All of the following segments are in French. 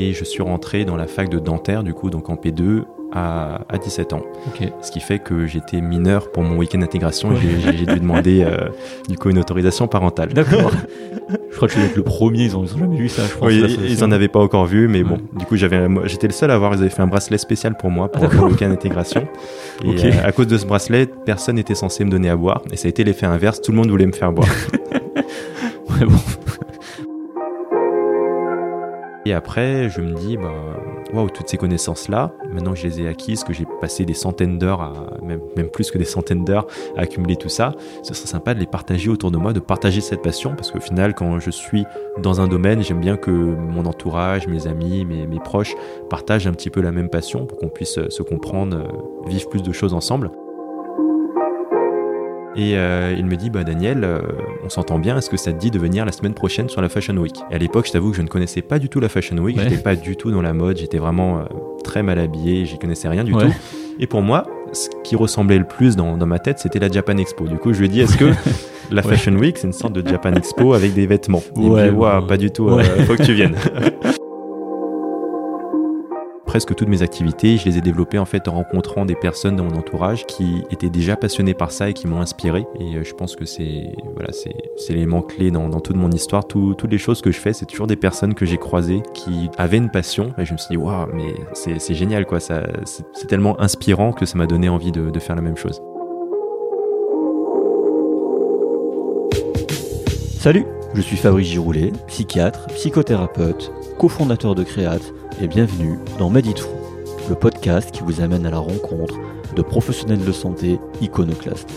Et je suis rentré dans la fac de dentaire, du coup, donc en P2, à, à 17 ans. Ok. Ce qui fait que j'étais mineur pour mon week-end d'intégration et j'ai dû demander euh, du coup une autorisation parentale. D'accord. je crois que je être le premier, ils ont, ils ont jamais vu ça, je pense. Oui, ils c'est- en avaient pas encore vu, mais bon, du coup j'étais le seul à avoir. Ils avaient fait un bracelet spécial pour moi pour Ah, mon week-end d'intégration. Et euh, à cause de ce bracelet, personne n'était censé me donner à boire. Et ça a été l'effet inverse. Tout le monde voulait me faire boire. Ouais, bon. Et après, je me dis, bah, waouh, toutes ces connaissances-là, maintenant que je les ai acquises, que j'ai passé des centaines d'heures, même, plus que des centaines d'heures à accumuler tout ça, ce serait sympa de les partager autour de moi, de partager cette passion, parce qu'au final, quand je suis dans un domaine, j'aime bien que mon entourage, mes amis, mes, mes proches partagent un petit peu la même passion pour qu'on puisse se comprendre, euh, vivre plus de choses ensemble. Et euh, il me dit, bah Daniel, euh, on s'entend bien, est-ce que ça te dit de venir la semaine prochaine sur la Fashion Week? Et à l'époque, je t'avoue que je ne connaissais pas du tout la Fashion Week, Ouais. j'étais pas du tout dans la mode, j'étais vraiment euh, très mal habillé, j'y connaissais rien du Ouais. tout. Et pour moi, ce qui ressemblait le plus dans, dans ma tête, c'était la Japan Expo. Du coup, je lui ai dit, est-ce que la Ouais. Fashion Week, c'est une sorte de Japan Expo avec des vêtements? Il me dit, ouais. pas du tout, faut que tu viennes. Presque toutes mes activités, je les ai développées en fait en rencontrant des personnes dans mon entourage qui étaient déjà passionnées par ça et qui m'ont inspiré. Et euh, je pense que c'est voilà, l'élément clé dans, dans toute mon histoire. Tout- toutes les choses que je fais, c'est toujours des personnes que j'ai croisées qui avaient une passion. Et je me suis dit, waouh, mais c'est génial quoi. C'est tellement inspirant que ça m'a donné envie de, de faire la même chose. Salut, je suis Fabrice Giroulet, psychiatre, psychothérapeute, cofondateur de Créate, et bienvenue dans Meditrou, le podcast qui vous amène à la rencontre de professionnels de santé iconoclastes.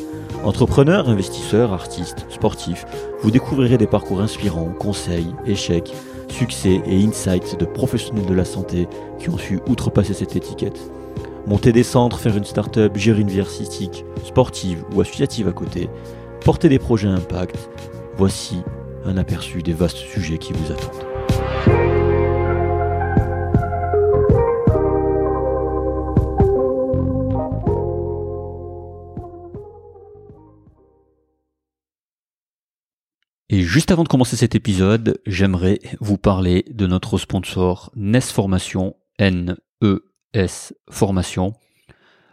Entrepreneurs, investisseurs, artistes, sportifs, vous découvrirez des parcours inspirants, conseils, échecs, succès et insights de professionnels de la santé qui ont su outrepasser cette étiquette. Monter des centres, faire une start-up, gérer une vie artistique, sportive ou associative à côté, porter des projets impact, voici un aperçu des vastes sujets qui vous attendent. Et juste avant de commencer cet épisode, j'aimerais vous parler de notre sponsor NES Formation, N-E-S Formation.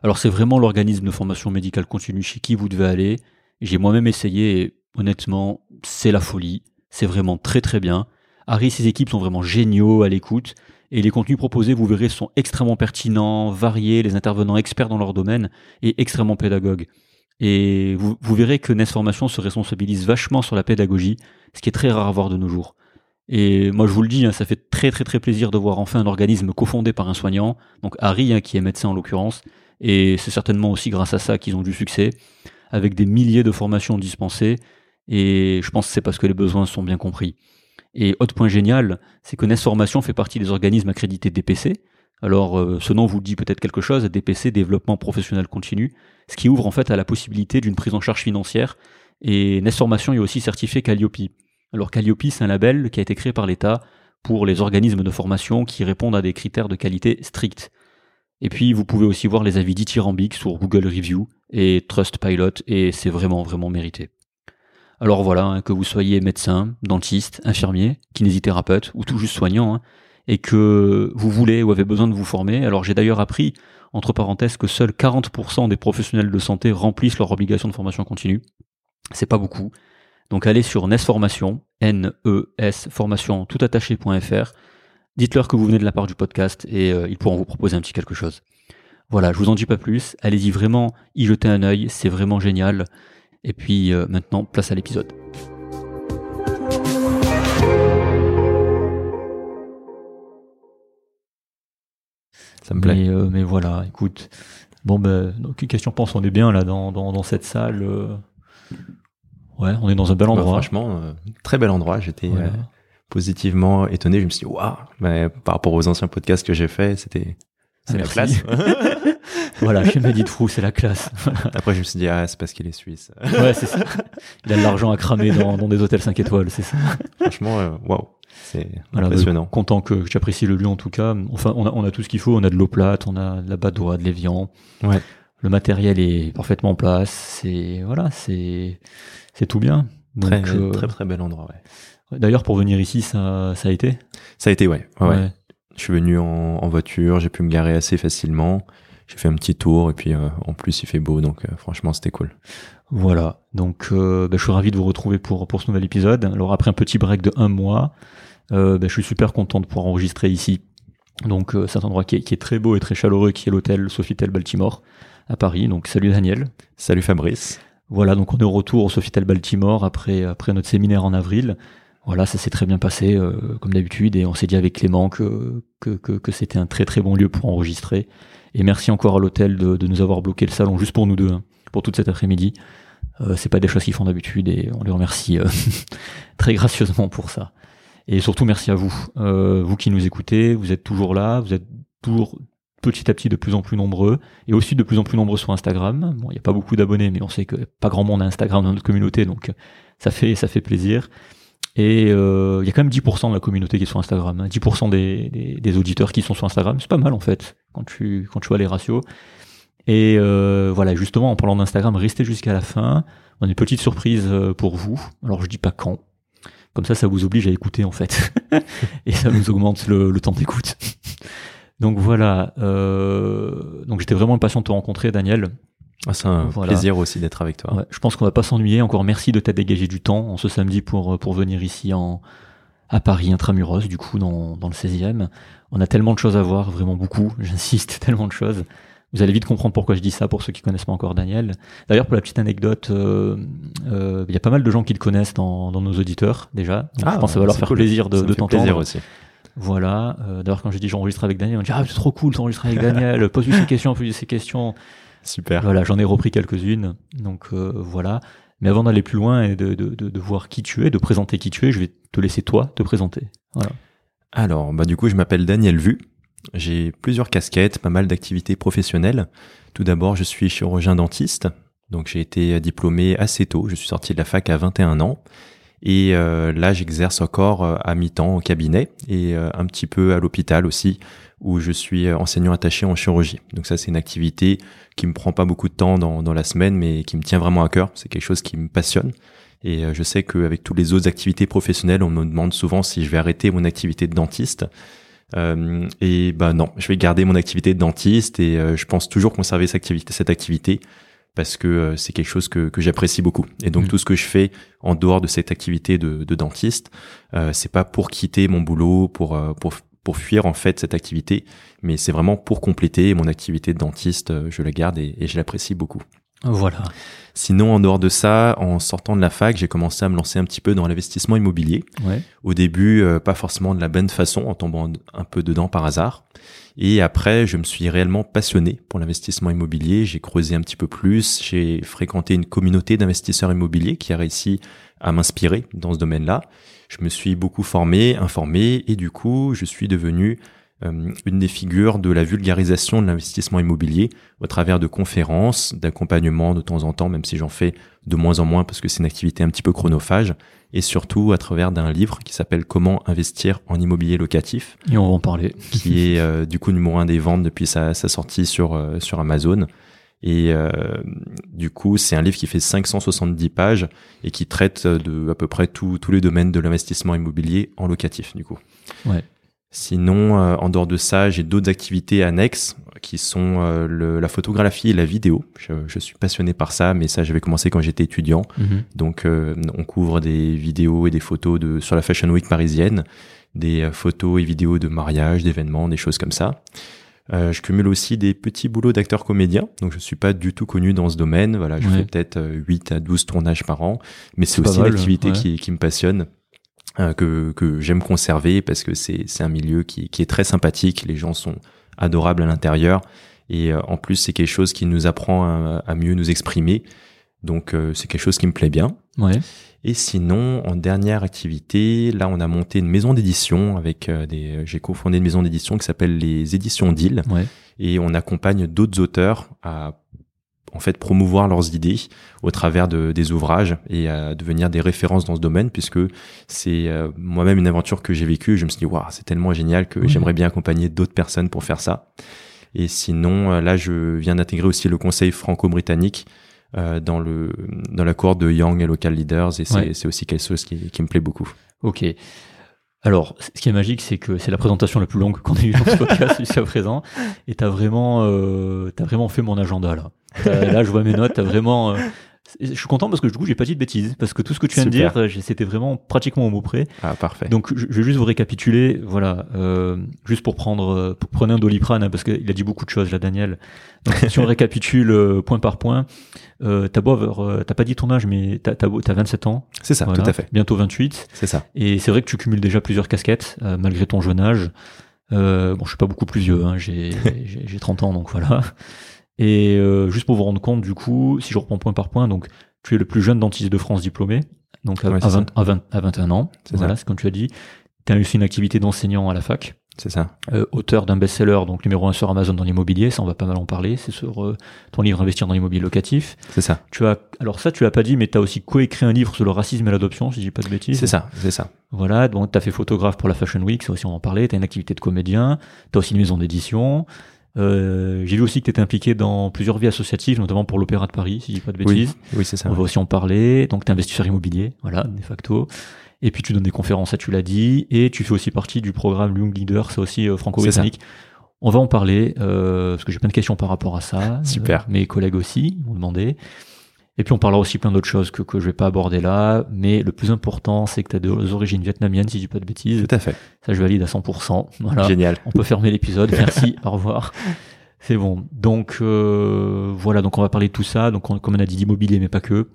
Alors c'est vraiment l'organisme de formation médicale continue chez qui vous devez aller. J'ai moi-même essayé honnêtement, c'est la folie. C'est vraiment très très bien. Harry et ses équipes sont vraiment géniaux à l'écoute. Et les contenus proposés, vous verrez, sont extrêmement pertinents, variés, les intervenants experts dans leur domaine et extrêmement pédagogues. Et vous, verrez que NES Formation se responsabilise vachement sur la pédagogie, ce qui est très rare à voir de nos jours. Et moi, je vous le dis, hein, ça fait très très très plaisir de voir enfin un organisme cofondé par un soignant, donc Harry, hein, qui est médecin en l'occurrence, et c'est certainement aussi grâce à ça qu'ils ont du succès, avec des milliers de formations dispensées, et je pense que c'est parce que les besoins sont bien compris. Et autre point génial, c'est que NES Formation fait partie des organismes accrédités DPC. Alors, euh, ce nom vous dit peut-être quelque chose, DPC, Développement Professionnel Continu, ce qui ouvre en fait à la possibilité d'une prise en charge financière. Et NES Formation est aussi certifié Calliope. Alors Calliope, c'est un label qui a été créé par l'État pour les organismes de formation qui répondent à des critères de qualité stricts. Et puis, vous pouvez aussi voir les avis dithyrambiques sur Google Review et Trustpilot, et c'est vraiment, vraiment mérité. Alors voilà, hein, que vous soyez médecin, dentiste, infirmier, kinésithérapeute ou tout juste soignant, hein, et que vous voulez ou avez besoin de vous former. Alors j'ai d'ailleurs appris, entre parenthèses, que seuls 40% des professionnels de santé remplissent leur obligation de formation continue. C'est pas beaucoup. Donc allez sur NES Formation, N-E-S Formation toutattaché.fr. Dites-leur que vous venez de la part du podcast et euh, ils pourront vous proposer un petit quelque chose. Voilà, je vous en dis pas plus. Allez-y vraiment, y jeter un œil, c'est vraiment génial. Et puis euh, maintenant, place à l'épisode. Ça me plaît. Mais, euh, mais voilà, écoute. Bon, ben, donc, qu'est-ce que penses On est bien là dans, dans, dans cette salle. euh. Ouais, on est dans un bel Bah, endroit. franchement, euh, très bel endroit. J'étais Ouais. positivement étonné. Je me suis dit, waouh, par rapport aux anciens podcasts que j'ai fait, c'était c'est Ah, la merci. classe. voilà, chez Mehdi Trou, c'est la classe. Après, je me suis dit, ah, c'est parce qu'il est suisse. ouais, c'est ça. Il a de l'argent à cramer dans, dans des hôtels 5 étoiles, c'est ça. Franchement, euh, waouh, c'est Voilà, impressionnant. bah, content que, apprécies le lieu en tout cas. Enfin, on a, on a tout ce qu'il faut. On a de l'eau plate, on a de la badoie, de l'évian. Ouais. Le matériel est parfaitement en place. C'est voilà, c'est c'est tout bien. Donc, Très, euh, très, très bel endroit, ouais. D'ailleurs, pour venir ici, ça, ça a été? Ça a été, ouais. ouais, ouais. Ouais. Je suis venu en, voiture, j'ai pu me garer assez facilement. J'ai fait un petit tour et puis en plus il fait beau, donc franchement c'était cool. Voilà, donc bah, je suis ravi de vous retrouver pour, pour ce nouvel épisode. Alors après un petit break de un mois, bah, je suis super content de pouvoir enregistrer ici. Donc c'est un endroit qui est, qui est, très beau et très chaleureux, qui est l'hôtel Sofitel Baltimore à Paris. Donc salut Daniel. Salut Fabrice. Voilà, donc on est au retour au Sofitel Baltimore après, après notre séminaire en avril. Voilà, ça s'est très bien passé euh, comme d'habitude et on s'est dit avec Clément que, que, que, c'était un très très bon lieu pour enregistrer. Et merci encore à l'hôtel de, nous avoir bloqué le salon juste pour nous deux, hein, pour toute cet après-midi. Euh, c'est pas des choses qu'ils font d'habitude et on les remercie euh, très gracieusement pour ça. Et surtout merci à vous, euh, vous qui nous écoutez, vous êtes toujours là, vous êtes toujours petit à petit de plus en plus nombreux et aussi de plus en plus nombreux sur Instagram. Bon, il n'y a pas beaucoup d'abonnés, mais on sait que pas grand monde a Instagram dans notre communauté, donc ça fait ça fait plaisir. Et euh, il y a quand même 10% de la communauté qui est sur Instagram, 10% hein. des, des, auditeurs qui sont sur Instagram, c'est pas mal en fait quand tu quand tu vois les ratios. Et euh, voilà, justement en parlant d'Instagram, restez jusqu'à la fin. On a une petite surprise euh, pour vous. Alors je dis pas quand. Comme ça, ça vous oblige à écouter en fait, et ça nous augmente le, le temps d'écoute. Donc voilà. Euh, donc j'étais vraiment impatient de te rencontrer, Daniel. Ah, c'est un plaisir aussi d'être avec toi. je pense qu'on va pas s'ennuyer. Encore merci de t'être dégagé du temps en ce samedi pour pour venir ici en à Paris intramuros, du coup dans, dans le 16e. On a tellement de choses à voir, vraiment beaucoup. J'insiste, tellement de choses. Vous allez vite comprendre pourquoi je dis ça pour ceux qui connaissent pas encore Daniel. D'ailleurs, pour la petite anecdote, euh, euh, il y a pas mal de gens qui le connaissent dans, dans nos auditeurs déjà. ah, je pense que ça va leur faire plaisir de, de t'entendre. aussi. Voilà. Euh, D'ailleurs, quand j'ai dit j'enregistre avec Daniel, on dit ah c'est trop cool d'enregistrer avec Daniel. Pose-lui ces questions, pose-lui ces questions. Super. Voilà, j'en ai repris quelques-unes. Donc euh, voilà. Mais avant d'aller plus loin et de, de, de, de, voir qui tu es, de présenter qui tu es, je vais te laisser toi te présenter. Voilà. Alors, bah du coup, je m'appelle Daniel Vu. J'ai plusieurs casquettes, pas mal d'activités professionnelles. Tout d'abord, je suis chirurgien dentiste. Donc j'ai été diplômé assez tôt. Je suis sorti de la fac à 21 ans. Et euh, là, j'exerce encore euh, à mi-temps au cabinet et euh, un petit peu à l'hôpital aussi, où je suis enseignant attaché en chirurgie. Donc ça, c'est une activité qui me prend pas beaucoup de temps dans, dans la semaine, mais qui me tient vraiment à cœur. C'est quelque chose qui me passionne. Et je sais qu'avec toutes les autres activités professionnelles, on me demande souvent si je vais arrêter mon activité de dentiste. Euh, et ben non, je vais garder mon activité de dentiste et je pense toujours conserver cette activité, cette activité parce que euh, c'est quelque chose que, que j'apprécie beaucoup. Et donc mm. tout ce que je fais en dehors de cette activité de, de dentiste, euh, c'est pas pour quitter mon boulot, pour, euh, pour pour fuir en fait cette activité, mais c'est vraiment pour compléter mon activité de dentiste. Euh, je la garde et, et je l'apprécie beaucoup. Voilà. Sinon, en dehors de ça, en sortant de la fac, j'ai commencé à me lancer un petit peu dans l'investissement immobilier. Ouais. Au début, pas forcément de la bonne façon, en tombant un peu dedans par hasard. Et après, je me suis réellement passionné pour l'investissement immobilier. J'ai creusé un petit peu plus. J'ai fréquenté une communauté d'investisseurs immobiliers qui a réussi à m'inspirer dans ce domaine-là. Je me suis beaucoup formé, informé, et du coup, je suis devenu euh, une des figures de la vulgarisation de l'investissement immobilier au travers de conférences, d'accompagnement de temps en temps, même si j'en fais de moins en moins parce que c'est une activité un petit peu chronophage, et surtout à travers d'un livre qui s'appelle Comment investir en immobilier locatif. Et on va en parler. qui est euh, du coup numéro un des ventes depuis sa, sa sortie sur, euh, sur Amazon. Et du coup, c'est un livre qui fait 570 pages et qui traite de à peu près tous les domaines de l'investissement immobilier en locatif, du coup. Ouais. Sinon, euh, en dehors de ça, j'ai d'autres activités annexes qui sont euh, le, la photographie et la vidéo. Je, je, suis passionné par ça, mais ça, j'avais commencé quand j'étais étudiant. Mhm. Donc, euh, on couvre des vidéos et des photos de sur la Fashion Week parisienne, des photos et vidéos de mariage, d'événements, des choses comme ça. je cumule aussi des petits boulots d'acteur comédien, donc je suis pas du tout connu dans ce domaine. Voilà, je fais peut-être 8 à 12 tournages par an, mais c'est aussi une activité qui, qui me passionne que, que j'aime conserver parce que c'est un milieu qui, qui est très sympathique, les gens sont adorables à l'intérieur et euh, en plus c'est quelque chose qui nous apprend à, à mieux nous exprimer. Donc euh, c'est quelque chose qui me plaît bien. Ouais. Et sinon, en dernière activité, là on a monté une maison d'édition avec des. J'ai cofondé une maison d'édition qui s'appelle les Éditions d'Île. Ouais. Et on accompagne d'autres auteurs à en fait promouvoir leurs idées au travers de, des ouvrages et à devenir des références dans ce domaine puisque c'est euh, moi-même une aventure que j'ai vécue. Je me suis dit waouh c'est tellement génial que j'aimerais bien accompagner d'autres personnes pour faire ça. Et sinon euh, là je viens d'intégrer aussi le conseil franco-britannique euh, dans le dans la cour de Young et Local Leaders. Et c'est aussi quelque chose qui, qui me plaît beaucoup. Ok Alors, ce qui est magique, c'est que c'est la présentation la plus longue qu'on ait eue dans ce podcast jusqu'à présent. Et t'as vraiment, euh, t'as vraiment fait mon agenda là. T'as- Là, je vois mes notes. T'as vraiment. euh, je suis content parce que du coup, j'ai pas dit de bêtises. Parce que tout ce que tu viens de Super. dire, euh, c'était vraiment pratiquement au mot près. Ah, parfait. Donc, je, je vais juste vous récapituler. Voilà, euh, juste pour prendre, euh, pour prenez un doliprane hein, parce qu'il a dit beaucoup de choses là, Daniel. Donc, si on récapitule euh, point par point, euh, t'as beau avoir, t'as pas dit ton âge, mais t'as, t'as, beau- t'as 27 ans. c'est ça, Voilà. tout à fait. Bientôt 28. C'est ça. Et c'est vrai que tu cumules déjà plusieurs casquettes, malgré ton jeune âge. Euh, bon, je suis pas beaucoup plus vieux, hein, j'ai, j'ai, j'ai 30 ans, donc voilà. Et euh, juste pour vous rendre compte, du coup, si je reprends point par point, donc tu es le plus jeune dentiste de France diplômé, donc à, Ouais, à c'est 20 à, 20 à 21 ans. C'est Voilà, ça. c'est comme tu as dit. Tu as aussi une activité d'enseignant à la fac, C'est ça. euh, auteur d'un best-seller, donc numéro 1 sur Amazon dans l'immobilier, ça on va pas mal en parler, c'est sur euh, ton livre Investir dans l'immobilier locatif. C'est ça. Tu as, alors ça tu l'as pas dit, mais tu as aussi coécrit un livre sur le racisme et l'adoption, si je dis pas de bêtises. C'est ça. C'est ça. Voilà, donc tu as fait photographe pour la Fashion Week, ça aussi on en parlait, tu as une activité de comédien, tu as aussi une maison d'édition. Euh, J'ai vu aussi que tu étais impliqué dans plusieurs vies associatives, notamment pour l'Opéra de Paris, si je dis pas de Oui. bêtises. Oui, c'est ça. On va aussi en parler. Donc tu es investisseur immobilier, voilà, de facto. Et puis tu donnes des conférences, ça tu l'as dit, et tu fais aussi partie du programme Young Leader, c'est aussi euh, franco-britannique. On va en parler, euh, parce que j'ai plein de questions par rapport à ça. Super. Euh, mes collègues aussi m'ont demandé. Et puis on parlera aussi plein d'autres choses que, que je vais pas aborder là, mais le plus important, c'est que tu as des origines vietnamiennes, si je dis pas de bêtises. Tout à fait. Ça, je valide à 100%. Voilà. Génial. On peut fermer l'épisode. Merci. au revoir. C'est bon. Donc euh, voilà. Donc on va parler de tout ça. Donc on- comme on a dit d'immobilier, mais pas que.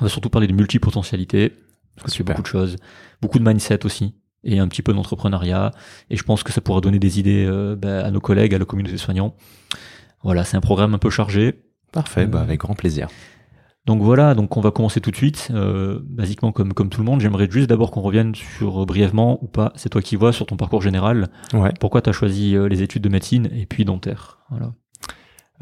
On va surtout parler de multipotentialité. Parce que c'est beaucoup de choses. Beaucoup de mindset aussi. Et un petit peu d'entrepreneuriat. Et je pense que ça pourra donner des idées euh, bah, à nos collègues, à la communauté soignante. Voilà. C'est un programme un peu chargé. Parfait. Bah, Euh, avec grand plaisir. Donc voilà, donc on va commencer tout de suite. Euh, basiquement, comme, comme tout le monde, j'aimerais juste d'abord qu'on revienne sur euh, brièvement ou pas, c'est toi qui vois, sur ton parcours général. Ouais. Pourquoi tu as choisi euh, les études de médecine et puis dentaire? Voilà.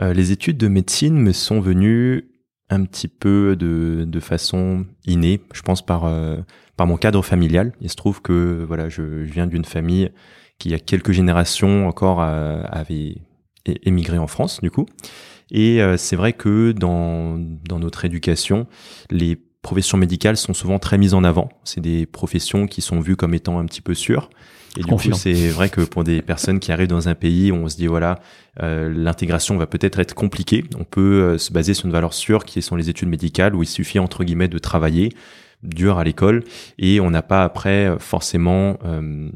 Euh, les études de médecine me sont venues un petit peu de, de façon innée, je pense par euh, par mon cadre familial. Il se trouve que voilà, je, je viens d'une famille qui il y a quelques générations encore euh, avait émigré en France du coup. Et euh, c'est vrai que dans dans notre éducation, les professions médicales sont souvent très mises en avant. C'est des professions qui sont vues comme étant un petit peu sûres. Et du coup, c'est vrai que pour des personnes qui arrivent dans un pays on se dit voilà, euh, l'intégration va peut-être être compliquée, on peut euh, se baser sur une valeur sûre qui sont les études médicales où il suffit entre guillemets de travailler dur à l'école et on n'a pas après euh, forcément euh,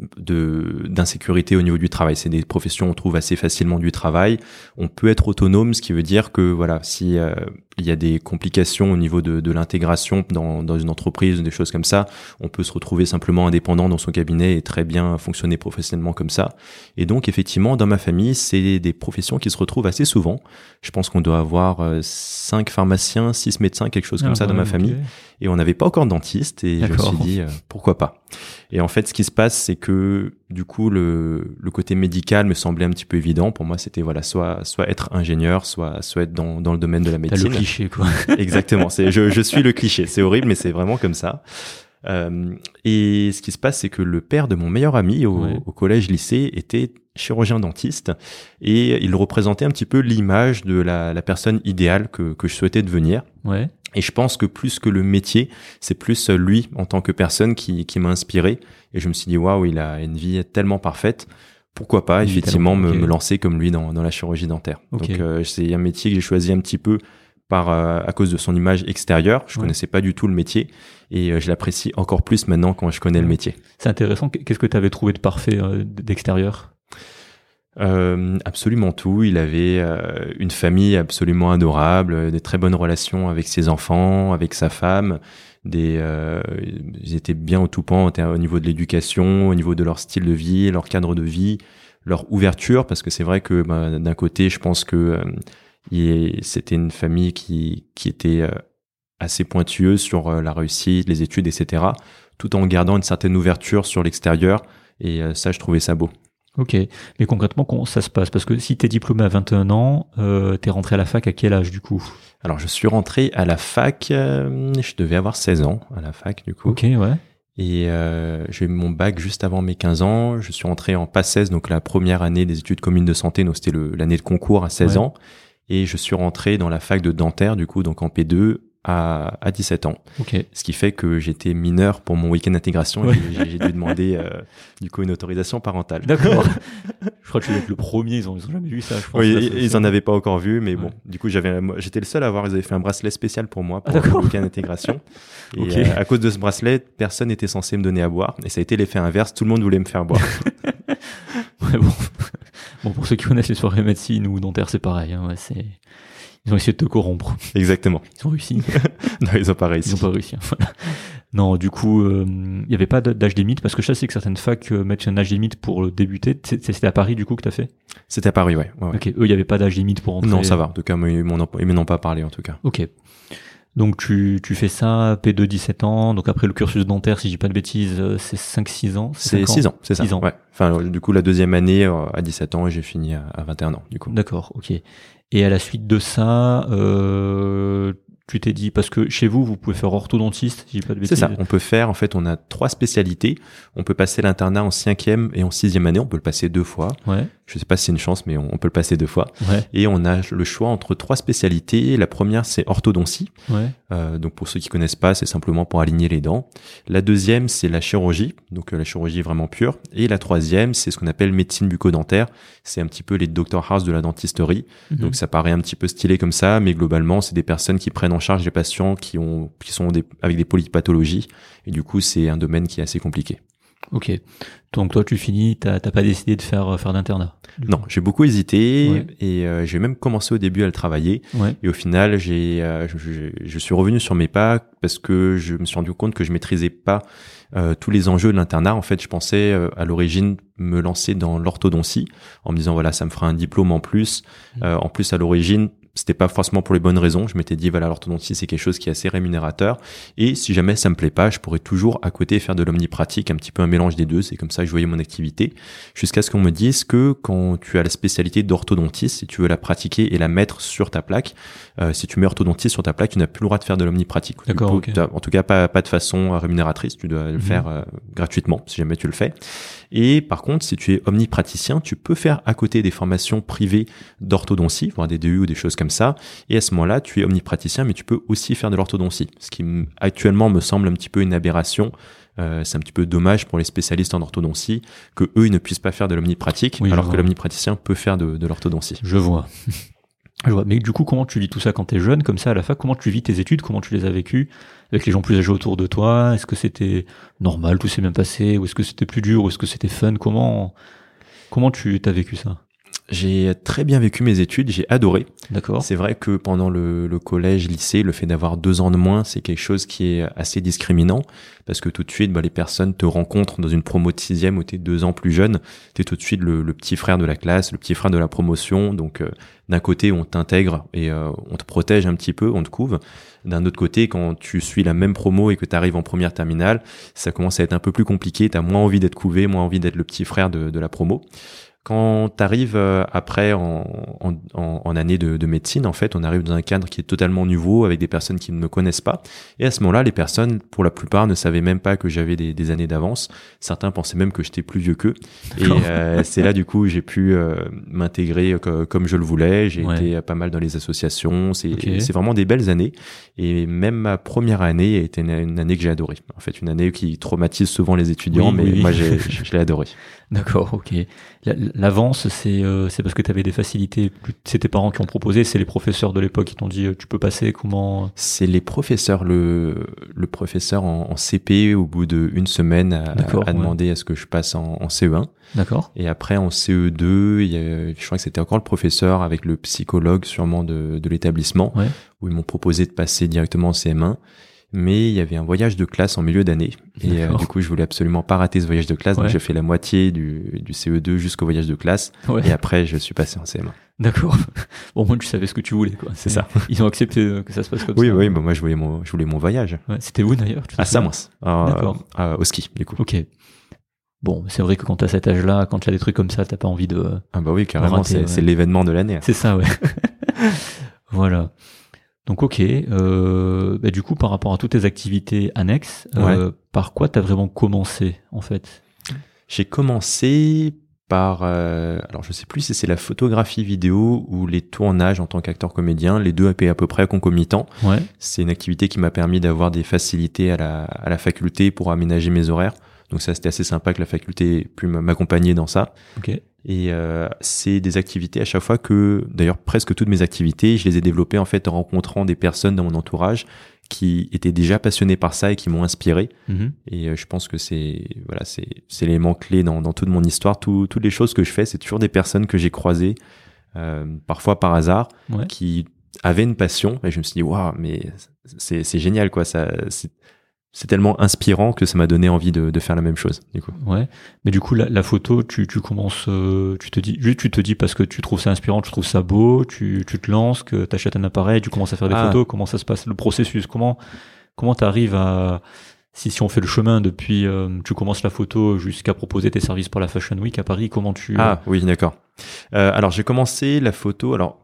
de d'insécurité au niveau du travail. C'est des professions où on trouve assez facilement du travail. On peut être autonome, ce qui veut dire que voilà, si euh, il y a des complications au niveau de, de l'intégration dans, dans une entreprise, des choses comme ça, on peut se retrouver simplement indépendant dans son cabinet et très bien fonctionner professionnellement comme ça. Et donc effectivement, dans ma famille, c'est des professions qui se retrouvent assez souvent. Je pense qu'on doit avoir euh, cinq pharmaciens, six médecins, quelque chose comme Ah, ça dans ma famille et on n'avait pas encore de dentiste et je me suis dit euh, pourquoi pas. Et en fait, ce qui se passe, c'est que du coup le, le côté médical me semblait un petit peu évident. Pour moi, c'était voilà soit soit être ingénieur, soit soit être dans dans le domaine de la T'as le médecine. cliché, quoi. Exactement. C'est je je suis le cliché. C'est horrible, mais c'est vraiment comme ça. Euh, et ce qui se passe, c'est que le père de mon meilleur ami au, Ouais. au collège lycée était chirurgien dentiste et il représentait un petit peu l'image de la, la personne idéale que, que je souhaitais devenir. Ouais. Et je pense que plus que le métier, c'est plus lui en tant que personne qui, qui m'a inspiré. Et je me suis dit, waouh, il a une vie tellement parfaite. Pourquoi pas, effectivement, me, lancer comme lui dans, dans la chirurgie dentaire. Donc, euh, c'est un métier que j'ai choisi un petit peu par euh, à cause de son image extérieure. Je Ouais. connaissais pas du tout le métier et euh, je l'apprécie encore plus maintenant quand je connais le métier. C'est intéressant. Qu'est-ce que tu avais trouvé de parfait d'extérieur? Euh, absolument tout. Il avait euh, une famille absolument adorable, des très bonnes relations avec ses enfants, avec sa femme. Des, euh, ils étaient bien au tout point au niveau de l'éducation, au niveau de leur style de vie, leur cadre de vie, leur ouverture, parce que c'est vrai que bah, d'un côté, je pense que euh, c'était une famille qui, qui était euh, assez pointueuse sur euh, la réussite, les études, etc., tout en gardant une certaine ouverture sur l'extérieur. Et ça, je trouvais ça beau. Ok. Mais concrètement, comment ça se passe? Parce que si t'es diplômé à 21 ans, euh, t'es rentré à la fac à quel âge du coup? Alors, je suis rentré à la fac, euh, je devais avoir 16 ans à la fac, du coup. Ok, ouais. Et euh, j'ai eu mon bac juste avant mes 15 ans. Je suis rentré en PACES, donc la première année des études communes de santé, donc c'était l'année de concours à 16 Ouais. ans. Et je suis rentré dans la fac de dentaire, du coup, donc en P2, à, à 17 ans. Ce qui fait que j'étais mineur pour mon week-end d'intégration. Ouais. et J'ai dû demander euh, du coup une autorisation parentale. D'accord. je crois que dois être le premier, ils ont, ils ont jamais vu ça, je pense. Oui, Là, ils en avaient pas encore vu, mais Ouais. bon, du coup, j'avais, j'étais le seul à avoir. Ils avaient fait un bracelet spécial pour moi Ah, pour d'accord. le week-end d'intégration. Et euh, à cause de ce bracelet, personne n'était censé me donner à boire. Et ça a été l'effet inverse. Tout le monde voulait me faire boire. Ouais, bon. bon, pour ceux qui connaissent les soirées médecine ou dentaire, c'est pareil. hein, ouais, c'est... Ils ont essayé de te corrompre. Exactement. Ils ont réussi. Non, ils ont pas Ils réussi. n'ont pas réussi. hein, voilà. Non, du coup, euh, il n'y avait pas d'âge limite parce que je sais que certaines facs euh, mettent un âge limite pour débuter. C'est- C'était à Paris du coup que tu as fait? C'était à Paris, ouais. ouais, ouais. Ok, eux, il n'y avait pas d'âge limite pour entrer. Non, ça va. En tout cas, ils m'en ont, ils ont pas parlé, en tout cas. Ok. Donc tu, tu fais ça, P2 17 ans, donc après le cursus dentaire, si je dis pas de bêtises, euh, c'est 5-6 ans C'est cinq 6 ans, c'est ça. Six ans. Ouais. Enfin, euh, du coup, la deuxième année euh, à 17 ans et j'ai fini à, à 21 ans, du coup. D'accord, ok. Et à la suite de ça, euh, tu t'es dit, parce que chez vous, vous pouvez faire orthodontiste, si je dis pas de C'est bêtises. ça. On peut faire, en fait, on a trois spécialités. On peut passer l'internat en cinquième et en sixième année. On peut le passer deux fois. Ouais, Je sais pas si c'est une chance, mais on, on peut le passer deux fois. ouais, Et on a le choix entre trois spécialités. La première, c'est orthodontie. ouais. Euh, donc pour ceux qui connaissent pas, c'est simplement pour aligner les dents. La deuxième, c'est la chirurgie, donc euh, la chirurgie vraiment pure. Et la troisième, c'est ce qu'on appelle médecine bucco-dentaire. C'est un petit peu les Dr House de la dentisterie. Mhm. Donc ça paraît un petit peu stylé comme ça, mais globalement, c'est des personnes qui prennent en charge des patients qui ont qui sont des, avec des polypathologies. Et du coup, c'est un domaine qui est assez compliqué. Ok. Donc toi, tu finis, t'as pas décidé de faire, faire d'internat Non, j'ai beaucoup hésité Ouais. et euh, j'ai même commencé au début à le travailler. Ouais, Et au final, j'ai, euh, je, suis revenu sur mes pas parce que je me suis rendu compte que je maîtrisais pas euh, tous les enjeux de l'internat. En fait, je pensais euh, à l'origine me lancer dans l'orthodontie en me disant voilà, ça me fera un diplôme en plus. Euh, en plus, à l'origine, c'était pas forcément pour les bonnes raisons. Je m'étais dit voilà, l'orthodontie c'est quelque chose qui est assez rémunérateur. Et si jamais ça me plaît pas, je pourrais toujours à côté faire de l'omnipratique, un petit peu un mélange des deux. C'est comme ça que je voyais mon activité. Jusqu'à ce qu'on me dise que quand tu as la spécialité d'orthodontiste, si tu veux la pratiquer et la mettre sur ta plaque, euh, si tu mets orthodontiste sur ta plaque, tu n'as plus le droit de faire de l'omnipratique. D'accord, En tout cas, pas, pas de façon rémunératrice. Tu dois le Mhm. faire euh, gratuitement si jamais tu le fais. Et par contre, si tu es omnipraticien, tu peux faire à côté des formations privées d'orthodontie, voire des DU ou des choses comme ça. Et à ce moment-là, tu es omnipraticien, mais tu peux aussi faire de l'orthodontie. Ce qui actuellement me semble un petit peu une aberration. Euh, c'est un petit peu dommage pour les spécialistes en orthodontie que eux ils ne puissent pas faire de l'omnipratique, Oui, alors que l'omnipraticien peut faire de, de l'orthodontie. je vois. Mais du coup, comment tu vis tout ça quand t'es jeune, comme ça, à la fac Comment tu vis tes études? Comment tu les as vécues? Avec les gens plus âgés autour de toi? Est-ce que c'était normal, tout s'est bien passé? Ou est-ce que c'était plus dur? Ou est-ce que c'était fun? Comment comment tu t'as vécu ça? J'ai très bien vécu mes études, j'ai adoré. D'accord. C'est vrai que pendant le, le collège, lycée, le fait d'avoir deux ans de moins, c'est quelque chose qui est assez discriminant parce que tout de suite, bah, les personnes te rencontrent dans une promo de sixième où t'es deux ans plus jeune, t'es tout de suite le, le petit frère de la classe, le petit frère de la promotion. Donc euh, d'un côté, on t'intègre et euh, on te protège un petit peu, on te couve. D'un autre côté, quand tu suis la même promo et que tu arrives en première terminale, ça commence à être un peu plus compliqué. T'as moins envie d'être couvé, moins envie d'être le petit frère de, de la promo. Quand tu arrives après en, en, en- année de, de médecine, en fait, on arrive dans un cadre qui est totalement nouveau avec des personnes qui ne me connaissent pas. Et à ce moment-là, les personnes, pour la plupart, ne savaient même pas que j'avais des, des années d'avance. Certains pensaient même que j'étais plus vieux qu'eux. Et euh, c'est là, du coup, j'ai pu euh, m'intégrer co- comme je le voulais. J'ai Ouais. été pas mal dans les associations. C'est vraiment des belles années. Et même ma première année a été une, une année que j'ai adorée. En fait, une année qui traumatise souvent les étudiants, Oui, mais oui, moi, je l'ai adorée. D'accord, ok. La- L'avance, c'est euh, c'est parce que tu avais des facilités. C'est tes parents qui ont proposé, c'est les professeurs de l'époque qui t'ont dit euh, tu peux passer, comment? C'est les professeurs, le, le professeur en, en CP, au bout d'une semaine, a, ouais. demandé à ce que je passe en, en CE1. D'accord Et après, en CE2, il y a- je crois que c'était encore le professeur avec le psychologue sûrement de, de l'établissement, Ouais. où ils m'ont proposé de passer directement en CM1. Mais il y avait un voyage de classe en milieu d'année. Et euh, du coup, je voulais absolument pas rater ce voyage de classe. Ouais. Donc, j'ai fait la moitié du, du CE2 jusqu'au voyage de classe. Ouais. Et après, je suis passé en CM1. D'accord. Bon, au moins tu savais ce que tu voulais, quoi. C'est ça. Ils ont accepté euh, que ça se passe comme Oui, ça. oui, bah, moi, je voulais mon, je voulais mon voyage. Ouais, C'était où d'ailleurs À euh, D'accord. euh, au ski, du coup. Ok. Bon, c'est vrai que quand t'as cet âge-là, quand tu as des trucs comme ça, t'as pas envie de. Ah bah oui, carrément, c'est l'événement de l'année. C'est ça, ouais. voilà. Donc, ok. Euh, bah, du coup, par rapport à toutes tes activités annexes, euh, par quoi t'as vraiment commencé, en fait? J'ai commencé par, euh, alors je sais plus si c'est la photographie vidéo ou les tournages en tant qu'acteur comédien, les deux à peu près concomitants. Ouais. C'est une activité qui m'a permis d'avoir des facilités à la, à la faculté pour aménager mes horaires. Donc ça, c'était assez sympa que la faculté pu m'accompagner dans ça. Ok. Et euh, c'est des activités à chaque fois que, d'ailleurs presque toutes mes activités, je les ai développées en fait en rencontrant des personnes dans mon entourage qui étaient déjà passionnés par ça et qui m'ont inspiré. Mhm. Et euh, je pense que c'est voilà, c'est c'est l'élément clé dans, dans toute mon histoire. Tout, toutes les choses que je fais, c'est toujours des personnes que j'ai croisées, euh, parfois par hasard, Ouais. qui avaient une passion. Et je me suis dit waouh, mais c'est c'est génial quoi. Ça c'est tellement inspirant que ça m'a donné envie de, de faire la même chose. Du coup. Ouais. Mais du coup, la, la photo, tu, tu commences, euh, tu te dis, juste tu te dis parce que tu trouves ça inspirant, tu trouves ça beau, tu, tu te lances, que tu achètes un appareil, tu commences à faire des Ah. photos. Comment ça se passe le processus Comment comment t'arrives à si, si on fait le chemin depuis, euh, tu commences la photo jusqu'à proposer tes services pour la Fashion Week à Paris, comment tu Ah oui, d'accord. Euh, alors j'ai commencé la photo. Alors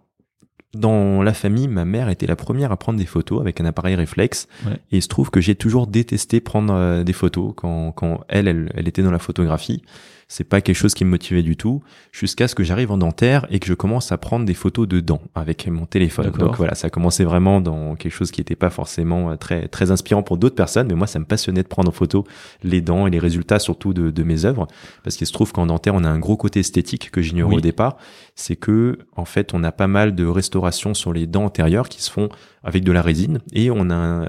dans la famille, ma mère était la première à prendre des photos avec un appareil réflexe. Ouais. Et il se trouve que j'ai toujours détesté prendre euh, des photos quand, quand elle, elle, elle était dans la photographie. C'est pas quelque chose qui me motivait du tout, jusqu'à ce que j'arrive en dentaire et que je commence à prendre des photos de dents avec mon téléphone. Donc voilà, ça a commencé vraiment dans quelque chose qui n'était pas forcément euh, très très inspirant pour d'autres personnes, mais moi ça me passionnait de prendre en photo les dents et les résultats surtout de, de mes œuvres, parce qu'il se trouve qu'en dentaire on a un gros côté esthétique que j'ignorais Oui. au départ, c'est que en fait on a pas mal de restaurations sur les dents antérieures qui se font avec de la résine et on a un,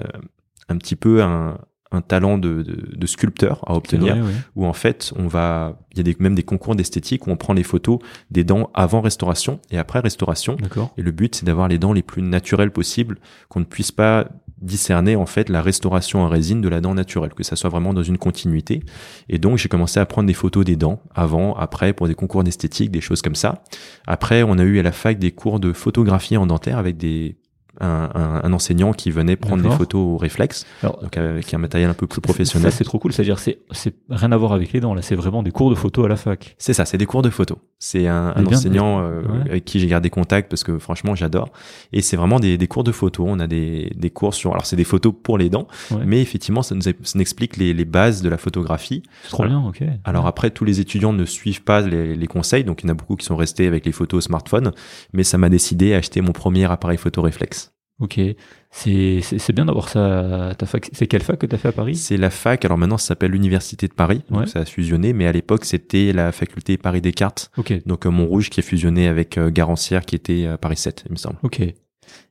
un petit peu un, un talent de, de, de sculpteur à obtenir vrai, où en fait on va il y a des, même des concours d'esthétique où on prend les photos des dents avant restauration et après restauration. Et le but c'est d'avoir les dents les plus naturelles possibles qu'on ne puisse pas discerner en fait la restauration en résine de la dent naturelle que ça soit vraiment dans une continuité. Et donc j'ai commencé à prendre des photos des dents avant après pour des concours d'esthétique des choses comme ça. Après on a eu à la fac des cours de photographie en dentaire avec des un, un- un enseignant qui venait prendre des photos au réflexe Alors, donc avec un matériel un peu plus professionnel Ça, c'est trop cool. C'est-à-dire, c'est, c'est rien à voir avec les dents. Là, c'est vraiment des cours de photo à la fac. C'est ça, c'est des cours de photo. C'est un, un Mais bien, enseignant euh, ouais. avec qui j'ai gardé contact parce que franchement j'adore. Et c'est vraiment des, des cours de photo. On a des, des cours sur. Alors c'est des photos pour les dents, Ouais. mais effectivement ça nous, ça nous explique les, les bases de la photographie. C'est trop bien, ok. Alors après tous les étudiants ne suivent pas les, les conseils, donc il y en a beaucoup qui sont restés avec les photos au smartphone. Mais ça m'a décidé à acheter mon premier appareil photo réflexe. Ok. C'est, bien d'avoir ça à ta fac. C'est quelle fac que t'as fait à Paris? C'est la fac. Alors maintenant ça s'appelle l'université de Paris, donc Ouais. ça a fusionné. Mais à l'époque c'était la faculté Paris Descartes. Ok. Donc euh, Montrouge qui a fusionné avec euh, Garancière qui était à Paris 7, il me semble. Ok.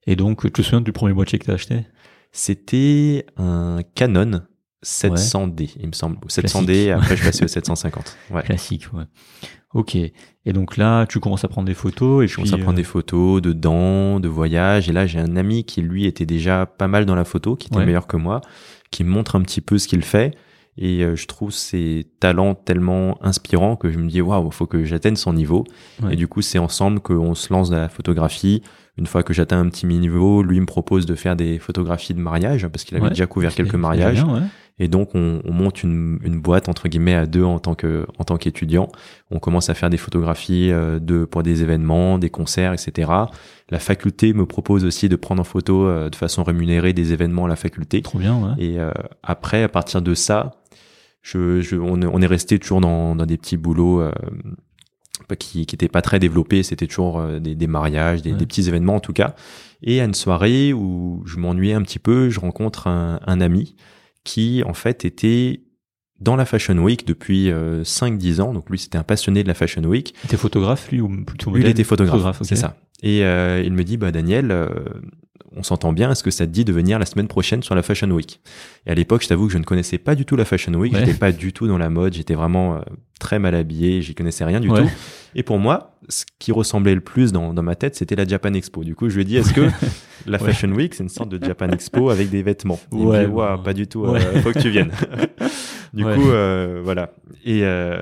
Et donc, tu te souviens du premier boîtier que t'as acheté? C'était un Canon 700D, il me semble. Ou 700D, après je passais au 750. Ouais. Classique, ouais. Ok. Et donc là, tu commences à prendre des photos et Je puis. commence à prendre euh, des photos de dents, de voyages. Et là, j'ai un ami qui, lui, était déjà pas mal dans la photo, qui était Ouais. meilleur que moi, qui me montre un petit peu ce qu'il fait. Et euh, je trouve ses talents tellement inspirants que je me dis, waouh, faut que j'atteigne son niveau. Ouais. Et du coup, c'est ensemble qu'on se lance dans la photographie. Une fois que j'atteins un petit niveau, lui me propose de faire des photographies de mariage, parce qu'il avait Ouais. déjà couvert quelques mariages. bien. Et donc, on, on monte une, une boîte entre guillemets à deux en tant que en tant qu'étudiant. On commence à faire des photographies euh, de pour des événements, des concerts, etc. La faculté me propose aussi de prendre en photo euh, de façon rémunérée des événements à la faculté. Trop bien, ouais. Et euh, après, à partir de ça, je, je, on, est- on est resté toujours dans, dans des petits boulots euh, qui qui étaient pas très développés. C'était toujours des, des mariages, des, Ouais. des petits événements en tout cas. Et à une soirée où je m'ennuyais un petit peu, je rencontre un, un ami qui en fait était dans la Fashion Week depuis euh, 5-10 ans. Donc lui, c'était un passionné de la Fashion Week. Il était photographe, lui, ou plutôt Lui, il modèle? était photographe, ok. c'est ça. Et euh, il me dit, bah Daniel, euh, on s'entend bien, est-ce que ça te dit de venir la semaine prochaine sur la Fashion Week Et à l'époque, je t'avoue que je ne connaissais pas du tout la Fashion Week, Ouais. j'étais pas du tout dans la mode, j'étais vraiment euh, très mal habillé, j'y connaissais rien du Ouais. tout. Et pour moi, ce qui ressemblait le plus dans, dans ma tête, c'était la Japan Expo. Du coup, je lui ai dit, est-ce que la Ouais. Fashion Week, c'est une sorte de Japan Expo avec des vêtements? Il me dit, pas du tout, euh, faut que tu viennes. du coup, euh, voilà. Et euh,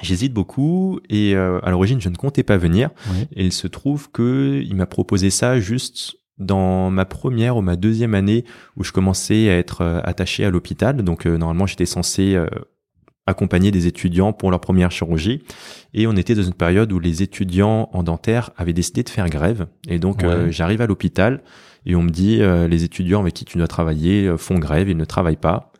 j'hésite beaucoup, et euh, à l'origine, je ne comptais pas venir. Et il se trouve que il m'a proposé ça juste dans ma première ou ma deuxième année où je commençais à être euh, attaché à l'hôpital. Donc euh, normalement j'étais censé euh, accompagner des étudiants pour leur première chirurgie. Et on était dans une période où les étudiants en dentaire avaient décidé de faire grève. Et donc Ouais. euh, j'arrive à l'hôpital et on me dit les étudiants avec qui tu dois travailler font grève, ils ne travaillent pas.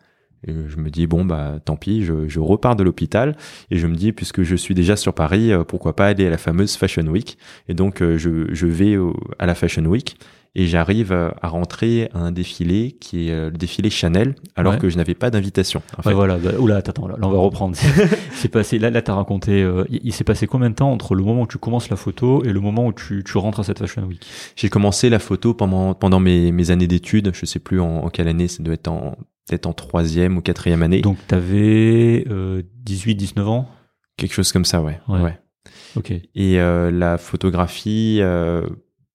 Et je me dis bon bah tant pis, je, je repars de l'hôpital et je me dis puisque je suis déjà sur Paris, pourquoi pas aller à la fameuse Fashion Week. Et donc je, je vais à la Fashion Week et j'arrive à rentrer à un défilé qui est euh, le défilé Chanel alors que je n'avais pas d'invitation. En fait. ouais, voilà, bah, oula, attends, là, on va reprendre. c'est passé là, là t'as raconté. Euh, il, s'est passé combien de temps entre le moment où tu commences la photo et le moment où tu, tu rentres à cette Fashion Week? J'ai commencé la photo pendant pendant mes, mes années d'études. Je sais plus en, quelle année, ça doit être en peut-être en troisième ou quatrième année. Donc t'avais euh, 18, 19 ans? Quelque chose comme ça, ouais. Ouais. ouais. Ok. Et euh, la photographie, euh,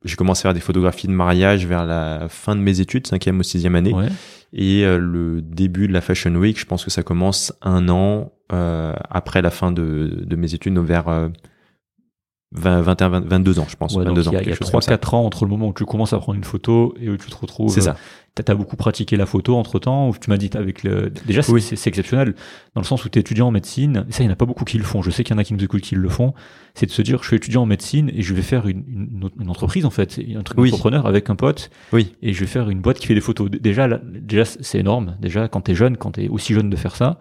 j'ai commencé à faire des photographies de mariage vers la fin de mes études, cinquième ou sixième année. Et euh, le début de la Fashion Week, je pense que ça commence un an euh, après la fin de, de mes études, vers euh, 20, 21, 22 ans, je pense. Ouais, 22 ans, il y a, 3-4 ans entre le moment où tu commences à prendre une photo et où tu te retrouves. C'est ça. Tu as beaucoup pratiqué la photo entre temps, ou tu m'as dit avec le. Déjà, c'est, c'est exceptionnel, dans le sens où tu es étudiant en médecine. ça, il n'y en a pas beaucoup qui le font. Je sais qu'il y en a qui nous écoutent qui le font. C'est de se dire, je suis étudiant en médecine et je vais faire une, une, une entreprise, en fait, un truc oui. entrepreneur avec un pote. Oui. Et je vais faire une boîte qui fait des photos. Déjà, déjà c'est énorme. Déjà, quand tu es jeune, quand tu es aussi jeune de faire ça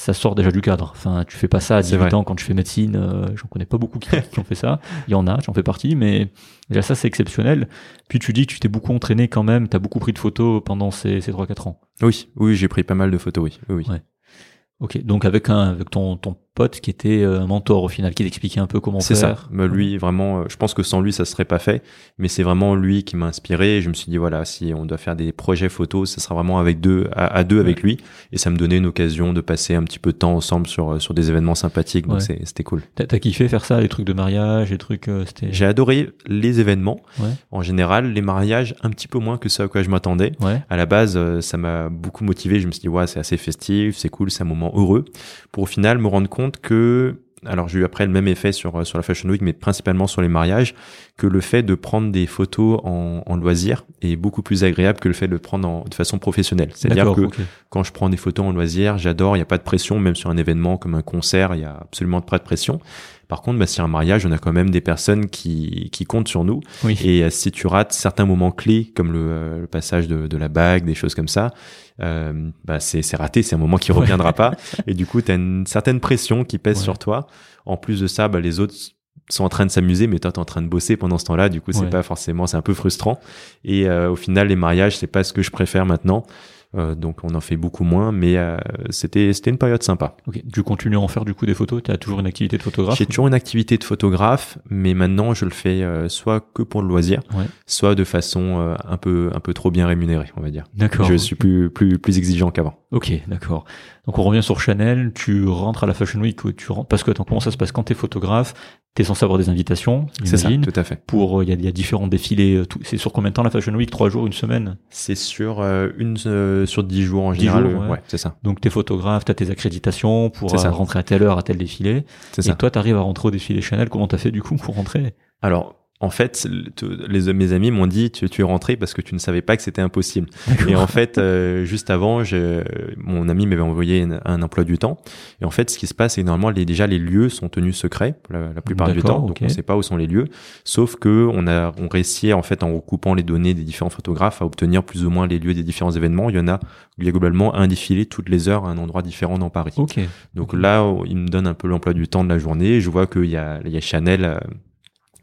ça sort déjà du cadre. Enfin, tu fais pas ça à 18 ans quand tu fais médecine. Euh, j'en connais pas beaucoup qui, ont fait ça. Il y en a, j'en fais partie, mais déjà ça c'est exceptionnel. Puis tu dis que tu t'es beaucoup entraîné quand même, tu as beaucoup pris de photos pendant ces, ces 3-4 ans. Oui, oui, j'ai pris pas mal de photos, oui. oui, oui. Ok, donc avec un avec ton ton pote qui était euh, un mentor au final, qui t'expliquait un peu comment faire. C'est ça. Bah, lui, vraiment, euh, je pense que sans lui, ça serait pas fait. Mais c'est vraiment lui qui m'a inspiré. Et je me suis dit, voilà, si on doit faire des projets photos, ça sera vraiment avec deux, à, deux avec lui. Et ça me donnait une occasion de passer un petit peu de temps ensemble sur, euh, sur des événements sympathiques. Donc c'était cool. T'as as kiffé faire ça, les trucs de mariage, les trucs. J'ai adoré les événements. En général, les mariages, un petit peu moins que ça à quoi je m'attendais. À la base, ça m'a beaucoup motivé. Je me suis dit, ouais, c'est assez festif, c'est cool, c'est un moment heureux. Pour au final me rendre compte que alors j'ai eu après le même effet sur sur la Fashion Week, mais principalement sur les mariages, que le fait de prendre des photos en, en loisir est beaucoup plus agréable que le fait de le prendre de façon professionnelle. C'est-à-dire que quand je prends des photos en loisir, j'adore, il n'y a pas de pression, même sur un événement comme un concert, il y a absolument pas de pression. Par contre, bah, si un mariage, on a quand même des personnes qui, qui comptent sur nous. Et euh, si tu rates certains moments clés, comme le, euh, le passage de, de, la bague, des choses comme ça, euh, bah c'est raté, c'est un moment qui reviendra pas. Et du coup, tu as une certaine pression qui pèse sur toi. En plus de ça, bah, les autres sont en train de s'amuser, mais toi, tu es en train de bosser pendant ce temps-là. Du coup, c'est pas forcément, c'est un peu frustrant. Et euh, au final, les mariages, c'est pas ce que je préfère maintenant. Euh, donc on en fait beaucoup moins, mais euh, c'était c'était une période sympa. Ok. Tu continues à en faire du coup des photos? Tu as toujours une activité de photographe? J'ai toujours une activité de photographe, mais maintenant je le fais euh, soit que pour le loisir, soit de façon un peu un peu trop bien rémunérée, on va dire. D'accord. Je suis plus plus plus exigeant qu'avant. Ok, d'accord. Donc on revient sur Chanel, tu rentres à la Fashion Week, tu rentres, parce que attends, comment ça se passe? Quand tu es photographe T'es censé avoir des invitations, c'est ça, tout à fait. Pour il y, a, différents défilés. C'est sur combien de temps la Fashion Week? Trois jours, une semaine? C'est sur une sur dix jours en général. ouais, c'est ça. Donc t'es photographe, t'as tes accréditations pour rentrer à telle heure à tel défilé. Et ça. toi, t'arrives à rentrer au défilé Chanel. Comment t'as fait du coup pour rentrer? Alors en fait, les, mes amis m'ont dit tu, tu, es rentré parce que tu ne savais pas que c'était impossible. Et en fait, euh, juste avant, je, mon ami m'avait envoyé un, emploi du temps. Et en fait, ce qui se passe, c'est normalement, les, déjà les lieux sont tenus secrets la, plupart du temps, donc on ne sait pas où sont les lieux. Sauf que on a on réussit en fait en recoupant les données des différents photographes à obtenir plus ou moins les lieux des différents événements. Il y en a, il y a globalement un défilé toutes les heures à un endroit différent dans Paris. Donc là, il me donne un peu l'emploi du temps de la journée. Je vois qu'il y a, il y a Chanel euh,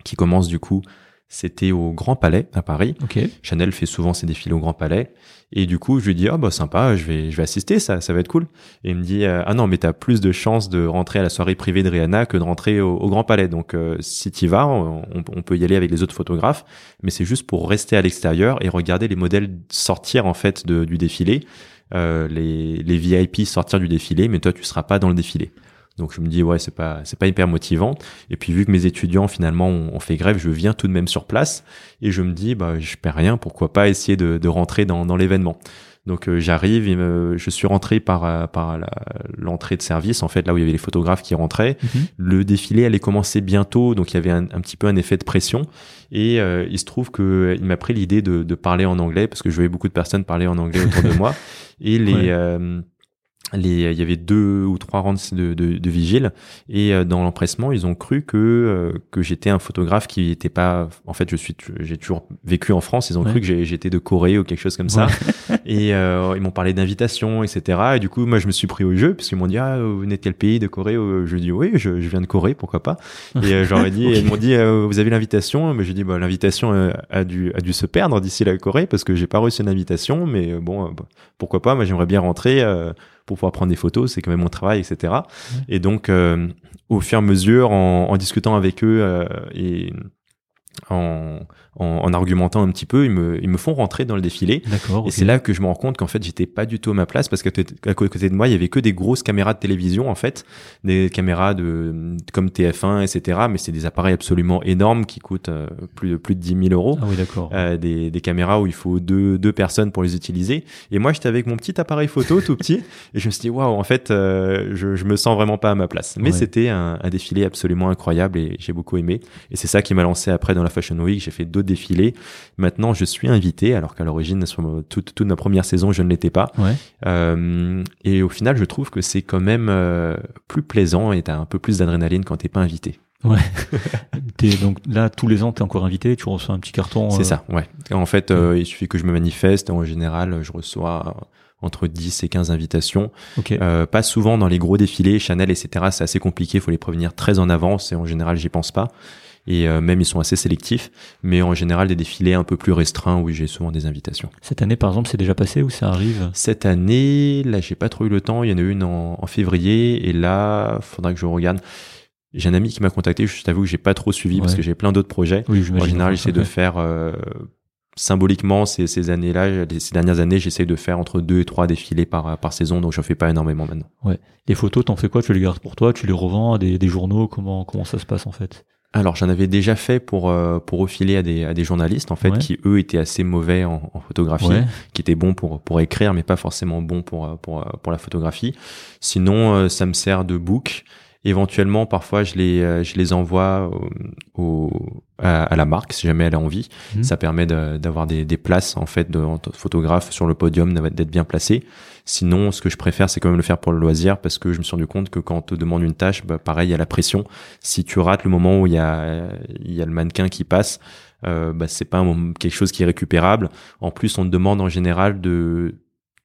qui commence du coup, c'était au Grand Palais à Paris. Chanel fait souvent ses défilés au Grand Palais. Et du coup, je lui dis, ah bah sympa, je vais, je vais assister, ça, ça va être cool. Et il me dit, euh, ah non, mais t'as plus de chances de rentrer à la soirée privée de Rihanna que de rentrer au, Grand Palais. Donc euh, si t'y vas, on, on, peut y aller avec les autres photographes, mais c'est juste pour rester à l'extérieur et regarder les modèles sortir en fait de, du défilé. Euh, les, les VIP sortir du défilé, mais toi tu seras pas dans le défilé. Donc je me dis ouais c'est pas c'est pas hyper motivant. Et puis vu que mes étudiants finalement ont, fait grève, je viens tout de même sur place et je me dis bah je perds rien, pourquoi pas essayer de, de rentrer dans, dans l'événement. Donc euh, j'arrive, je suis rentré par euh, par l'entrée de service en fait là où il y avait les photographes qui rentraient. Mhm. Le défilé allait commencer bientôt, donc il y avait un, un petit peu un effet de pression. Et euh, il se trouve que il m'a pris l'idée de, de, parler en anglais parce que je voyais beaucoup de personnes parler en anglais autour de moi et les les, il y avait deux ou trois rangs de, de, de vigiles et euh, dans l'empressement ils ont cru que euh, que j'étais un photographe qui n'était pas en fait je suis j'ai toujours vécu en France ils ont cru que j'étais de Corée ou quelque chose comme ça. Et euh, ils m'ont parlé d'invitation etc et du coup moi je me suis pris au jeu parce qu'ils m'ont dit ah vous venez de quel pays de Corée je dis oui je, je viens de Corée pourquoi pas. Et j'aurais dit ils m'ont dit vous avez l'invitation. Mais j'ai dit bah l'invitation a dû a dû se perdre d'ici la Corée parce que j'ai pas reçu une invitation mais bon pourquoi pas. Moi j'aimerais bien rentrer pour pouvoir prendre des photos, c'est quand même mon travail, etc. Et donc, euh, au fur et à mesure, en, en discutant avec eux euh, et en, en, argumentant un petit peu, ils me, ils me font rentrer dans le défilé. Et c'est là que je me rends compte qu'en fait, j'étais pas du tout à ma place parce qu'à côté de moi, il y avait que des grosses caméras de télévision, en fait, des caméras de comme TF1, etc. Mais c'est des appareils absolument énormes qui coûtent euh, plus de plus de 10 000 euros. Ah oui, d'accord. Euh, des, des caméras où il faut deux, deux personnes pour les utiliser. Et moi, j'étais avec mon petit appareil photo tout petit et je me suis dit waouh, en fait, euh, je, je me sens vraiment pas à ma place. Mais c'était un, un défilé absolument incroyable et j'ai beaucoup aimé. Et c'est ça qui m'a lancé après dans la Fashion Week. J'ai fait défilé. Maintenant, je suis invité, alors qu'à l'origine, toute, toute ma première saison, je ne l'étais pas. Euh, et au final, je trouve que c'est quand même euh, plus plaisant et t'as un peu plus d'adrénaline quand t'es pas invité. Ouais. donc là, tous les ans, tu es encore invité, tu reçois un petit carton. C'est euh, ça, ouais. En fait, il suffit que je me manifeste. En général, je reçois entre 10 et 15 invitations. pas souvent dans les gros défilés, Chanel, etc. C'est assez compliqué, il faut les prévenir très en avance et en général, j'y pense pas et euh, même ils sont assez sélectifs, mais en général des défilés un peu plus restreints où j'ai souvent des invitations. Cette année par exemple, c'est déjà passé ou ça arrive? Cette année, là j'ai pas trop eu le temps, il y en a une en, février et là, faudra que je regarde. J'ai un ami qui m'a contacté, je t'avoue que j'ai pas trop suivi parce que j'ai plein d'autres projets. Oui, en général, j'essaie de faire euh, symboliquement ces, ces années-là, ces dernières années, j'essaie de faire entre deux et trois défilés par, par saison, donc je fais pas énormément maintenant. Ouais. Les photos, t'en fais quoi? Tu les gardes pour toi? Tu les revends à des, des journaux? Comment comment ça se passe en fait? Alors j'en avais déjà fait pour euh, pour refiler à des à des journalistes en fait qui eux étaient assez mauvais en, en photographie, qui étaient bons pour pour écrire mais pas forcément bons pour euh, pour euh, pour la photographie. Sinon ça me sert de book. Éventuellement parfois je les je les envoie au, à, la marque si jamais elle a envie. Mmh. Ça permet d'avoir des des places en fait de photographe sur le podium d'être bien placé. Sinon, ce que je préfère, c'est quand même le faire pour le loisir parce que je me suis rendu compte que quand on te demande une tâche, bah, pareil, il y a la pression. Si tu rates le moment où il y a, il y a le mannequin qui passe, euh, bah, c'est pas quelque chose qui est récupérable. En plus, on te demande en général de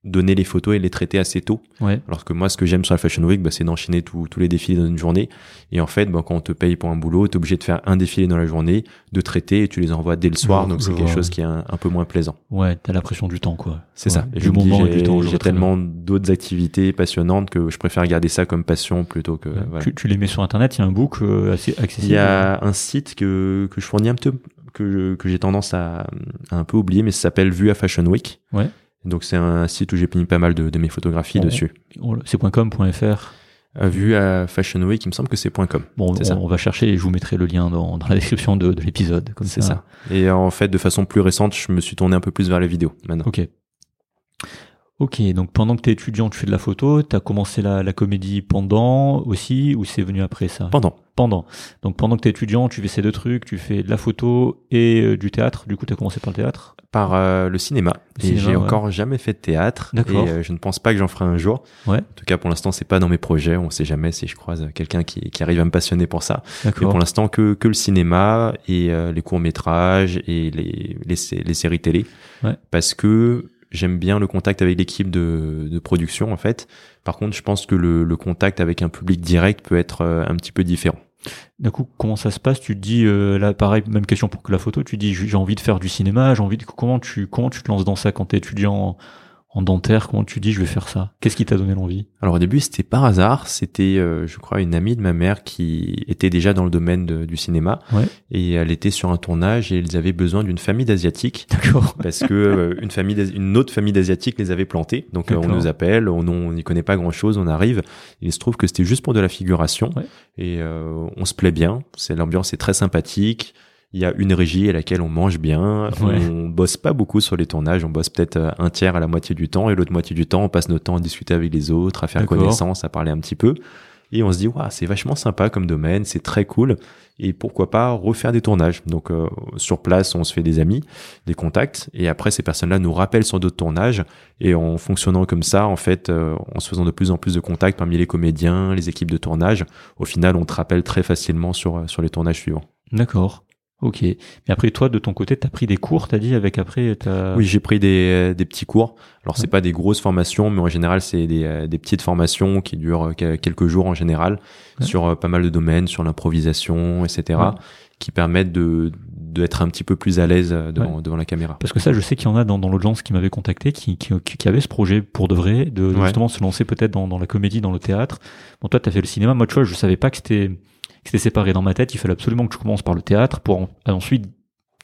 donner les photos et les traiter assez tôt. Ouais. Alors que moi, ce que j'aime sur la Fashion Week, bah, c'est d'enchaîner tous les défilés dans une journée. Et en fait, bah, quand on te paye pour un boulot, tu es obligé de faire un défilé dans la journée, de traiter et tu les envoies dès le soir. donc c'est quelque chose qui est un, peu moins plaisant. Ouais, t'as la pression du temps, quoi. C'est ça. Et du moment du temps. J'ai tellement d'autres activités passionnantes que je préfère garder ça comme passion plutôt que. Voilà. Tu, tu, les mets sur Internet. Il y a un book euh, assez accessible. Il y a un site que que je fournis un peu que, que j'ai tendance à, à, un peu oublier, mais ça s'appelle Vue à Fashion Week. Ouais. Donc c'est un site où j'ai mis pas mal de, de mes photographies dessus. C'est .com.fr vu à Fashion Week, il me semble que c'est .com. Bon, on, ça. on va chercher et je vous mettrai le lien dans, dans la description de, de l'épisode. C'est ça. Et en fait, de façon plus récente, je me suis tourné un peu plus vers les vidéos maintenant. Ok. Ok, donc pendant que tu es étudiant, tu fais de la photo, tu as commencé la, la, comédie pendant aussi, ou c'est venu après ça? Pendant. Pendant. Donc pendant que tu es étudiant, tu fais ces deux trucs, tu fais de la photo et euh, du théâtre. Du coup, tu as commencé par le théâtre? Par euh, le cinéma. et j'ai encore jamais fait de théâtre. D'accord. Et euh, je ne pense pas que j'en ferai un jour. Ouais. En tout cas, pour l'instant, c'est pas dans mes projets. On sait jamais si je croise quelqu'un qui, qui arrive à me passionner pour ça. Mais pour l'instant, que, que le cinéma et les courts-métrages et les, les, les séries télé. Ouais. Parce que j'aime bien le contact avec l'équipe de, production en fait. Par contre, je pense que le, contact avec un public direct peut être euh, un petit peu différent. Du coup, comment ça se passe? Tu dis euh, là, pareil, même question pour que la photo. Tu dis j'ai envie de faire du cinéma, j'ai envie de comment tu comment tu te lances dans ça quand t'es étudiant? En dentaire, comment tu dis je vais faire ça? Qu'est-ce qui t'a donné l'envie? Alors au début c'était par hasard, c'était euh, je crois une amie de ma mère qui était déjà dans le domaine de, du cinéma ouais. et elle était sur un tournage et ils avaient besoin d'une famille d'asiatiques. D'accord. Parce que euh, une famille une autre famille d'asiatiques les avait plantés. Donc euh, on nous appelle, on n'y connaît pas grand-chose, on arrive, il se trouve que c'était juste pour de la figuration ouais. et on se plaît bien, c'est l'ambiance est très sympathique. Il y a une régie à laquelle on mange bien. Ouais. On bosse pas beaucoup sur les tournages. On bosse peut-être euh, un tiers à la moitié du temps et l'autre moitié du temps, on passe notre temps à discuter avec les autres, à faire connaissance, à parler un petit peu. Et on se dit, waouh, c'est vachement sympa comme domaine, c'est très cool. Et pourquoi pas refaire des tournages. Donc euh, sur place, on se fait des amis, des contacts, et après ces personnes-là nous rappellent sur d'autres tournages. Et en fonctionnant comme ça, en fait, euh, en se faisant de plus en plus de contacts parmi les comédiens, les équipes de tournage, au final, on te rappelle très facilement sur euh, sur les tournages suivants. D'accord. Ok. Mais après, toi, de ton côté, t'as pris des cours, t'as dit, avec après, t'as... Oui, j'ai pris des, des petits cours. Alors, c'est pas des grosses formations, mais en général, c'est des, euh, des petites formations qui durent euh, quelques jours en général, sur euh, pas mal de domaines, sur l'improvisation, etc., qui permettent de d'être un petit peu plus à l'aise devant, devant la caméra. Parce que ça, je sais qu'il y en a dans, dans l'audience qui m'avait contacté, qui, qui, qui, avait ce projet pour de vrai, de, justement se lancer peut-être dans, dans la comédie, dans le théâtre. Bon, toi, t'as fait le cinéma. Moi, tu vois, je savais pas que c'était c'était séparé dans ma tête. Il fallait absolument que tu commences par le théâtre pour ensuite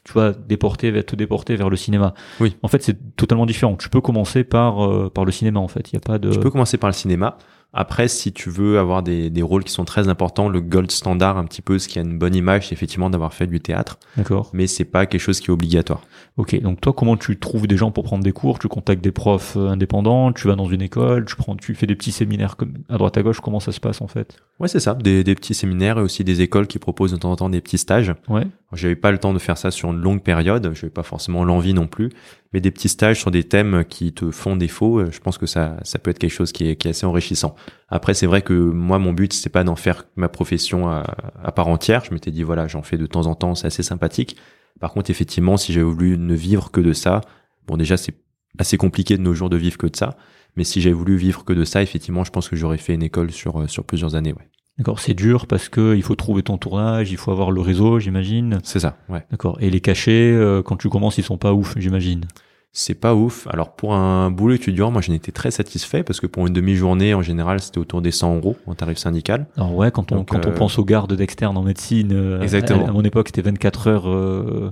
tu vois déporter te déporter vers le cinéma. Oui. En fait, c'est totalement différent. Tu peux commencer par euh, par le cinéma en fait. Il y a pas de. Tu peux commencer par le cinéma. Après, si tu veux avoir des, des rôles qui sont très importants, le gold standard un petit peu, ce qui a une bonne image, c'est effectivement d'avoir fait du théâtre. D'accord. Mais c'est pas quelque chose qui est obligatoire. Ok. Donc toi, comment tu trouves des gens pour prendre des cours? Tu contactes des profs euh, indépendants Tu vas dans une école Tu prends, tu fais des petits séminaires comme à droite à gauche. Comment ça se passe en fait? Ouais, c'est ça. Des, des petits séminaires et aussi des écoles qui proposent de temps en temps des petits stages. Ouais. J'avais pas le temps de faire ça sur une longue période. J'avais pas forcément l'envie non plus. Mais des petits stages sur des thèmes qui te font défaut, euh, je pense que ça, ça peut être quelque chose qui est, qui est assez enrichissant. Après, c'est vrai que moi, mon but, c'est pas d'en faire ma profession à, à part entière. Je m'étais dit, voilà, j'en fais de temps en temps, c'est assez sympathique. Par contre, effectivement, si j'avais voulu ne vivre que de ça, bon, déjà, c'est assez compliqué de nos jours de vivre que de ça. Mais si j'avais voulu vivre que de ça, effectivement, je pense que j'aurais fait une école sur, euh, sur plusieurs années, ouais. D'accord, c'est dur parce que il faut trouver ton tournage, il faut avoir le réseau, j'imagine. C'est ça, ouais. D'accord. Et les cachets, euh, quand tu commences, ils sont pas ouf, j'imagine. C'est pas ouf. Alors pour un boulot étudiant, moi j'en étais très satisfait parce que pour une demi-journée en général c'était autour des 100 euros en tarif syndical. Alors ouais, quand on Donc, quand on euh, pense aux gardes d'externe en médecine, euh, Exactement. À, à mon époque c'était 24 heures, euh,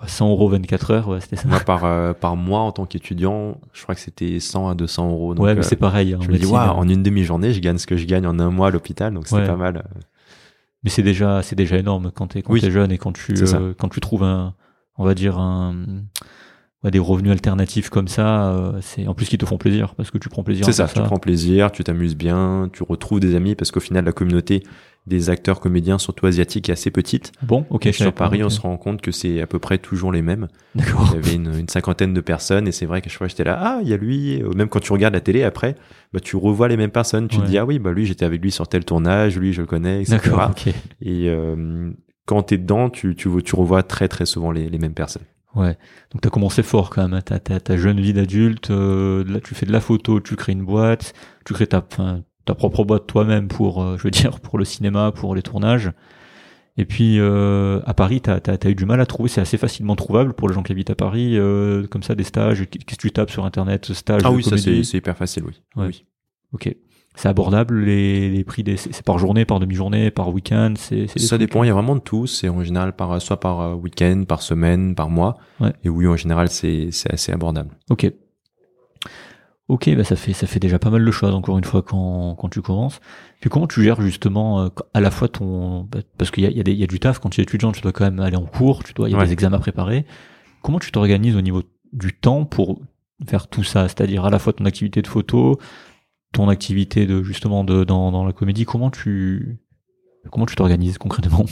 ouais, 100 euros 24 heures, ouais, c'était ça. Moi par euh, par mois en tant qu'étudiant, je crois que c'était 100 à 200 euros. Donc, ouais, mais euh, c'est pareil. hein, en je me dis waouh, en une demi-journée, je gagne ce que je gagne en un mois à l'hôpital, donc c'est Ouais. pas mal. Mais c'est déjà c'est déjà énorme quand t'es quand Oui. t'es jeune et quand tu euh, quand tu trouves un on va dire un ouais, des revenus alternatifs comme ça, euh, c'est en plus qui te font plaisir parce que tu prends plaisir. C'est ça, faire tu prends plaisir, tu t'amuses bien, tu retrouves des amis parce qu'au final la communauté des acteurs comédiens surtout asiatiques est assez petite. Bon, ok. Et sur Paris, on se rend compte que c'est à peu près toujours les mêmes. D'accord. Il y avait une, une cinquantaine de personnes et c'est vrai qu'à chaque fois j'étais là, ah, il y a lui. Même quand tu regardes la télé après, bah, tu revois les mêmes personnes. Tu Ouais. te dis, ah oui, bah lui, j'étais avec lui sur tel tournage, lui, je le connais, etc. D'accord. Et euh, quand t'es dedans, tu, tu, tu revois très très souvent les, les mêmes personnes. Ouais. Donc t'as commencé fort quand même. hein. T'as ta, ta jeune vie d'adulte. euh, là, tu fais de la photo, tu crées une boîte, tu crées ta, enfin, ta propre boîte toi-même pour, euh, je veux dire, pour le cinéma, pour les tournages. Et puis euh, à Paris, t'as as, eu du mal à trouver. C'est assez facilement trouvable pour les gens qui habitent à Paris, euh, comme ça des stages. Qu'est-ce que tu tapes sur internet, stage Ah oui, ça c'est hyper facile, oui. Ouais. oui. Ok. C'est abordable les, les prix des. C'est par journée, par demi-journée, par week-end. C'est. Ça dépend, il y a vraiment de tout. C'est en général par, soit par euh, week-end, par semaine, par mois. Ouais. Et oui, en général, c'est c'est assez abordable. Ok. Ok, bah ça fait ça fait déjà pas mal de choses encore une fois quand, quand tu commences. Puis comment tu gères justement euh, à la fois ton bah, parce qu'il y a, il y, a y a du taf quand tu es étudiant, tu dois quand même aller en cours, tu dois il y a Ouais. des examens à préparer. Comment tu t'organises au niveau du temps pour faire tout ça, c'est-à-dire à la fois ton activité de photo, ton activité de justement de dans, dans la comédie, comment tu comment tu t'organises concrètement?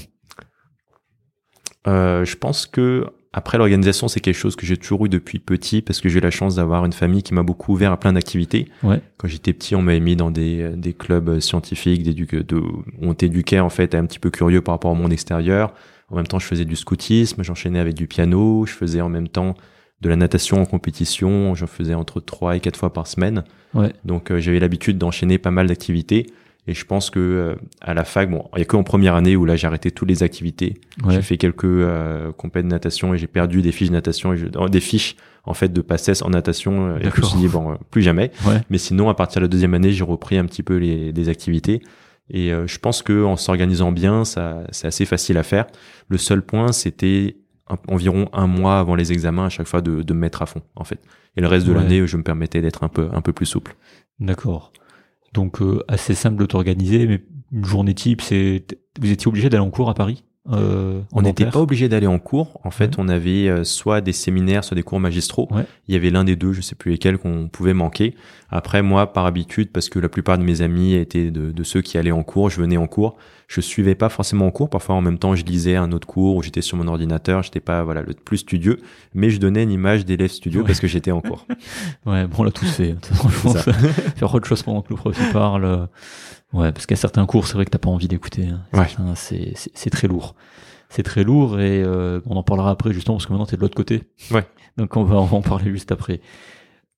Euh, je pense que après l'organisation, c'est quelque chose que j'ai toujours eu depuis petit parce que j'ai eu la chance d'avoir une famille qui m'a beaucoup ouvert à plein d'activités. Ouais. Quand j'étais petit, on m'avait mis dans des, des clubs scientifiques, d'éduc- de, on t'éduquait en fait à un petit peu curieux par rapport au monde extérieur. En même temps, je faisais du scoutisme, j'enchaînais avec du piano, je faisais en même temps de la natation en compétition, j'en faisais entre trois et quatre fois par semaine. Ouais. Donc euh, j'avais l'habitude d'enchaîner pas mal d'activités. Et je pense que euh, à la fac, bon, il y a que en première année où là j'ai arrêté toutes les activités. Ouais. J'ai fait quelques euh, compètes de natation et j'ai perdu des fiches de natation et je- des fiches en fait de passesse en natation. Et je me suis dit bon, plus jamais. Ouais. Mais sinon, à partir de la deuxième année, j'ai repris un petit peu les des activités. Et euh, je pense que en s'organisant bien, ça c'est assez facile à faire. Le seul point, c'était environ un mois avant les examens à chaque fois de, de me mettre à fond en fait. Et le reste de Ouais. l'année, je me permettais d'être un peu un peu plus souple. D'accord. Donc euh, assez simple de t'organiser, mais une journée type, c'est vous étiez obligé d'aller en cours à Paris? Euh, On n'était pas obligé d'aller en cours. En fait, on avait euh, soit des séminaires, soit des cours magistraux. Ouais. Il y avait l'un des deux, je sais plus lesquels, qu'on pouvait manquer. Après, moi, par habitude, parce que la plupart de mes amis étaient de, de ceux qui allaient en cours, je venais en cours. Je suivais pas forcément en cours. Parfois, en même temps, je lisais un autre cours ou j'étais sur mon ordinateur. J'étais pas, voilà, le plus studieux, mais je donnais une image d'élève studieux Ouais. parce que j'étais en cours. Ouais, bon, on l'a tous fait. Franchement, ça. faire autre chose pendant que le prof parle. Ouais, parce qu'à certains cours, c'est vrai que t'as pas envie d'écouter. hein. Ouais. C'est très lourd. C'est très lourd et euh, on en parlera après justement parce que maintenant t'es de l'autre côté. Ouais. Donc on va, on va en parler juste après.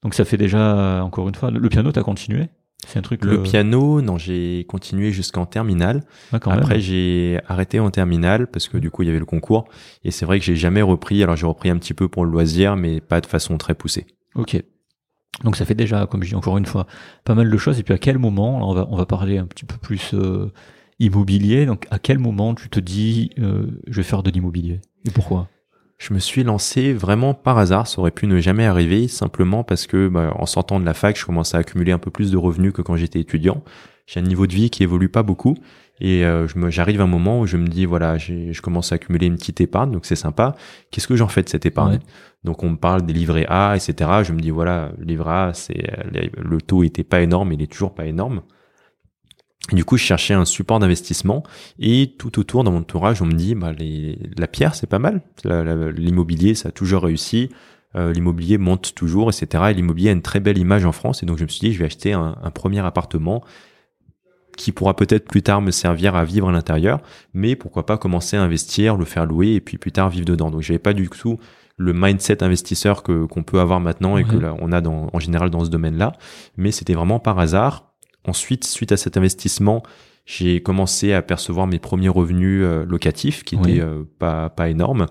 Donc ça fait déjà, encore une fois, le piano, t'as continué? C'est un truc. Le euh, piano, non, j'ai continué jusqu'en terminale. quand Après, j'ai arrêté en terminale parce que du coup, il y avait le concours. Et c'est vrai que j'ai jamais repris. Alors, j'ai repris un petit peu pour le loisir, mais pas de façon très poussée. Ok. Donc ça fait déjà, comme je dis encore une fois, pas mal de choses. Et puis à quel moment, là, on va, on va parler un petit peu plus euh, immobilier. Donc à quel moment tu te dis, euh, je vais faire de l'immobilier? Et pourquoi? Je me suis lancé vraiment par hasard. Ça aurait pu ne jamais arriver, simplement parce que, bah, en sortant de la fac, je commençais à accumuler un peu plus de revenus que quand j'étais étudiant. J'ai un niveau de vie qui évolue pas beaucoup. Et euh, j'arrive à un moment où je me dis, voilà, je commence à accumuler une petite épargne, donc c'est sympa. Qu'est-ce que j'en fais de cette épargne? Ouais. Donc on me parle des livrets A, etc. Je me dis, voilà, livret A, c'est le taux était pas énorme, il est toujours pas énorme. Du coup, je cherchais un support d'investissement et tout autour dans mon entourage, on me dit, bah, les, la pierre, c'est pas mal. L'immobilier, ça a toujours réussi. Euh, l'immobilier monte toujours, etc. Et l'immobilier a une très belle image en France. Et donc, je me suis dit, je vais acheter un, un premier appartement qui pourra peut-être plus tard me servir à vivre à l'intérieur, mais pourquoi pas commencer à investir, le faire louer et puis plus tard vivre dedans. Donc, j'avais pas du tout le mindset investisseur que qu'on peut avoir maintenant et que là, on a dans, en général dans ce domaine-là, mais c'était vraiment par hasard. Ensuite, suite à cet investissement, j'ai commencé à percevoir mes premiers revenus euh, locatifs qui Oui. étaient euh, pas pas énormes.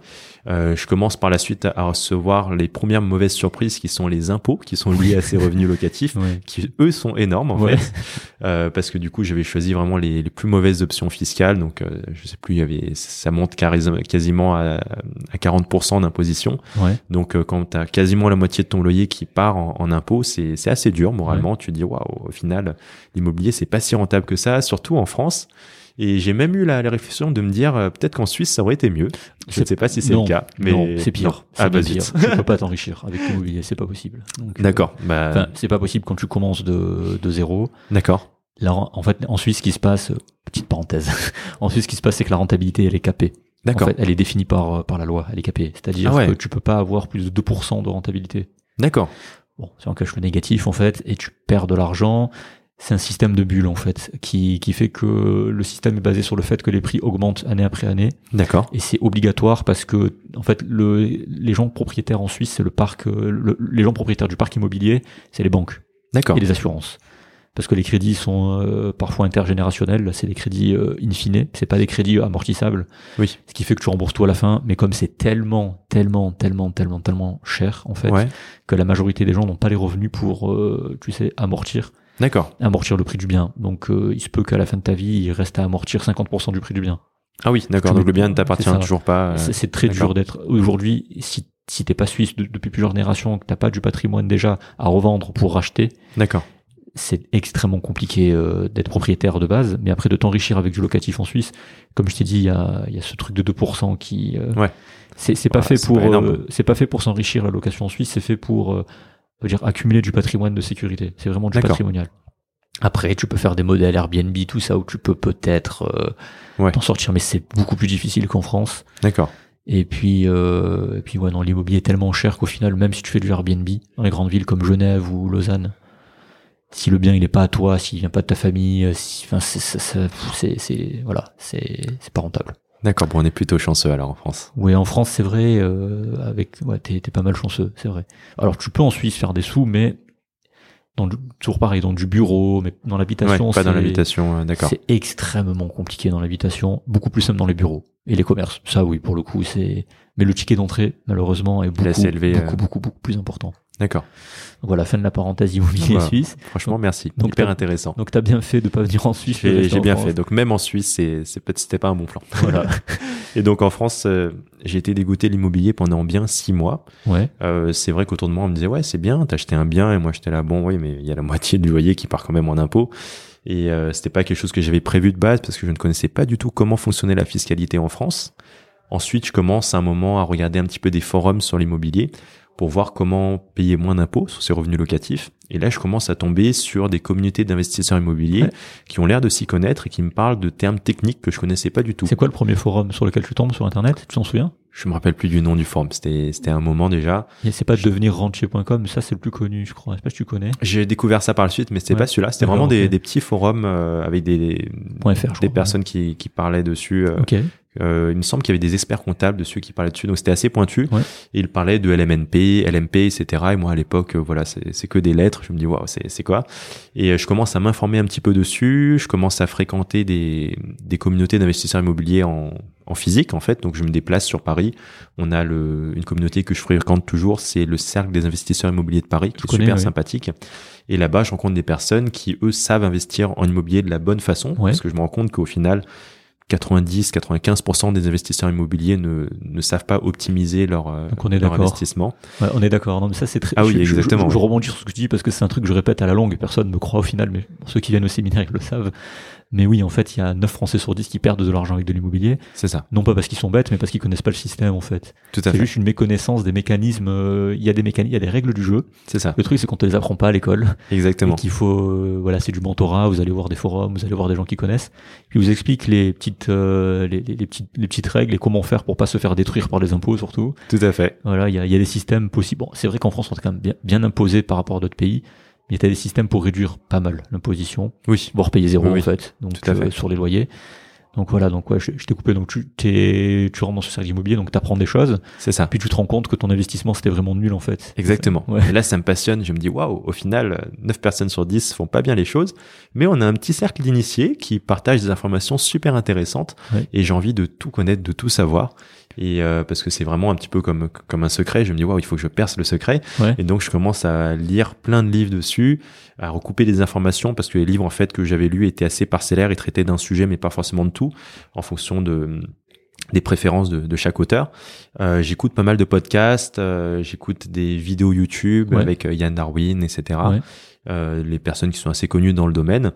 Euh, je commence par la suite à recevoir les premières mauvaises surprises qui sont les impôts qui sont liés à ces revenus locatifs Ouais. qui eux sont énormes en Ouais. fait Euh, parce que du coup j'avais choisi vraiment les, les plus mauvaises options fiscales donc euh, je sais plus il y avait ça monte quasi- quasiment à, à 40% d'imposition Ouais. donc quand tu as quasiment la moitié de ton loyer qui part en, en impôts c'est c'est assez dur moralement tu te dis waouh au final l'immobilier c'est pas si rentable que ça surtout en France et j'ai même eu la, la réflexion de me dire euh, peut-être qu'en Suisse ça aurait été mieux je ne sais pas si c'est le cas mais non, c'est pire. ah bah pire. Tu peux pas t'enrichir avec l'immobilier, c'est pas possible. Euh, d'accord bah c'est pas possible quand tu commences de, de zéro. d'accord Là, en fait, en Suisse, ce qui se passe, petite parenthèse, en Suisse, ce qui se passe, c'est que la rentabilité, elle est capée. En d'accord fait, elle est définie par, euh, par la loi, elle est capée. C'est-à-dire Ah ouais. que tu peux pas avoir plus de 2% de rentabilité. d'accord Bon, c'est un cash flow négatif, en fait, et tu perds de l'argent. C'est un système de bulles, en fait, qui, qui fait que le système est basé sur le fait que les prix augmentent année après année. d'accord Et c'est obligatoire parce que, en fait, le, les gens propriétaires en Suisse, c'est le parc, euh, le- les gens propriétaires du parc immobilier, c'est les banques d'accord et les assurances. Parce que les crédits sont euh, parfois intergénérationnels, c'est des crédits euh, in fine, c'est pas des crédits amortissables. Oui. Ce qui fait que tu rembourses tout à la fin, mais comme c'est tellement, tellement, tellement, tellement, tellement cher, en fait, ouais que la majorité des gens n'ont pas les revenus pour, euh, tu sais, amortir, d'accord amortir le prix du bien. Donc, euh, il se peut qu'à la fin de ta vie, il reste à amortir 50% du prix du bien. Ah oui, d'accord. Donc le bien ne t'appartient toujours pas. euh, C'est- très dur d'être aujourd'hui si si t'es pas suisse de- depuis plusieurs générations que t'as pas du patrimoine déjà à revendre pour racheter D'accord. c'est extrêmement compliqué euh, d'être propriétaire de base mais après de t'enrichir avec du locatif en Suisse comme je t'ai dit il y a, y a ce truc de 2% qui euh, Ouais. c'est pas fait pour euh, c'est pas fait pour s'enrichir la location en Suisse c'est fait pour on va dire accumuler du patrimoine de sécurité c'est vraiment du patrimonial après tu peux faire des modèles Airbnb tout ça où tu peux peut-être euh, Ouais. t'en sortir mais c'est beaucoup plus difficile qu'en France D'accord. et puis, euh, et puis ouais, non, l'immobilier est tellement cher qu'au final, même si tu fais du Airbnb dans les grandes villes comme Genève ou Lausanne, si le bien il est pas à toi, s'il vient pas de ta famille, euh, si, enfin, c'est, c'est, c'est, c'est- c'est- voilà, c'est, c'est pas rentable. D'accord. Bon, on est plutôt chanceux alors en France. Oui, en France, c'est vrai, euh, avec, ouais, t'es, t'es pas mal chanceux, c'est vrai. Alors, tu peux en Suisse faire des sous, mais dans du, toujours pareil, dans du bureau, mais dans Ouais, l'habitation, pas dans c'est- l'habitation. euh, D'accord. c'est extrêmement compliqué dans l'habitation, beaucoup plus simple dans les bureaux et les commerces. Ça, oui, pour le coup, c'est. Mais le ticket d'entrée, malheureusement, est beaucoup, assez élevé, beaucoup, euh. beaucoup, beaucoup plus important. D'accord. Voilà, fin de la parenthèse immobilier Bah, suisse. Franchement, merci. donc Hyper intéressant. Donc t'as bien fait de pas venir en Suisse. J'ai bien France. fait. Donc même en Suisse, c'est c'est peut-être c'était pas un bon plan. Voilà. Et donc en France, euh, j'ai été dégoûté de l'immobilier pendant bien six mois. Ouais. Euh, c'est vrai qu'autour de moi, on me disait ouais, c'est bien, t'as acheté un bien, et moi j'étais là bon, oui, mais il y a la moitié du loyer qui part quand même en impôts. Et euh, c'était pas quelque chose que j'avais prévu de base parce que je ne connaissais pas du tout comment fonctionnait la fiscalité en France. Ensuite, je commence à un moment à regarder un petit peu des forums sur l'immobilier pour voir comment payer moins d'impôts sur ses revenus locatifs. Et là, je commence à tomber sur des communautés d'investisseurs immobiliers qui ont l'air de s'y connaître et qui me parlent de termes techniques que je connaissais pas du tout. C'est quoi le premier forum sur lequel tu tombes sur Internet? Tu t'en souviens? Je me rappelle plus du nom du forum. C'était c'était un moment déjà. C'est pas devenir rentier.com, ça c'est le plus connu, je crois. Je sais pas si tu connais. J'ai découvert ça par la suite, mais c'était Ouais. pas celui-là. C'était vraiment des, des petits forums euh, avec des .fr, je des crois. personnes qui, qui parlaient dessus. euh, Ok. Euh, il me semble qu'il y avait des experts comptables dessus qui parlaient dessus, donc c'était assez pointu. Ouais. Et ils parlaient de LMNP, LMP, etc. Et moi à l'époque, euh, voilà, c'est que des lettres. Je me dis waouh, c'est quoi? Et euh, je commence à m'informer un petit peu dessus. Je commence à fréquenter des des communautés d'investisseurs immobiliers en en physique en fait. Donc je me déplace sur Paris. On a le une communauté que je fréquente toujours, c'est le cercle des investisseurs immobiliers de Paris, qui est connais, super sympathique. Et là-bas, je rencontre des personnes qui eux savent investir en immobilier de la bonne façon, Ouais. parce que je me rends compte qu'au final 90-95% des investisseurs immobiliers ne, ne savent pas optimiser leur, euh, Donc on est leur investissement. Ouais, on est d'accord. Non, mais ça c'est très. Ah oui, je- je- je- exactement, Je, ouais. rebondis sur ce que tu dis parce que c'est un truc que je répète à la longue personne ne me croit au final, mais ceux qui viennent au séminaire ils le savent. Mais oui, en fait, il y a 9 Français sur 10 qui perdent de l'argent avec de l'immobilier, C'est ça, non pas parce qu'ils sont bêtes, mais parce qu'ils connaissent pas le système en fait. tout à C'est fait. juste une méconnaissance des mécanismes. euh, Il y a des mécanismes, il y a des règles du jeu. C'est ça, Le truc, c'est qu'on te les apprend pas à l'école. exactement. Et qu'il faut, euh, voilà, c'est du mentorat. Vous allez voir des forums, vous allez voir des gens qui connaissent. Puis ils vous expliquent les petites, euh, les, les- les petites, les petites règles et comment faire pour pas se faire détruire par les impôts surtout. Tout à fait. Voilà, il y a, il y a des systèmes possibles. Bon, c'est vrai qu'en France, on est quand même bien, bien imposé par rapport à d'autres pays. Il y a des systèmes pour réduire pas mal l'imposition, Oui, voire payer zéro Oui, en fait. Donc Tout à fait. euh, sur les loyers. Donc voilà, donc ouais, je, je t'ai coupé. Donc tu, t'es, tu rentres dans ce cercle immobilier, donc tu apprends des choses. c'est ça. Puis tu te rends compte que ton investissement c'était vraiment nul en fait. Exactement. Ouais. Et là, ça me passionne. Je me dis, waouh, au final, 9 personnes sur 10 font pas bien les choses. Mais on a un petit cercle d'initiés qui partagent des informations super intéressantes. Ouais. Et j'ai envie de tout connaître, de tout savoir. Et euh, parce que c'est vraiment un petit peu comme, comme un secret. Je me dis, waouh, il faut que je perce le secret. Ouais. Et donc, je commence à lire plein de livres dessus, à recouper des informations parce que les livres, en fait, que j'avais lus étaient assez parcellaires et traitaient d'un sujet, mais pas forcément de tout, en fonction de des préférences de, de chaque auteur. Euh, j'écoute pas mal de podcasts, euh, j'écoute des vidéos YouTube Ouais. avec euh, Yann Darwin, etc. Ouais. Euh, les personnes qui sont assez connues dans le domaine.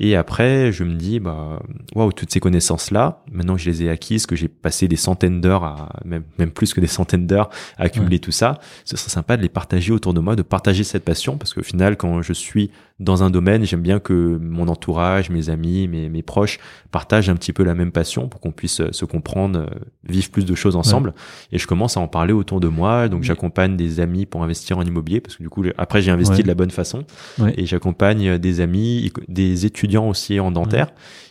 Et après, je me dis, bah, waouh, toutes ces connaissances-là, maintenant que je les ai acquises, que j'ai passé des centaines d'heures à, même, même plus que des centaines d'heures à accumuler tout ça, ce serait sympa de les partager autour de moi, de partager cette passion, parce qu'au final, quand je suis dans un domaine, j'aime bien que mon entourage, mes amis, mes, mes proches partagent un petit peu la même passion pour qu'on puisse euh, se comprendre, euh, vivre plus de choses ensemble. Et je commence à en parler autour de moi. Donc, Oui. j'accompagne des amis pour investir en immobilier parce que du coup, après, j'ai investi Ouais. de la bonne façon et j'accompagne euh, des amis, des étudiants aussi en dentaire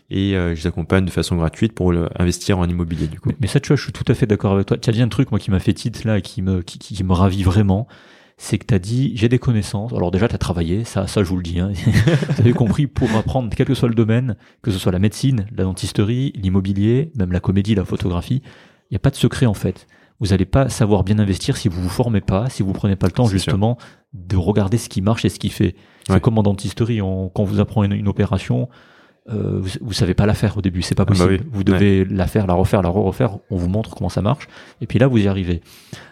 et euh, je les accompagne de façon gratuite pour le- investir en immobilier du coup. Mais, mais ça, tu vois, je suis tout à fait d'accord avec toi. Tu as dit un truc, moi, qui m'a fait titre là, et qui me, qui, qui me ravit vraiment. C'est que tu as dit, j'ai des connaissances. Alors déjà, tu as travaillé, ça, ça, je vous le dis. Hein. vous avez compris, pour apprendre, quel que soit le domaine, que ce soit la médecine, la dentisterie, l'immobilier, même la comédie, la photographie, il n'y a pas de secret en fait. Vous n'allez pas savoir bien investir si vous vous formez pas, si vous prenez pas le temps sûr. justement de regarder ce qui marche et ce qui fait. C'est Ouais. comme en dentisterie, on- quand vous apprend une, une opération, euh, vous, vous savez pas la faire au début, c'est pas Ah bah possible. oui. Vous devez la faire, la refaire, la re-refaire. On vous montre comment ça marche, et puis là vous y arrivez.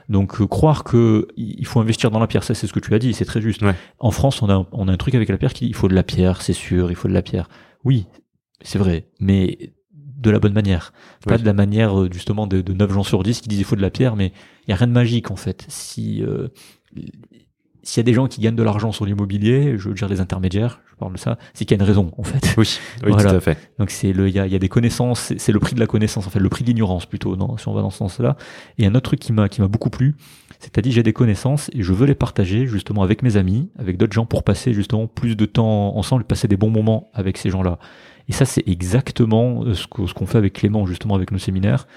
Donc euh, croire que il faut investir dans la pierre, ça c'est ce que tu as dit, c'est très juste. Ouais. En France, on a on a un truc avec la pierre qui dit il faut de la pierre, c'est sûr, il faut de la pierre. Oui, c'est vrai, mais de la bonne manière, pas Oui. de la manière euh, justement de, de 9 gens sur 10 qui disent il faut de la pierre, mais il y a rien de magique en fait. Si euh, s'il y a des gens qui gagnent de l'argent sur l'immobilier, je veux dire les intermédiaires, je parle de ça, c'est qu'il y a une raison en fait. Oui, oui Voilà. tout à fait. Donc c'est le, il y a, y a des connaissances, c'est c'est le prix de la connaissance, en fait, le prix de l'ignorance plutôt, non, si on va dans ce sens-là. Et un autre truc qui m'a, qui m'a beaucoup plu, c'est-à-dire j'ai des connaissances et je veux les partager justement avec mes amis, avec d'autres gens pour passer justement plus de temps ensemble, passer des bons moments avec ces gens-là. Et ça, c'est exactement euh, ce qu'on fait avec Clément justement avec nos séminaires.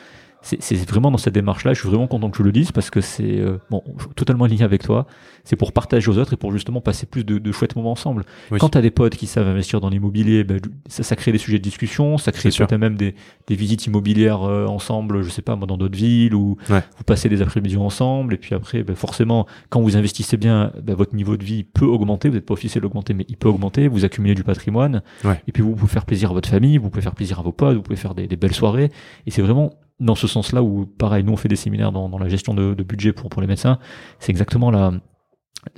C'est vraiment dans cette démarche-là. Je suis vraiment content que tu le dises parce que c'est euh, bon, totalement aligné avec toi. C'est pour partager aux autres et pour justement passer plus de, de chouettes moments ensemble. Oui. Quand tu as des potes qui savent investir dans l'immobilier, ben, ça, ça crée des sujets de discussion, ça crée peut-être même des, des visites immobilières euh, ensemble, je sais pas, moi, dans d'autres villes, ou Ouais. vous passez des après-midi ensemble, et puis après, ben, forcément, quand vous investissez bien, ben, votre niveau de vie peut augmenter, vous n'êtes pas officiel d'augmenter, mais il peut augmenter, vous accumulez du patrimoine, Ouais. et puis vous pouvez faire plaisir à votre famille, vous pouvez faire plaisir à vos potes, vous pouvez faire des, des belles soirées, et c'est vraiment dans ce sens-là où, pareil, nous on fait des séminaires dans, dans la gestion de, de budget pour, pour les médecins, c'est exactement la,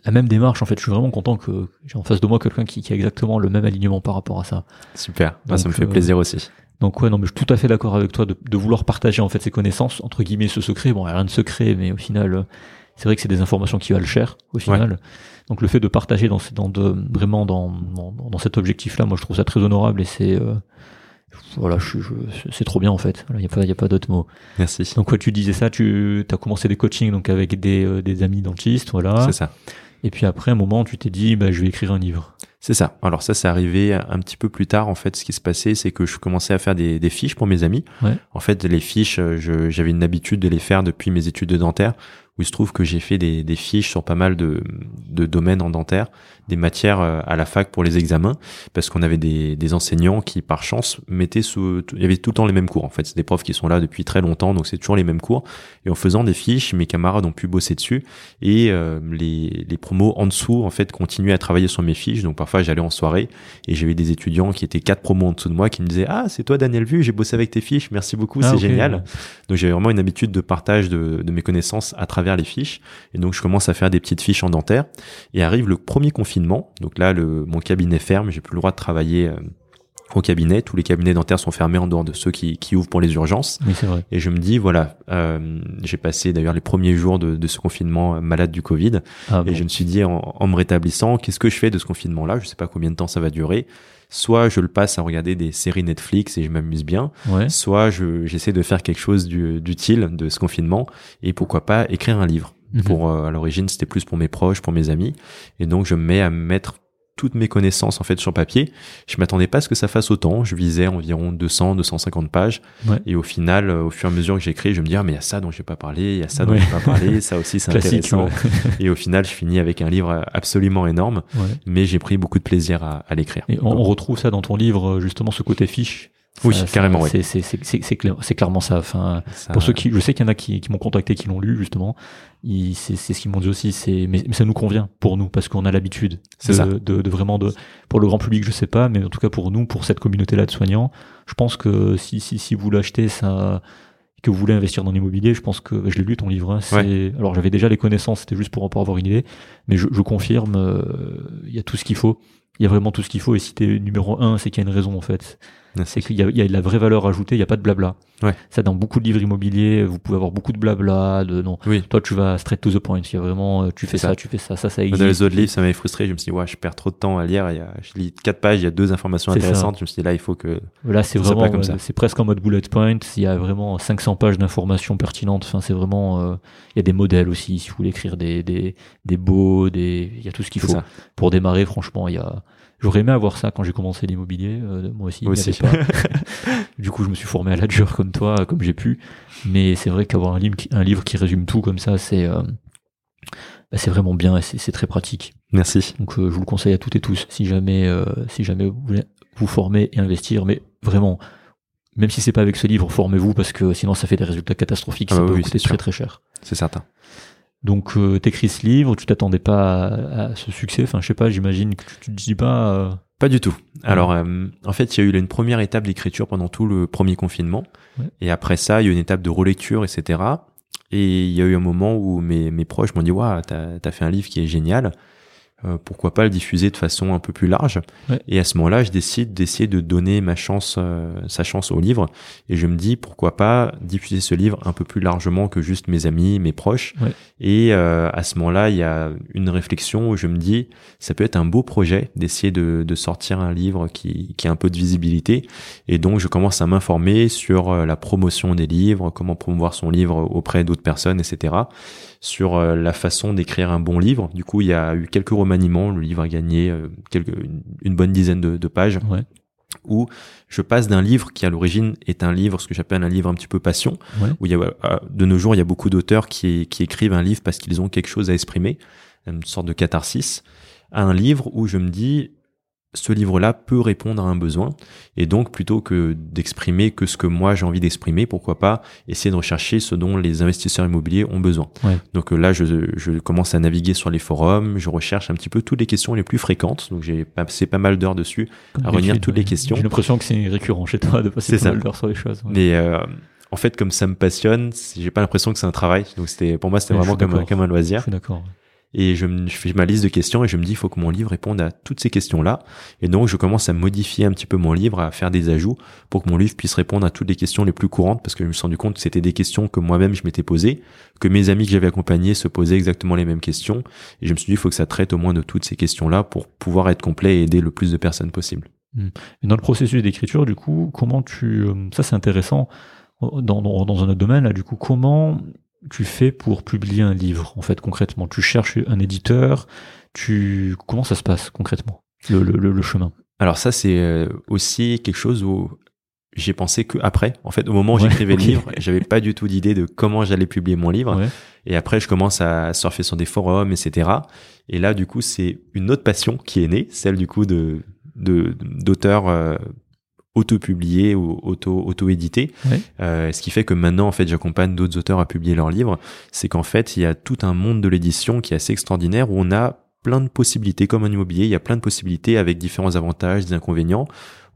la même démarche. En fait, je suis vraiment content que j'ai en face de moi quelqu'un qui, qui, a exactement le même alignement par rapport à ça. Super. Bah, ça me fait plaisir aussi. Donc ouais, non, mais je suis tout à fait d'accord avec toi de, de, vouloir partager en fait ses connaissances entre guillemets ce secret. Bon, il n'y a rien de secret, mais au final, c'est vrai que c'est des informations qui valent cher au final. Donc le fait de partager dans, dans de, vraiment dans, dans, dans cet objectif-là, moi je trouve ça très honorable et c'est euh, voilà, je, je, c'est trop bien en fait. Il n'y a pas, y a pas d'autre mot. Merci. Donc quoi, tu disais ça, tu as commencé des coachings donc avec des, euh, des amis dentistes, voilà. C'est ça. Et puis après un moment, tu t'es dit, bah, je vais écrire un livre. C'est ça. Alors ça, c'est arrivé un petit peu plus tard. En fait, ce qui se passait, c'est que je commençais à faire des, des fiches pour mes amis. Ouais. En fait, les fiches, j'avais une habitude de les faire depuis mes études de dentaire, où il se trouve que j'ai fait des, des, fiches sur pas mal de, de domaines en dentaire, des matières euh, à la fac pour les examens, parce qu'on avait des, des, enseignants qui, par chance, mettaient sous, il y avait tout le temps les mêmes cours. En fait, c'est des profs qui sont là depuis très longtemps, donc c'est toujours les mêmes cours. Et en faisant des fiches, mes camarades ont pu bosser dessus, et euh, les, les promos en dessous, en fait, continuaient à travailler sur mes fiches. Donc parfois, j'allais en soirée et j'avais des étudiants qui étaient quatre promos en dessous de moi qui me disaient ah c'est toi Daniel Vu, j'ai bossé avec tes fiches, merci beaucoup, Ah, c'est ok. génial. Donc j'avais vraiment une habitude de partage de, de mes connaissances à travers les fiches. Et donc je commence à faire des petites fiches en dentaire. Et arrive le premier confinement. Donc là, le, mon cabinet ferme, j'ai plus le droit de travailler euh, au cabinet. Tous les cabinets dentaires sont fermés en dehors de ceux qui, qui ouvrent pour les urgences. Oui, c'est vrai. Et je me dis, voilà, euh, j'ai passé d'ailleurs les premiers jours de, de ce confinement euh, malade du Covid. Ah, Et bon. je me suis dit, en, en me rétablissant, qu'est-ce que je fais de ce confinement-là? Je sais pas combien de temps ça va durer. Soit je le passe à regarder des séries Netflix et je m'amuse bien, Ouais. soit je- j'essaie de faire quelque chose du- d'utile de ce confinement et pourquoi pas écrire un livre. Mhm. Pour euh, à l'origine, c'était plus pour mes proches, pour mes amis, et donc je me mets à mettre toutes mes connaissances en fait sur papier. Je m'attendais pas à ce que ça fasse autant. Je visais environ 200, 250 pages. Ouais. Et au final, euh, au fur et à mesure que j'écris, je me dis ah mais il y a ça dont j'ai pas parlé, il y a ça dont Ouais. j'ai pas parlé, ça aussi c'est intéressant. ouais. Et au final, je finis avec un livre absolument énorme, Ouais. mais j'ai pris beaucoup de plaisir à, à l'écrire. Et on, on retrouve ça dans ton livre, justement, ce côté fiche. Oui, Ça- carrément. C'est clair- clairement ça. Enfin, Ça- pour ceux qui, je sais qu'il y en a qui, qui m'ont contacté, qui l'ont lu justement. C'est ce qu'ils m'ont dit aussi. C'est mais, mais ça nous convient pour nous parce qu'on a l'habitude de, de, de vraiment de pour le grand public, je sais pas, mais en tout cas pour nous, pour cette communauté-là de soignants, je pense que si si si vous l'achetez, ça que vous voulez investir dans l'immobilier, je pense que je l'ai lu ton livre. hein, c'est alors j'avais déjà les connaissances, c'était juste pour pour avoir une idée, mais je, je confirme, euh, il y a tout ce qu'il faut. Il y a vraiment tout ce qu'il faut. Et si t'es numéro un, c'est qu'il y a une raison en fait. C'est qu'il y y a de la vraie valeur ajoutée, il n'y a pas de blabla. Ouais. Ça, dans beaucoup de livres immobiliers, vous pouvez avoir beaucoup de blabla, de non. Oui. Toi, tu vas straight to the point. Il y a vraiment, euh, tu fais ça, ça. tu fais ça, ça, ça Dans existe. les autres livres, ça m'avait frustré. Je me suis dit, ouais, je perds trop de temps à lire. Il y a, je lis quatre pages, il y a deux informations ça. intéressantes. Je me suis dit, là, il faut que. Là, c'est vraiment, euh, c'est presque en mode bullet point. Il y a vraiment 500 pages d'informations pertinentes. Enfin, c'est vraiment, euh, il y a des modèles aussi. Si vous voulez écrire des, des, des beaux, des, il y a tout ce qu'il faut. ça. Pour démarrer, franchement, il y a, j'aurais aimé avoir ça quand j'ai commencé l'immobilier. euh, moi aussi, Moi pas. du coup, je me suis formé à la dure comme toi, comme j'ai pu. Mais c'est vrai qu'avoir un livre, qui, un livre qui résume tout comme ça, c'est, euh, bah, c'est vraiment bien et c'est très pratique. Merci. Donc, euh, je vous le conseille à toutes et tous. Si jamais, euh, si jamais vous voulez vous former et investir, mais vraiment, même si c'est pas avec ce livre, formez-vous parce que sinon ça fait des résultats catastrophiques. Ah ça bah peut oui, coûter très très cher. C'est certain. Donc, euh, t'écris ce livre, tu t'attendais pas à, à ce succès. Enfin, je sais pas, j'imagine que tu, tu te dis pas. euh, Pas du tout. Alors, euh, en fait, il y a eu une première étape d'écriture pendant tout le premier confinement. Ouais. Et après ça, il y a eu une étape de relecture, etc. Et il y a eu un moment où mes, mes proches m'ont dit, waouh, t'as as fait un livre qui est génial. Euh, pourquoi pas le diffuser de façon un peu plus large Ouais. Et à ce moment-là, je décide d'essayer de donner ma chance, euh, sa chance au livre. Et je me dis, pourquoi pas diffuser ce livre un peu plus largement que juste mes amis, mes proches. Ouais. Et euh, à ce moment-là, il y a une réflexion où je me dis, ça peut être un beau projet d'essayer de, de sortir un livre qui, qui a un peu de visibilité. Et donc, je commence à m'informer sur euh, la promotion des livres, comment promouvoir son livre auprès d'autres personnes, etc. Sur euh, la façon d'écrire un bon livre. Du coup, il y a eu quelques remaniements. Le livre a gagné euh, quelques, une, bonne dizaine de, de pages Ouais. où je passe d'un livre qui à l'origine est un livre, ce que j'appelle un livre un petit peu passion, Ouais. où il y a, euh, de nos jours il y a beaucoup d'auteurs qui, qui écrivent un livre parce qu'ils ont quelque chose à exprimer, une sorte de catharsis, à un livre où je me dis ce livre-là peut répondre à un besoin et donc plutôt que d'exprimer que ce que moi j'ai envie d'exprimer, pourquoi pas essayer de rechercher ce dont les investisseurs immobiliers ont besoin. Ouais. Donc euh, là je, je commence à naviguer sur les forums, je recherche un petit peu toutes les questions les plus fréquentes, donc j'ai passé pas mal d'heures dessus à revenir toutes les questions. J'ai l'impression que c'est récurrent chez toi de passer pas mal d'heures sur les choses. ouais. Mais euh, en fait, comme ça me passionne, j'ai pas l'impression que c'est un travail. Donc c'était pour moi, c'était je vraiment comme, un- comme un Je loisir. suis d'accord. Et je, me, je fais ma liste de questions et je me dis il faut que mon livre réponde à toutes ces questions-là. Et donc je commence à modifier un petit peu mon livre, à faire des ajouts pour que mon livre puisse répondre à toutes les questions les plus courantes parce que je me suis rendu compte que c'était des questions que moi-même je m'étais posées, que mes amis que j'avais accompagnés se posaient exactement les mêmes questions. Et je me suis dit il faut que ça traite au moins de toutes ces questions-là pour pouvoir être complet et aider le plus de personnes possible. Hmm. Et dans le processus d'écriture, du coup, comment tu... Euh, ça c'est intéressant dans, dans, dans un autre domaine, là, du coup, comment tu fais pour publier un livre, en fait, concrètement? Tu cherches un éditeur, tu comment ça se passe concrètement, le, le, le chemin? Alors ça, c'est euh, aussi quelque chose où j'ai pensé que après, en fait, au moment où j'écrivais le livre, j'avais pas du tout d'idée de comment j'allais publier mon livre. Et après, je commence à surfer sur des forums, etc. Et là, du coup, c'est une autre passion qui est née, celle du coup de d'auteurs euh, auto-publié ou auto-édité. Euh, ce qui fait que maintenant, en fait, j'accompagne d'autres auteurs à publier leurs livres. C'est qu'en fait, il y a tout un monde de l'édition qui est assez extraordinaire où on a plein de possibilités comme un immobilier. Il y a plein de possibilités avec différents avantages, des inconvénients.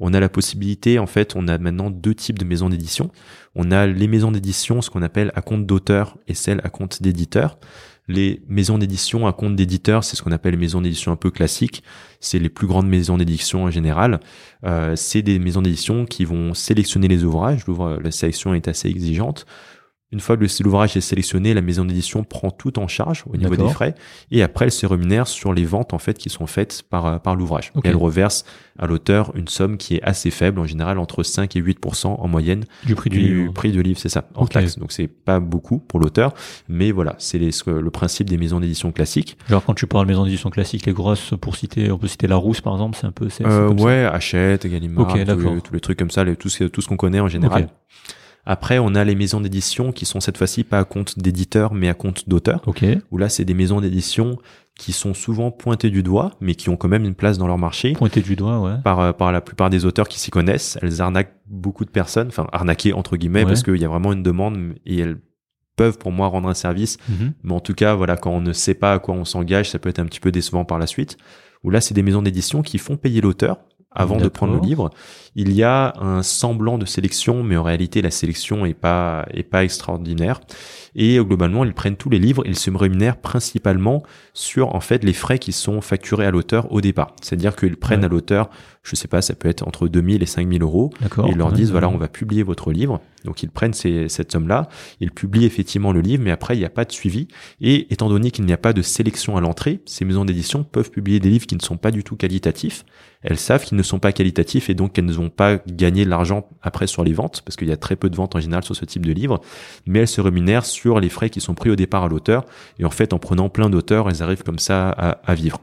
On a la possibilité, en fait, on a maintenant deux types de maisons d'édition. On a les maisons d'édition, ce qu'on appelle à compte d'auteur et celles à compte d'éditeur. Les maisons d'édition à compte d'éditeur, c'est ce qu'on appelle les maisons d'édition un peu classiques. C'est les plus grandes maisons d'édition en général. Euh, c'est des maisons d'édition qui vont sélectionner les ouvrages. La sélection est assez exigeante. Une fois que l'ouvrage est sélectionné, la maison d'édition prend tout en charge au niveau des frais et après elle se rémunère sur les ventes en fait qui sont faites par euh, par l'ouvrage. Elle reverse à l'auteur une somme qui est assez faible en général entre 5 et 8% en moyenne du prix du, livre. prix du livre, c'est ça, en taxe. Donc c'est pas beaucoup pour l'auteur, mais voilà, c'est le principe des maisons d'édition classiques. Genre quand tu parles de maisons d'édition classiques, les grosses pour citer, on peut citer Larousse par exemple, c'est un peu c'est euh, ouais, Hachette, Gallimard, tous, les, trucs comme ça, les, tout ce tout ce qu'on connaît en général. Après, on a les maisons d'édition qui sont cette fois-ci pas à compte d'éditeur, mais à compte d'auteur. Ok. Où là, c'est des maisons d'édition qui sont souvent pointées du doigt, mais qui ont quand même une place dans leur marché. Pointées du doigt, ouais. Par, euh, par la plupart des auteurs qui s'y connaissent. Elles arnaquent beaucoup de personnes, enfin, arnaquer entre guillemets, parce qu'il y a vraiment une demande et elles peuvent pour moi rendre un service. Mhm. Mais en tout cas, voilà, quand on ne sait pas à quoi on s'engage, ça peut être un petit peu décevant par la suite. Ou là, c'est des maisons d'édition qui font payer l'auteur avant de prendre le livre. Il y a un semblant de sélection, mais en réalité la sélection est pas est pas extraordinaire. Et euh, globalement, ils prennent tous les livres, ils se rémunèrent principalement sur en fait les frais qui sont facturés à l'auteur au départ. C'est-à-dire qu'ils prennent à l'auteur, je sais pas, ça peut être entre 2000 et 5000 euros, et ils leur disent voilà, on va publier votre livre. Donc ils prennent ces, cette somme-là, ils publient effectivement le livre, mais après il n'y a pas de suivi. Et étant donné qu'il n'y a pas de sélection à l'entrée, ces maisons d'édition peuvent publier des livres qui ne sont pas du tout qualitatifs. Elles savent qu'ils ne sont pas qualitatifs et donc qu'elles ne vont pas gagner de l'argent après sur les ventes, parce qu'il y a très peu de ventes en général sur ce type de livre, mais elles se rémunèrent sur les frais qui sont pris au départ à l'auteur. Et en fait, en prenant plein d'auteurs, elles arrivent comme ça à, vivre.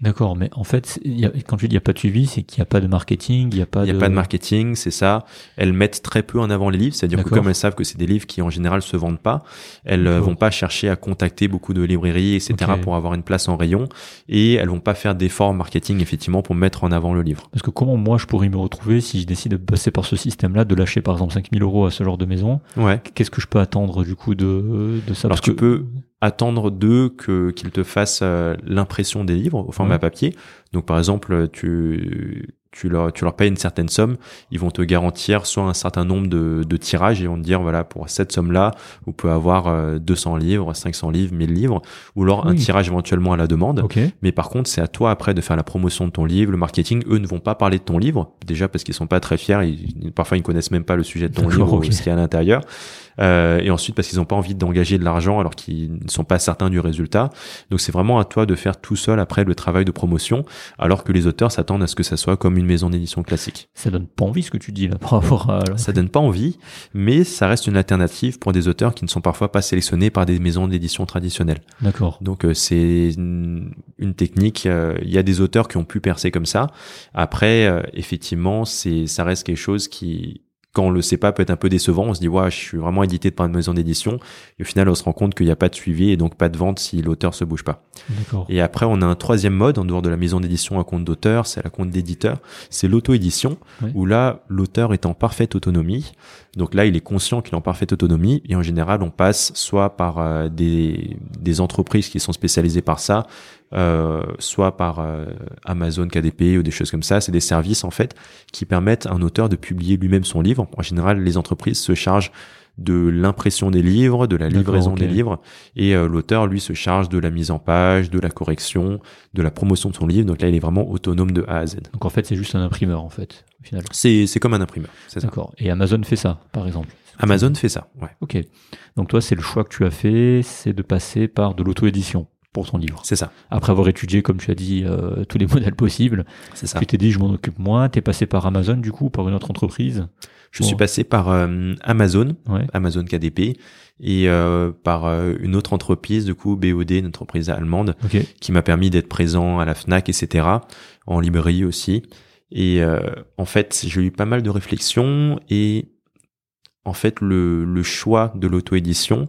D'accord, mais en fait, quand tu dis il n'y a pas de suivi, c'est qu'il n'y a pas de marketing, il n'y a pas de... Il n'y a pas de marketing, c'est ça. Elles mettent très peu en avant les livres, c'est-à-dire que comme elles savent que c'est des livres qui en général se vendent pas, elles euh, vont pas chercher à contacter beaucoup de librairies, etc. pour avoir une place en rayon, et elles vont pas faire d'efforts marketing effectivement pour mettre en avant le livre. Parce que comment moi je pourrais me retrouver si je décide de passer par ce système-là, de lâcher par exemple 5000 euros à ce genre de maison Ouais. Qu'est-ce que je peux attendre du coup de de, ça? Alors tu peux attendre d'eux que qu'ils te fassent euh, l'impression des livres au format papier. Donc par exemple, tu tu leur, tu leur payes une certaine somme, ils vont te garantir soit un certain nombre de, de tirages et vont te dire voilà pour cette somme-là, vous pouvez avoir 200 euh, livres, 500 livres, 1000 livres, ou alors un tirage éventuellement à la demande. Mais par contre, c'est à toi après de faire la promotion de ton livre, le marketing. Eux ne vont pas parler de ton livre déjà parce qu'ils sont pas très fiers. Ils, parfois ils connaissent même pas le sujet de ton livre ou ce qu'il y a à l'intérieur. Euh, et ensuite parce qu'ils n'ont pas envie d'engager de l'argent alors qu'ils ne sont pas certains du résultat. Donc c'est vraiment à toi de faire tout seul après le travail de promotion, alors que les auteurs s'attendent à ce que ça soit comme une maison d'édition classique. Ça donne pas envie ce que tu dis là par rapport à... Ça donne pas envie, mais ça reste une alternative pour des auteurs qui ne sont parfois pas sélectionnés par des maisons d'édition traditionnelles. D'accord. Donc euh, c'est une, technique. Euh, il y a des auteurs qui ont pu percer comme ça. Après, euh, effectivement, c'est ça reste quelque chose qui quand on le sait pas peut être un peu décevant. On se dit ouais, je suis vraiment édité par une maison d'édition. Et au final, on se rend compte qu'il n'y a pas de suivi et donc pas de vente si l'auteur se bouge pas. Et après, on a un troisième mode en dehors de la maison d'édition à compte d'auteur, c'est la compte d'éditeur, c'est l'auto-édition où là, l'auteur est en parfaite autonomie. Donc là, il est conscient qu'il est en parfaite autonomie et en général, on passe soit par euh, des, des entreprises qui sont spécialisées par ça, euh, soit par euh, Amazon KDP ou des choses comme ça. C'est des services en fait qui permettent à un auteur de publier lui-même son livre. En général, les entreprises se chargent de l'impression des livres, de la livraison des livres, et euh, l'auteur lui se charge de la mise en page, de la correction, de la promotion de son livre. Donc là, il est vraiment autonome de A à Z. Donc en fait, c'est juste un imprimeur en fait, au final. C'est c'est comme un imprimeur. D'accord. Et Amazon fait ça, par exemple. Amazon fait ça. Ouais, Ok. Donc toi, c'est le choix que tu as fait, c'est de passer par de l'auto-édition pour ton livre. c'est ça, Après avoir étudié, comme tu as dit, euh, tous les modèles possibles, c'est ça. tu t'es dit, je m'en occupe moi. T'es passé par Amazon, du coup, par une autre entreprise. Je suis passé par euh, Amazon, Ouais. Amazon KDP, et euh, par euh, une autre entreprise, du coup BOD, une entreprise allemande, Ok. qui m'a permis d'être présent à la Fnac, etc., en librairie aussi. Et euh, en fait, j'ai eu pas mal de réflexions et en fait, le, le choix de l'auto-édition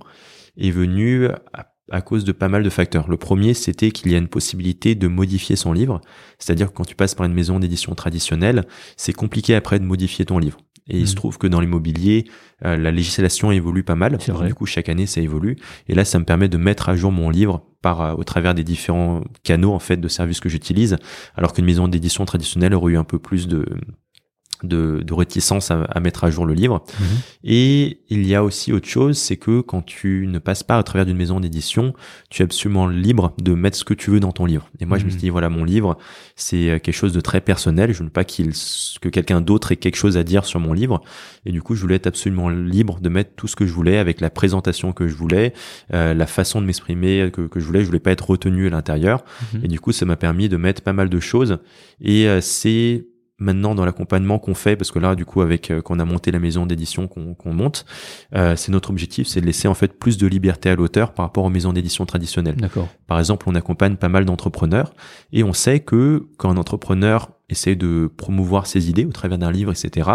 est venu à, à cause de pas mal de facteurs. Le premier, c'était qu'il y a une possibilité de modifier son livre. C'est-à-dire que quand tu passes par une maison d'édition traditionnelle, c'est compliqué après de modifier ton livre. Et il se Mhm. trouve que dans l'immobilier, euh, la législation évolue pas mal. C'est vrai. Du coup, chaque année, ça évolue. Et là, ça me permet de mettre à jour mon livre par euh, au travers des différents canaux en fait de services que j'utilise. Alors qu'une maison d'édition traditionnelle aurait eu un peu plus de de, de réticence à, à mettre à jour le livre. Mhm. Et il y a aussi autre chose, c'est que quand tu ne passes pas à travers d'une maison d'édition, tu es absolument libre de mettre ce que tu veux dans ton livre. Et moi, je me Mhm. suis dit, voilà, mon livre, c'est euh, quelque chose de très personnel. Je ne veux pas qu'il, que quelqu'un d'autre ait quelque chose à dire sur mon livre. Et du coup, je voulais être absolument libre de mettre tout ce que je voulais avec la présentation que je voulais, euh, la façon de m'exprimer que, que je voulais. Je voulais pas être retenu à l'intérieur. Mhm. Et du coup, ça m'a permis de mettre pas mal de choses. Et euh, c'est maintenant dans l'accompagnement qu'on fait, parce que là, du coup, avec euh, qu'on a monté la maison d'édition qu'on monte, euh, c'est notre objectif, c'est de laisser en fait plus de liberté à l'auteur par rapport aux maisons d'édition traditionnelles. D'accord. Par exemple, on accompagne pas mal d'entrepreneurs et on sait que quand un entrepreneur essaie de promouvoir ses idées au travers d'un livre, etc.,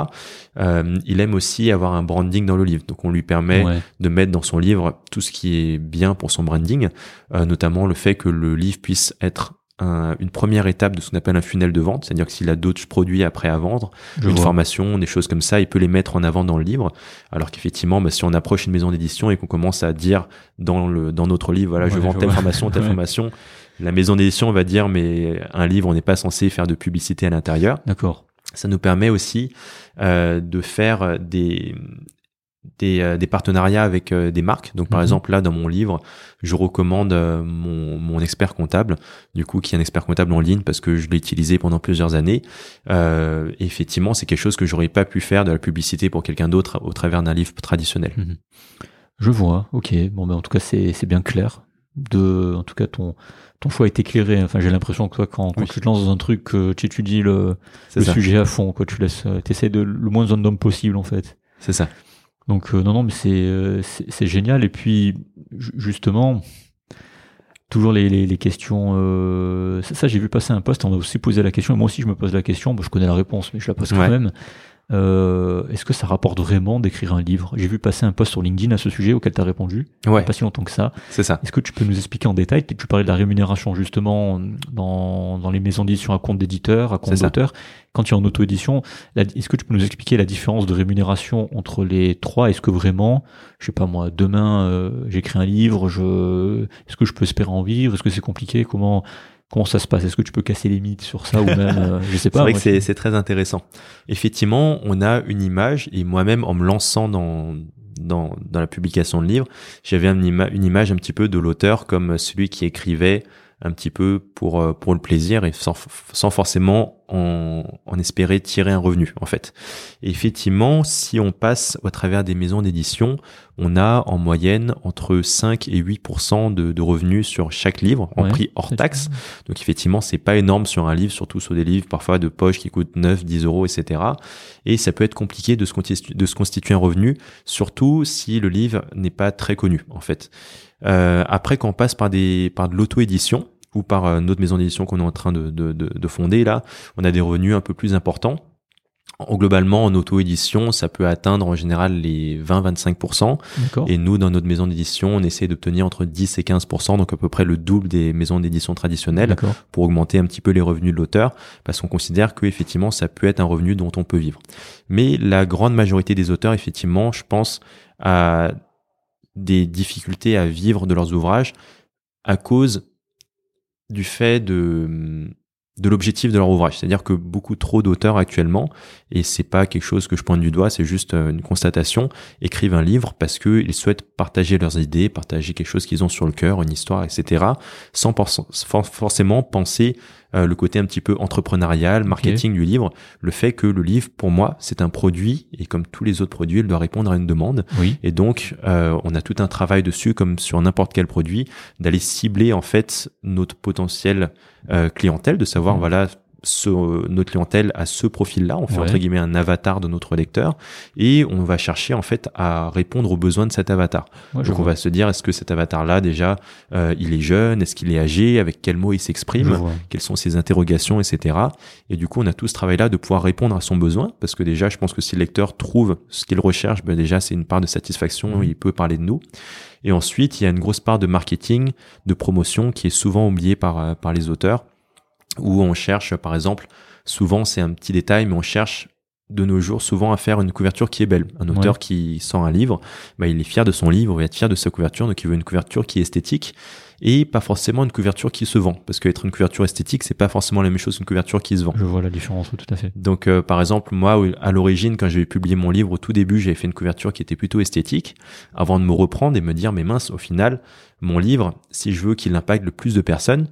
euh, il aime aussi avoir un branding dans le livre. Donc, on lui permet Ouais. de mettre dans son livre tout ce qui est bien pour son branding, euh, notamment le fait que le livre puisse être un- une première étape de ce qu'on appelle un funnel de vente, c'est-à-dire que s'il a d'autres produits après à vendre, Je une vois. formation, des choses comme ça, il peut les mettre en avant dans le livre. Alors qu'effectivement, bah, si on approche une maison d'édition et qu'on commence à dire dans le dans notre livre, voilà, je vends je telle formation, telle Ouais. formation, la maison d'édition va dire mais un livre, on n'est pas censé faire de publicité à l'intérieur. D'accord. Ça nous permet aussi euh, de faire des des, euh, des partenariats avec euh, des marques. Donc par Mhm. exemple là dans mon livre, je recommande euh, mon, mon expert comptable, du coup qui est un expert comptable en ligne parce que je l'ai utilisé pendant plusieurs années. Euh, effectivement, c'est quelque chose que j'aurais pas pu faire de la publicité pour quelqu'un d'autre au travers d'un livre traditionnel. Mhm. Je vois, ok. Bon, ben, en tout cas, c'est c'est bien clair. De, en tout cas, ton, ton choix est éclairé. Enfin, j'ai l'impression que toi, quand, quand Oui. tu te lances dans un truc, tu étudies le, le sujet à fond, quoi. Tu laisses, euh, t'essaies de le moins random possible, en fait. C'est ça. Donc, euh, non, non, mais c'est, euh, génial. Et puis, ju- justement, toujours les, les, les questions. Euh, ça, ça, j'ai vu passer un post. On m'a aussi posé la question. Et moi aussi, je me pose la question. Bon, je connais la réponse, mais je la pose quand Ouais. même. Euh, Est-ce que ça rapporte vraiment d'écrire un livre? J'ai vu passer un post sur LinkedIn à ce sujet auquel tu as répondu. Ouais, Pas si longtemps que ça. c'est ça. Est-ce que tu peux nous expliquer en détail? Tu parlais de la rémunération justement dans, dans les maisons d'édition à compte d'éditeur, à compte d'auteur. Quand tu es en auto-édition, est-ce que tu peux nous expliquer la différence de rémunération entre les trois? Est-ce que vraiment, je sais pas moi, demain euh, j'écris un livre, je, est-ce que je peux espérer en vivre? Est-ce que c'est compliqué? Comment comment ça se passe? Est-ce que tu peux casser les mythes sur ça ou même, euh, je sais C'est pas. vrai moi, que c'est c'est très intéressant. Effectivement, on a une image et moi-même en me lançant dans dans, dans la publication de livres, j'avais ima- une image un petit peu de l'auteur comme celui qui écrivait un petit peu pour euh, pour le plaisir et sans, sans forcément en, en espérer tirer un revenu en fait. Et effectivement, si on passe au travers des maisons d'édition, on a en moyenne entre 5 et 8 de, de revenus sur chaque livre en Ouais, prix hors taxe. Donc effectivement, c'est pas énorme sur un livre, surtout sur des livres parfois de poche qui coûtent 9, 10 euros, etc. Et ça peut être compliqué de se constituer, de se constituer un revenu, surtout si le livre n'est pas très connu en fait. Euh, après, quand on passe par des par de l'auto-édition ou par euh, notre maison d'édition qu'on est en train de, de, de, de fonder là, on a des revenus un peu plus importants. En, globalement, en auto-édition, ça peut atteindre en général les 20-25%. D'accord. Et nous, dans notre maison d'édition, on essaie d'obtenir entre 10 et 15%, donc à peu près le double des maisons d'édition traditionnelles pour augmenter un petit peu les revenus de l'auteur, parce qu'on considère que effectivement ça peut être un revenu dont on peut vivre. Mais la grande majorité des auteurs, effectivement, je pense à des difficultés à vivre de leurs ouvrages à cause du fait de de l'objectif de leur ouvrage. C'est-à-dire que beaucoup trop d'auteurs actuellement, et c'est pas quelque chose que je pointe du doigt, c'est juste euh, une constatation, écrivent un livre parce qu'ils souhaitent partager leurs idées, partager quelque chose qu'ils ont sur le cœur, une histoire, etc., sans forcément penser euh, le côté un petit peu entrepreneurial, marketing du livre, le fait que le livre, pour moi, c'est un produit, et comme tous les autres produits, il doit répondre à une demande. Oui. Et donc, euh, on a tout un travail dessus, comme sur n'importe quel produit, d'aller cibler en fait notre potentiel euh, clientèle, de savoir, mmh. voilà, ce, notre clientèle a ce profil-là, on fait entre guillemets un avatar de notre lecteur et on va chercher en fait à répondre aux besoins de cet avatar. Donc on va se dire est-ce que cet avatar-là déjà euh, il est jeune, est-ce qu'il est âgé, avec quels mots il s'exprime, quelles sont ses interrogations, etc. Et du coup on a tout ce travail-là de pouvoir répondre à son besoin parce que déjà je pense que si le lecteur trouve ce qu'il recherche, ben déjà c'est une part de satisfaction, mmh. il peut parler de nous. Et ensuite il y a une grosse part de marketing, de promotion qui est souvent oubliée par euh, par les auteurs où on cherche, par exemple, souvent c'est un petit détail, mais on cherche de nos jours souvent à faire une couverture qui est belle. Un auteur qui sort un livre, bah, il est fier de son livre, il va être fier de sa couverture, donc il veut une couverture qui est esthétique et pas forcément une couverture qui se vend. Parce qu'être une couverture esthétique, c'est pas forcément la même chose qu'une couverture qui se vend. Je vois la différence, tout à fait. Donc, euh, par exemple, moi, à l'origine, quand j'avais publié mon livre, au tout début, j'avais fait une couverture qui était plutôt esthétique, avant de me reprendre et me dire, mais mince, au final, mon livre, si je veux qu'il impacte le plus de personnes,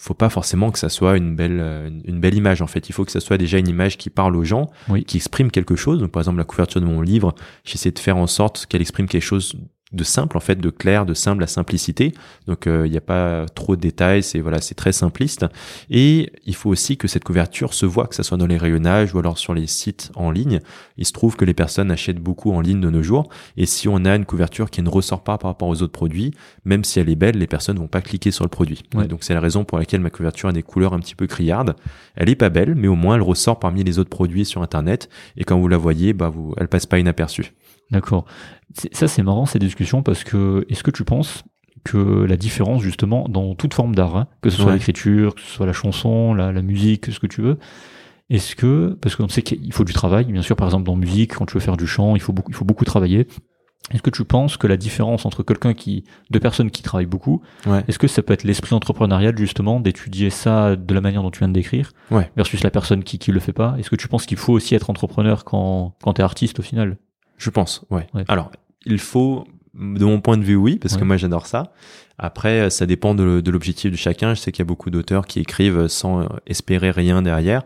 faut pas forcément que ça soit une belle euh, une belle image en fait. Il faut que ça soit déjà une image qui parle aux gens qui exprime quelque chose. Donc par exemple la couverture de mon livre j'essaie de faire en sorte qu'elle exprime quelque chose de simple en fait, de clair, de simple à simplicité. Donc euh, il n'y a pas trop de détails, c'est voilà, c'est très simpliste. Et il faut aussi que cette couverture se voit, que ça soit dans les rayonnages ou alors sur les sites en ligne. Il se trouve que les personnes achètent beaucoup en ligne de nos jours. Et si on a une couverture qui ne ressort pas par rapport aux autres produits, même si elle est belle, les personnes vont pas cliquer sur le produit. Donc c'est la raison pour laquelle ma couverture a des couleurs un petit peu criardes. Elle est pas belle, mais au moins elle ressort parmi les autres produits sur Internet. Et quand vous la voyez, bah vous, elle passe pas inaperçue. D'accord. Ça, c'est marrant, ces discussions, parce que est-ce que tu penses que la différence, justement, dans toute forme d'art, hein, que ce soit l'écriture, que ce soit la chanson, la, musique, ce que tu veux, est-ce que, parce qu'on sait qu'il faut du travail, bien sûr, par exemple, dans musique, quand tu veux faire du chant, il faut beaucoup, il faut beaucoup travailler. Est-ce que tu penses que la différence entre quelqu'un qui, deux personnes qui travaillent beaucoup, est-ce que ça peut être l'esprit entrepreneurial justement d'étudier ça de la manière dont tu viens de décrire, versus la personne qui qui le fait pas? Est-ce que tu penses qu'il faut aussi être entrepreneur quand quand t'es artiste au final? Je pense, ouais. Alors, il faut, de mon point de vue, oui, parce que moi j'adore ça. Après, ça dépend de, de l'objectif de chacun. Je sais qu'il y a beaucoup d'auteurs qui écrivent sans espérer rien derrière.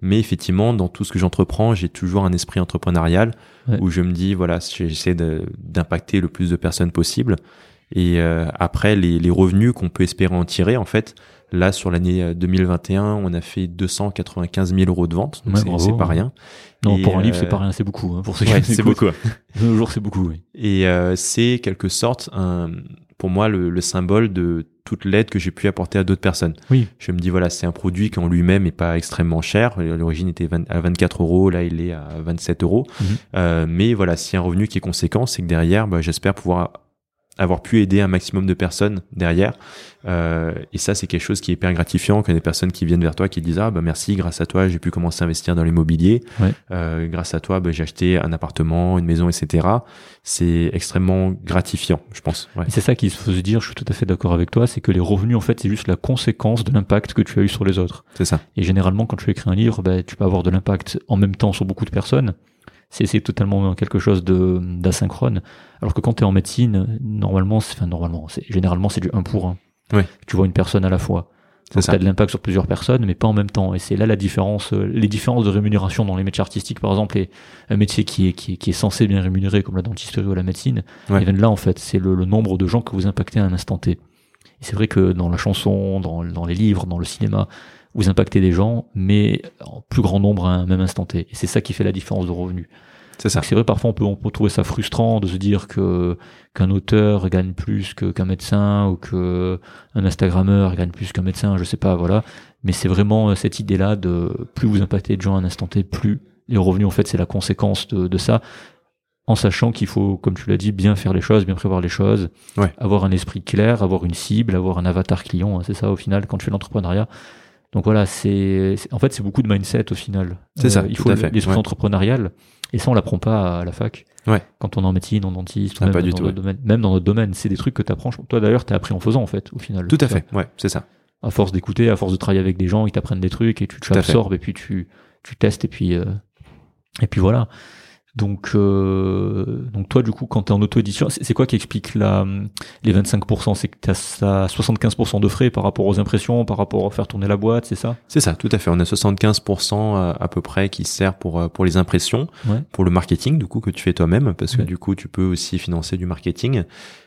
Mais effectivement, dans tout ce que j'entreprends, j'ai toujours un esprit entrepreneurial où je me dis, voilà, j'essaie d'impacter le plus de personnes possible. Et euh, après, les, les revenus qu'on peut espérer en tirer, en fait, là sur l'année 2021, on a fait 295 000 euros de vente, donc c'est pas rien. Non, pour un livre, c'est euh, pas rien, c'est beaucoup. Hein, pour ceux qui c'est beaucoup. Un jour, c'est beaucoup. Oui. Et euh, c'est quelque sorte un, pour moi le, le symbole de toute l'aide que j'ai pu apporter à d'autres personnes. Oui. Je me dis voilà, c'est un produit qui en lui-même est pas extrêmement cher. À l'origine était à 24 euros, là il est à 27 euros. Mhm. Euh, mais voilà, s'il y a un revenu qui est conséquent, c'est que derrière, bah, j'espère pouvoir avoir pu aider un maximum de personnes derrière. Euh, et ça, c'est quelque chose qui est hyper gratifiant quand il y a des personnes qui viennent vers toi qui disent ah bah merci, grâce à toi, j'ai pu commencer à investir dans l'immobilier. Euh, grâce à toi, bah, j'ai acheté un appartement, une maison, etc. C'est extrêmement gratifiant, je pense. Ouais. C'est ça qu'il faut se dire. Je suis tout à fait d'accord avec toi. C'est que les revenus, en fait, c'est juste la conséquence de l'impact que tu as eu sur les autres. C'est ça. Et généralement, quand tu écris un livre, bah, tu peux avoir de l'impact en même temps sur beaucoup de personnes c'est totalement quelque chose d'asynchrone. Alors que quand tu es en médecine, normalement, enfin normalement, généralement c'est du 1 pour 1. Oui. Tu vois une personne à la fois. Donc tu as de l'impact sur plusieurs personnes, mais pas en même temps. Et c'est là la différence, euh, les différences de rémunération dans les métiers artistiques, par exemple, et un métier qui est, qui est, qui est censé bien rémunérer, comme la dentisterie ou la médecine, ouais. viennent là, en fait. C'est le, le, nombre de gens que vous impactez à un instant T. Et c'est vrai que dans la chanson, dans, dans les livres, dans le cinéma, vous impactez des gens, mais en plus grand nombre à un même instant T. Et c'est ça qui fait la différence de revenus. C'est ça. C'est vrai, parfois on peut, on peut trouver ça frustrant de se dire que qu'un auteur gagne plus que qu'un médecin ou que un Instagrammeur gagne plus qu'un médecin, je sais pas, voilà. Mais c'est vraiment euh, cette idée-là de plus vous impactez de gens à un instant T, plus les revenus en fait c'est la conséquence de, de ça en sachant qu'il faut, comme tu l'as dit, bien faire les choses, bien prévoir les choses, ouais. avoir un esprit clair, avoir une cible, avoir un avatar client. Hein, c'est ça au final quand tu fais l'entrepreneuriat. Donc voilà, c'est en fait c'est beaucoup de mindset au final. C'est ça. Euh, il faut l'esprit ouais. entrepreneurial et ça on l'apprend pas à la fac. Ouais. Quand on est en médecine, en dentiste, ah, même, pas dans du tout, domaine, même dans notre domaine, c'est des trucs que tu apprends. Toi d'ailleurs, tu as appris en faisant en fait au final. Tout à fait. Ouais, c'est ça. À force d'écouter, à force de travailler avec des gens, ils t'apprennent des trucs et tu Tout à fait. t'absorbes et puis tu, tu testes et puis, euh, et puis voilà. Donc, euh, donc toi, du coup, quand tu es en auto-édition, c'est quoi qui explique la, les 25% C'est que tu as 75% de frais par rapport aux impressions, par rapport à faire tourner la boîte, c'est ça? C'est ça, tout à fait. On a 75% euh, à peu près qui sert pour euh, pour les impressions, Ouais. pour le marketing du coup que tu fais toi-même, parce que Ouais. du coup tu peux aussi financer du marketing.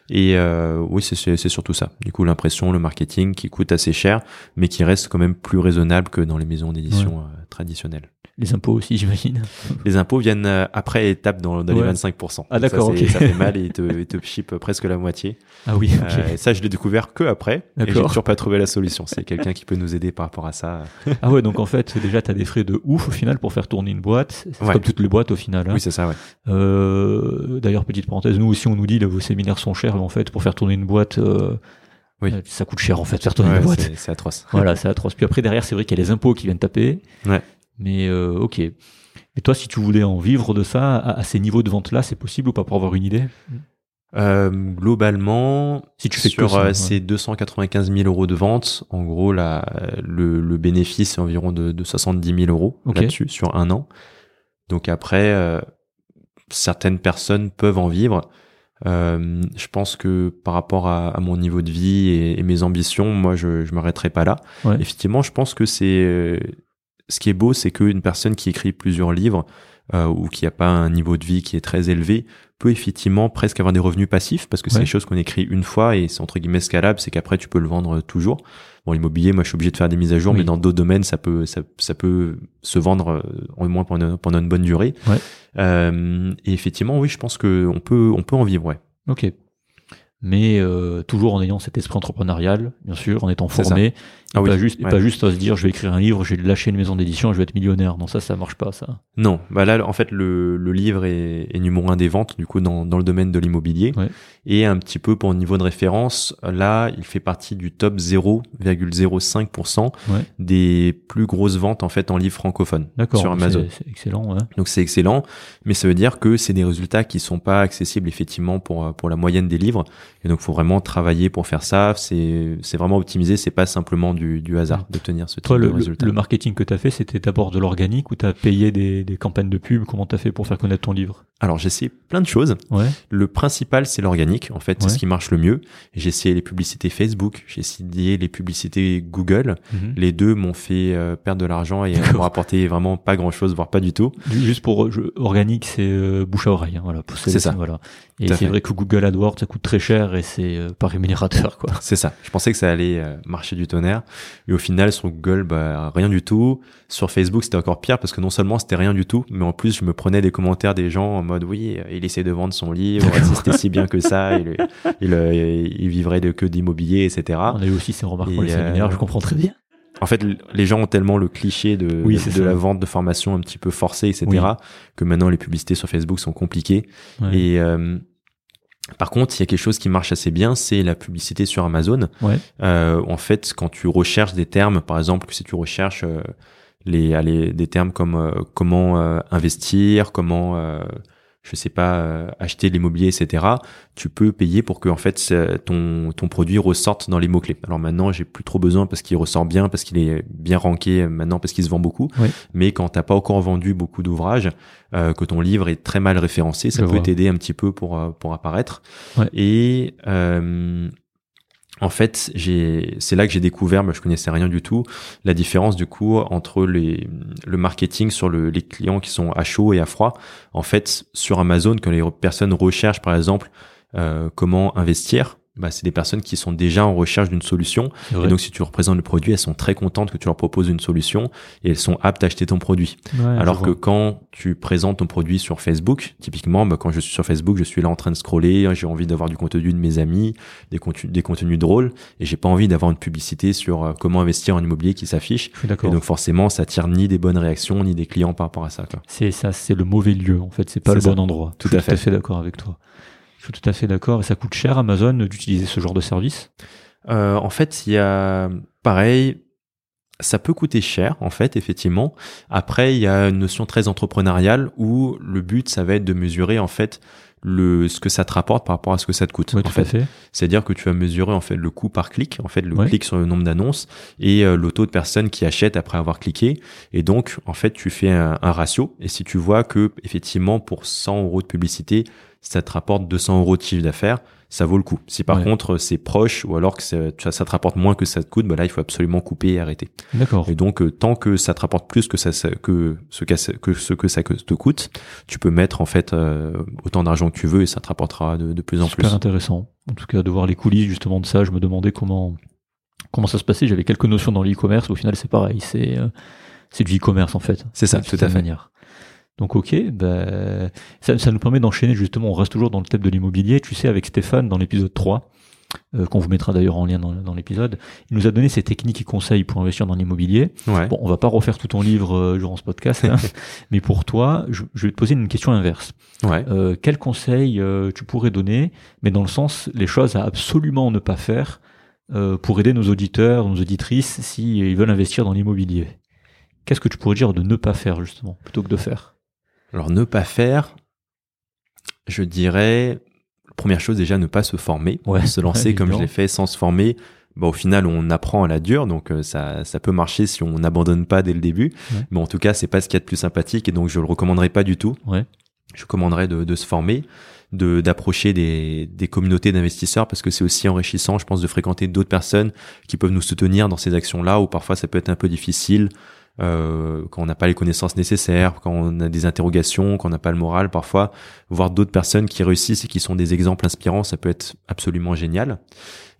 Et euh, oui, c'est surtout ça. Du coup, l'impression, le marketing qui coûte assez cher, mais qui reste quand même plus raisonnable que dans les maisons d'édition traditionnelles. Les impôts aussi, j'imagine. Les impôts viennent euh, après étape dans, dans Ouais. les 25%. Ah, d'accord, ok. Ça fait mal et ils te, ils te chip presque la moitié. Ah oui, ok. Euh, et ça, je l'ai découvert que après. Et j'ai toujours pas trouvé la solution. C'est quelqu'un qui peut nous aider par rapport à ça. Ah ouais, donc en fait, déjà, tu as des frais de ouf au final pour faire tourner une boîte. C'est Ouais. comme toutes les boîtes au final. hein. Oui, c'est ça, ouais. Euh, D'ailleurs, petite parenthèse, nous aussi, on nous dit là, vos séminaires sont chers, mais en fait, pour faire tourner une boîte, euh, Oui. ça coûte cher en fait, faire tourner Ouais, une boîte. c'est c'est atroce. Voilà, c'est atroce. Puis après, derrière, c'est vrai qu'il y a les impôts qui viennent taper. Ouais. Mais euh, ok. Et toi, si tu voulais en vivre de ça, à, à ces niveaux de vente-là, c'est possible ou pas pour avoir une idée? Euh, globalement, Si tu fais sur ça, euh, ouais. ces 295 000 euros de vente, en gros, le, le bénéfice est environ de, de 70 000 euros là-dessus sur un an. Donc après, euh, certaines personnes peuvent en vivre. Euh, je pense que par rapport à, à mon niveau de vie et, et mes ambitions, moi, je je m'arrêterai pas là. Ouais. Effectivement, je pense que c'est ce qui est beau, c'est qu'une personne qui écrit plusieurs livres euh, ou qui a pas un niveau de vie qui est très élevé peut effectivement presque avoir des revenus passifs parce que c'est Ouais. des choses qu'on écrit une fois et c'est entre guillemets scalable, c'est qu'après tu peux le vendre toujours. Bon, l'immobilier, moi je suis obligé de faire des mises à jour, Oui. mais dans d'autres domaines, ça peut ça, ça peut se vendre euh, au moins pendant, pendant une bonne durée. Ouais. Euh, et effectivement, oui, je pense que on peut on peut en vivre, ouais. Ok. Mais euh, toujours en ayant cet esprit entrepreneurial, bien sûr, en étant formé, Ah oui, pas juste, ouais. pas juste à se dire je vais écrire un livre, je vais lâcher une maison d'édition, je vais être millionnaire. Non, ça, ça marche pas, ça. Non, bah là, en fait, le, le livre est, est numéro un des ventes, du coup, dans, dans le domaine de l'immobilier. Ouais. Et un petit peu pour niveau de référence, là, il fait partie du top 0,05% Ouais. des plus grosses ventes, en fait, en livres francophones sur Amazon. C'est excellent, ouais. Donc c'est excellent, mais ça veut dire que c'est des résultats qui sont pas accessibles effectivement pour pour la moyenne des livres. Et donc faut vraiment travailler pour faire ça. C'est c'est vraiment optimisé. C'est pas simplement du, du hasard d'obtenir ce type Toi, de le, résultat. le marketing que tu as fait, c'était d'abord de l'organique ou tu as payé des, des campagnes de pub? Comment tu as fait pour faire connaître ton livre? Alors j'ai essayé plein de choses. Ouais. Le principal c'est l'organique. En fait, c'est Ouais. ce qui marche le mieux. J'ai essayé les publicités Facebook. J'ai essayé les publicités Google. Mhm. Les deux m'ont fait euh, perdre de l'argent et m'ont rapporté vraiment pas grand chose, voire pas du tout. Juste pour je- organique, c'est euh, bouche à oreille. hein, voilà, C'est ça. Voilà. Et c'est vrai que Google AdWords, ça coûte très cher et c'est euh, pas rémunérateur, quoi. C'est ça. Je pensais que ça allait euh, marcher du tonnerre. Et au final, sur Google, bah, rien du tout. Sur Facebook, c'était encore pire parce que non seulement c'était rien du tout, mais en plus, je me prenais des commentaires des gens en mode, oui, il essaie de vendre son livre, c'était si bien que ça, il, il, il vivrait de que d'immobilier, etc. On a eu aussi ces remarques pour euh, je comprends très bien. En fait, les gens ont tellement le cliché de, Oui, de, la vente de formation un petit peu forcée, etc., Oui. que maintenant les publicités sur Facebook sont compliquées. Ouais. Et euh, par contre, il y a quelque chose qui marche assez bien, c'est la publicité sur Amazon. Ouais. Euh, en fait, quand tu recherches des termes, par exemple, si tu recherches euh, les, allez, des termes comme euh, comment euh, investir, comment, euh, je sais pas, euh, acheter de l'immobilier, etc., tu peux payer pour que en fait ton, ton produit ressorte dans les mots clés. Alors maintenant, j'ai plus trop besoin parce qu'il ressort bien, parce qu'il est bien ranké maintenant, parce qu'il se vend beaucoup. Ouais. Mais quand t'as pas encore vendu beaucoup d'ouvrages, euh, que ton livre est très mal référencé, ça Je peut t'aider un petit peu pour euh, pour apparaître. Ouais. Et euh, en fait, c'est là que j'ai découvert, mais je connaissais rien du tout, la différence du coup entre le marketing sur le, les clients qui sont à chaud et à froid. En fait, sur Amazon, quand les personnes recherchent par exemple euh, comment investir, bah, c'est des personnes qui sont déjà en recherche d'une solution. C'est Et donc, si tu leur présentes le produit, elles sont très contentes que tu leur proposes une solution et elles sont aptes à acheter ton produit. Ouais, Alors que vois. quand tu présentes ton produit sur Facebook, typiquement, bah, quand je suis sur Facebook, je suis là en train de scroller, hein, j'ai envie d'avoir du contenu de mes amis, des contenus, des contenus drôles, et j'ai pas envie d'avoir une publicité sur euh, comment investir en immobilier qui s'affiche. Et donc forcément, ça tire ni des bonnes réactions ni des clients par rapport à ça. C'est ça, c'est le mauvais lieu. En fait, c'est pas le ça. bon endroit. Tout je suis à tout à fait. fait d'accord avec toi. Je suis tout à fait d'accord. Et ça coûte cher Amazon d'utiliser ce genre de service. Euh, en fait, il y a pareil. Ça peut coûter cher, en fait, effectivement. Après, il y a une notion très entrepreneuriale où le but, ça va être de mesurer, en fait, le ce que ça te rapporte par rapport à ce que ça te coûte. Ouais, en tout à fait. C'est-à-dire que tu vas mesurer en fait le coût par clic, en fait le Ouais. clic sur le nombre d'annonces et euh, le taux de personnes qui achètent après avoir cliqué. Et donc en fait tu fais un, un ratio et si tu vois que effectivement pour 100 euros de publicité ça te rapporte 200 euros de chiffre d'affaires, ça vaut le coup. Si par Ouais. contre c'est proche ou alors que ça, te rapporte moins que ça te coûte, bah là il faut absolument couper et arrêter. D'accord. Et donc, euh, tant que ça te rapporte plus que, ça, ça- que, ce, que, que ce que ça te coûte, tu peux mettre en fait euh, autant d'argent que tu veux et ça te rapportera de, de plus en Super plus. intéressant. En tout cas, de voir les coulisses justement de ça, je me demandais comment comment ça se passait. J'avais quelques notions dans l'e-commerce. Au final, c'est pareil. C'est euh, c'est du e-commerce en fait. C'est ça, tout à fait. manière. Donc ok, ben, ça, ça nous permet d'enchaîner justement, on reste toujours dans le thème de l'immobilier, tu sais, avec Stéphane dans l'épisode 3, euh, qu'on vous mettra d'ailleurs en lien dans, dans l'épisode, il nous a donné ses techniques et conseils pour investir dans l'immobilier. Ouais. Bon, on va pas refaire tout ton livre euh, durant ce podcast, hein, mais pour toi, je, je vais te poser une question inverse. ouais. Euh, quels conseils euh, tu pourrais donner, mais dans le sens les choses à absolument ne pas faire pour aider nos auditeurs, nos auditrices, s'ils veulent investir dans l'immobilier? Qu'est-ce que tu pourrais dire de ne pas faire justement, plutôt que de faire? Alors, ne pas faire, je dirais, première chose déjà, ne pas se former. Ouais, se lancer ouais, comme je l'ai fait sans se former. Bah, au final, on apprend à la dure, donc euh, ça, ça peut marcher si on n'abandonne pas dès le début. Ouais. Mais en tout cas, c'est pas ce qu'il y a de plus sympathique et donc je le recommanderais pas du tout. Ouais. Je recommanderais de, de se former, de d'approcher des, des communautés d'investisseurs parce que c'est aussi enrichissant, je pense, de fréquenter d'autres personnes qui peuvent nous soutenir dans ces actions-là où parfois ça peut être un peu difficile. Euh, quand on n'a pas les connaissances nécessaires, quand on a des interrogations, quand on n'a pas le moral, parfois voir d'autres personnes qui réussissent et qui sont des exemples inspirants, ça peut être absolument génial.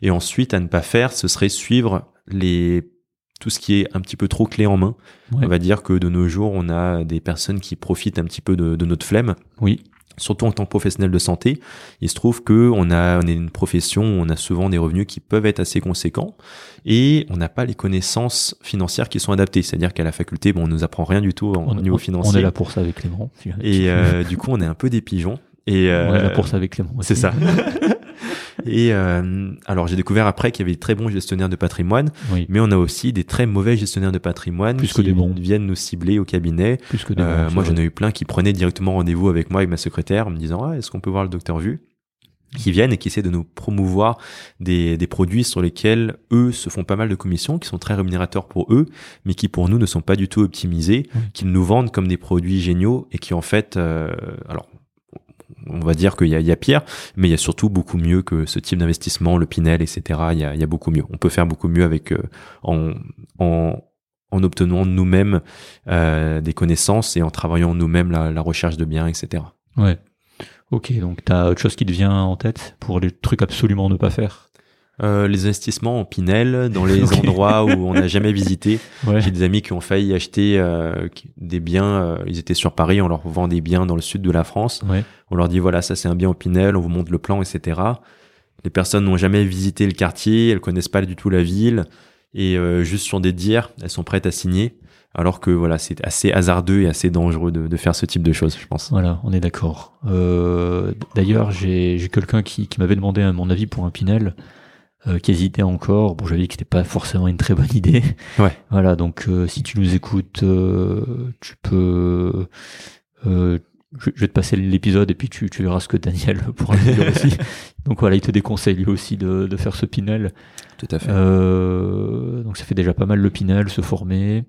Et ensuite, à ne pas faire, ce serait suivre les tout ce qui est un petit peu trop clé en main. Ouais. On va dire que de nos jours, on a des personnes qui profitent un petit peu de, de notre flemme Oui, surtout en tant que professionnel de santé, il se trouve que on a on est une profession où on a souvent des revenus qui peuvent être assez conséquents et on n'a pas les connaissances financières qui sont adaptées. C'est-à-dire qu'à la faculté, bon, on nous apprend rien du tout en, on, niveau on- financier. on est là pour ça avec Clément. Et euh, du coup, on est un peu des pigeons. Et on est là euh, pour ça avec Clément. c'est ça. et euh, alors, j'ai découvert après qu'il y avait de très bons gestionnaires de patrimoine, Oui, mais on a aussi des très mauvais gestionnaires de patrimoine Plus qui que des bons. viennent nous cibler au cabinet plus que des euh, bons, moi, j'en ai eu plein qui prenaient directement rendez-vous avec moi, avec ma secrétaire, en me disant ah, est-ce qu'on peut voir le docteur Vu? Qui viennent et qui essaient de nous promouvoir des, des produits sur lesquels eux se font pas mal de commissions, qui sont très rémunérateurs pour eux, mais qui pour nous ne sont pas du tout optimisés, Oui. qu'ils nous vendent comme des produits géniaux et qui en fait, euh, alors on va dire qu'il y y a pire, mais il y a surtout beaucoup mieux que ce type d'investissement, le Pinel, etc. Il y a, beaucoup mieux. On peut faire beaucoup mieux avec euh, en, en en obtenant nous-mêmes euh, des connaissances et en travaillant nous-mêmes la, la recherche de biens, etc. Ouais. Ok, donc tu as autre chose qui te vient en tête pour les trucs absolument ne pas faire? Euh, les investissements en Pinel, dans les endroits où on n'a jamais visité. Ouais. J'ai des amis qui ont failli acheter euh, des biens. euh, ils étaient sur Paris, on leur vend des biens dans le sud de la France. Ouais. On leur dit voilà, ça c'est un bien au Pinel, on vous montre le plan, etc. Les personnes n'ont jamais visité le quartier, elles connaissent pas du tout la ville et juste sur des dires, elles sont prêtes à signer. Alors que voilà, c'est assez hasardeux et assez dangereux de, de faire ce type de choses, je pense. Voilà, on est d'accord. Euh, D'ailleurs, j'ai quelqu'un qui, qui m'avait demandé à mon avis pour un Pinel, euh, qui hésitait encore. Bon, j'avais dit que c'était pas forcément une très bonne idée. Ouais. Voilà, donc euh, si tu nous écoutes, euh, tu peux. euh, je, vais te passer l'épisode et puis tu, tu verras ce que Daniel pourra dire aussi. Donc voilà, il te déconseille lui aussi de, de faire ce Pinel. Tout à fait. Donc ça fait déjà pas mal le Pinel, se former,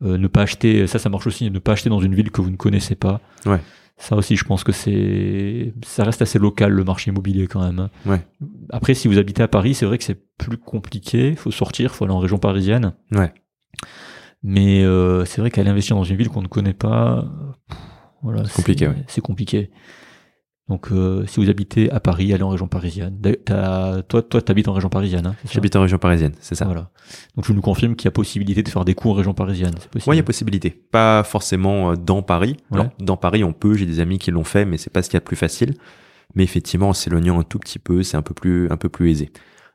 ne pas acheter, ça ça marche aussi, ne pas acheter dans une ville que vous ne connaissez pas. Ouais. Ça aussi, je pense que c'est, ça reste assez local le marché immobilier quand même. hein. Ouais. Après, si vous habitez à Paris, c'est vrai que c'est plus compliqué. Faut sortir, faut aller en région parisienne. Ouais. Mais euh, c'est vrai qu'aller investir dans une ville qu'on ne connaît pas, voilà, c'est compliqué, ouais. C'est compliqué. Donc, euh, si vous habitez à Paris, allez en région parisienne. T'as- Toi, toi, t'habites en région parisienne, hein, J'habite en région parisienne, c'est ça. Voilà. Donc, je nous confirme qu'il y a possibilité de faire des cours en région parisienne. Ouais, il y a possibilité. Pas forcément euh, dans Paris. Ouais. Alors, dans Paris, on peut. J'ai des amis qui l'ont fait, mais c'est pas ce qu'il y a de plus facile. Mais effectivement, en s'éloignant un tout petit peu, c'est un peu plus, un peu plus aisé.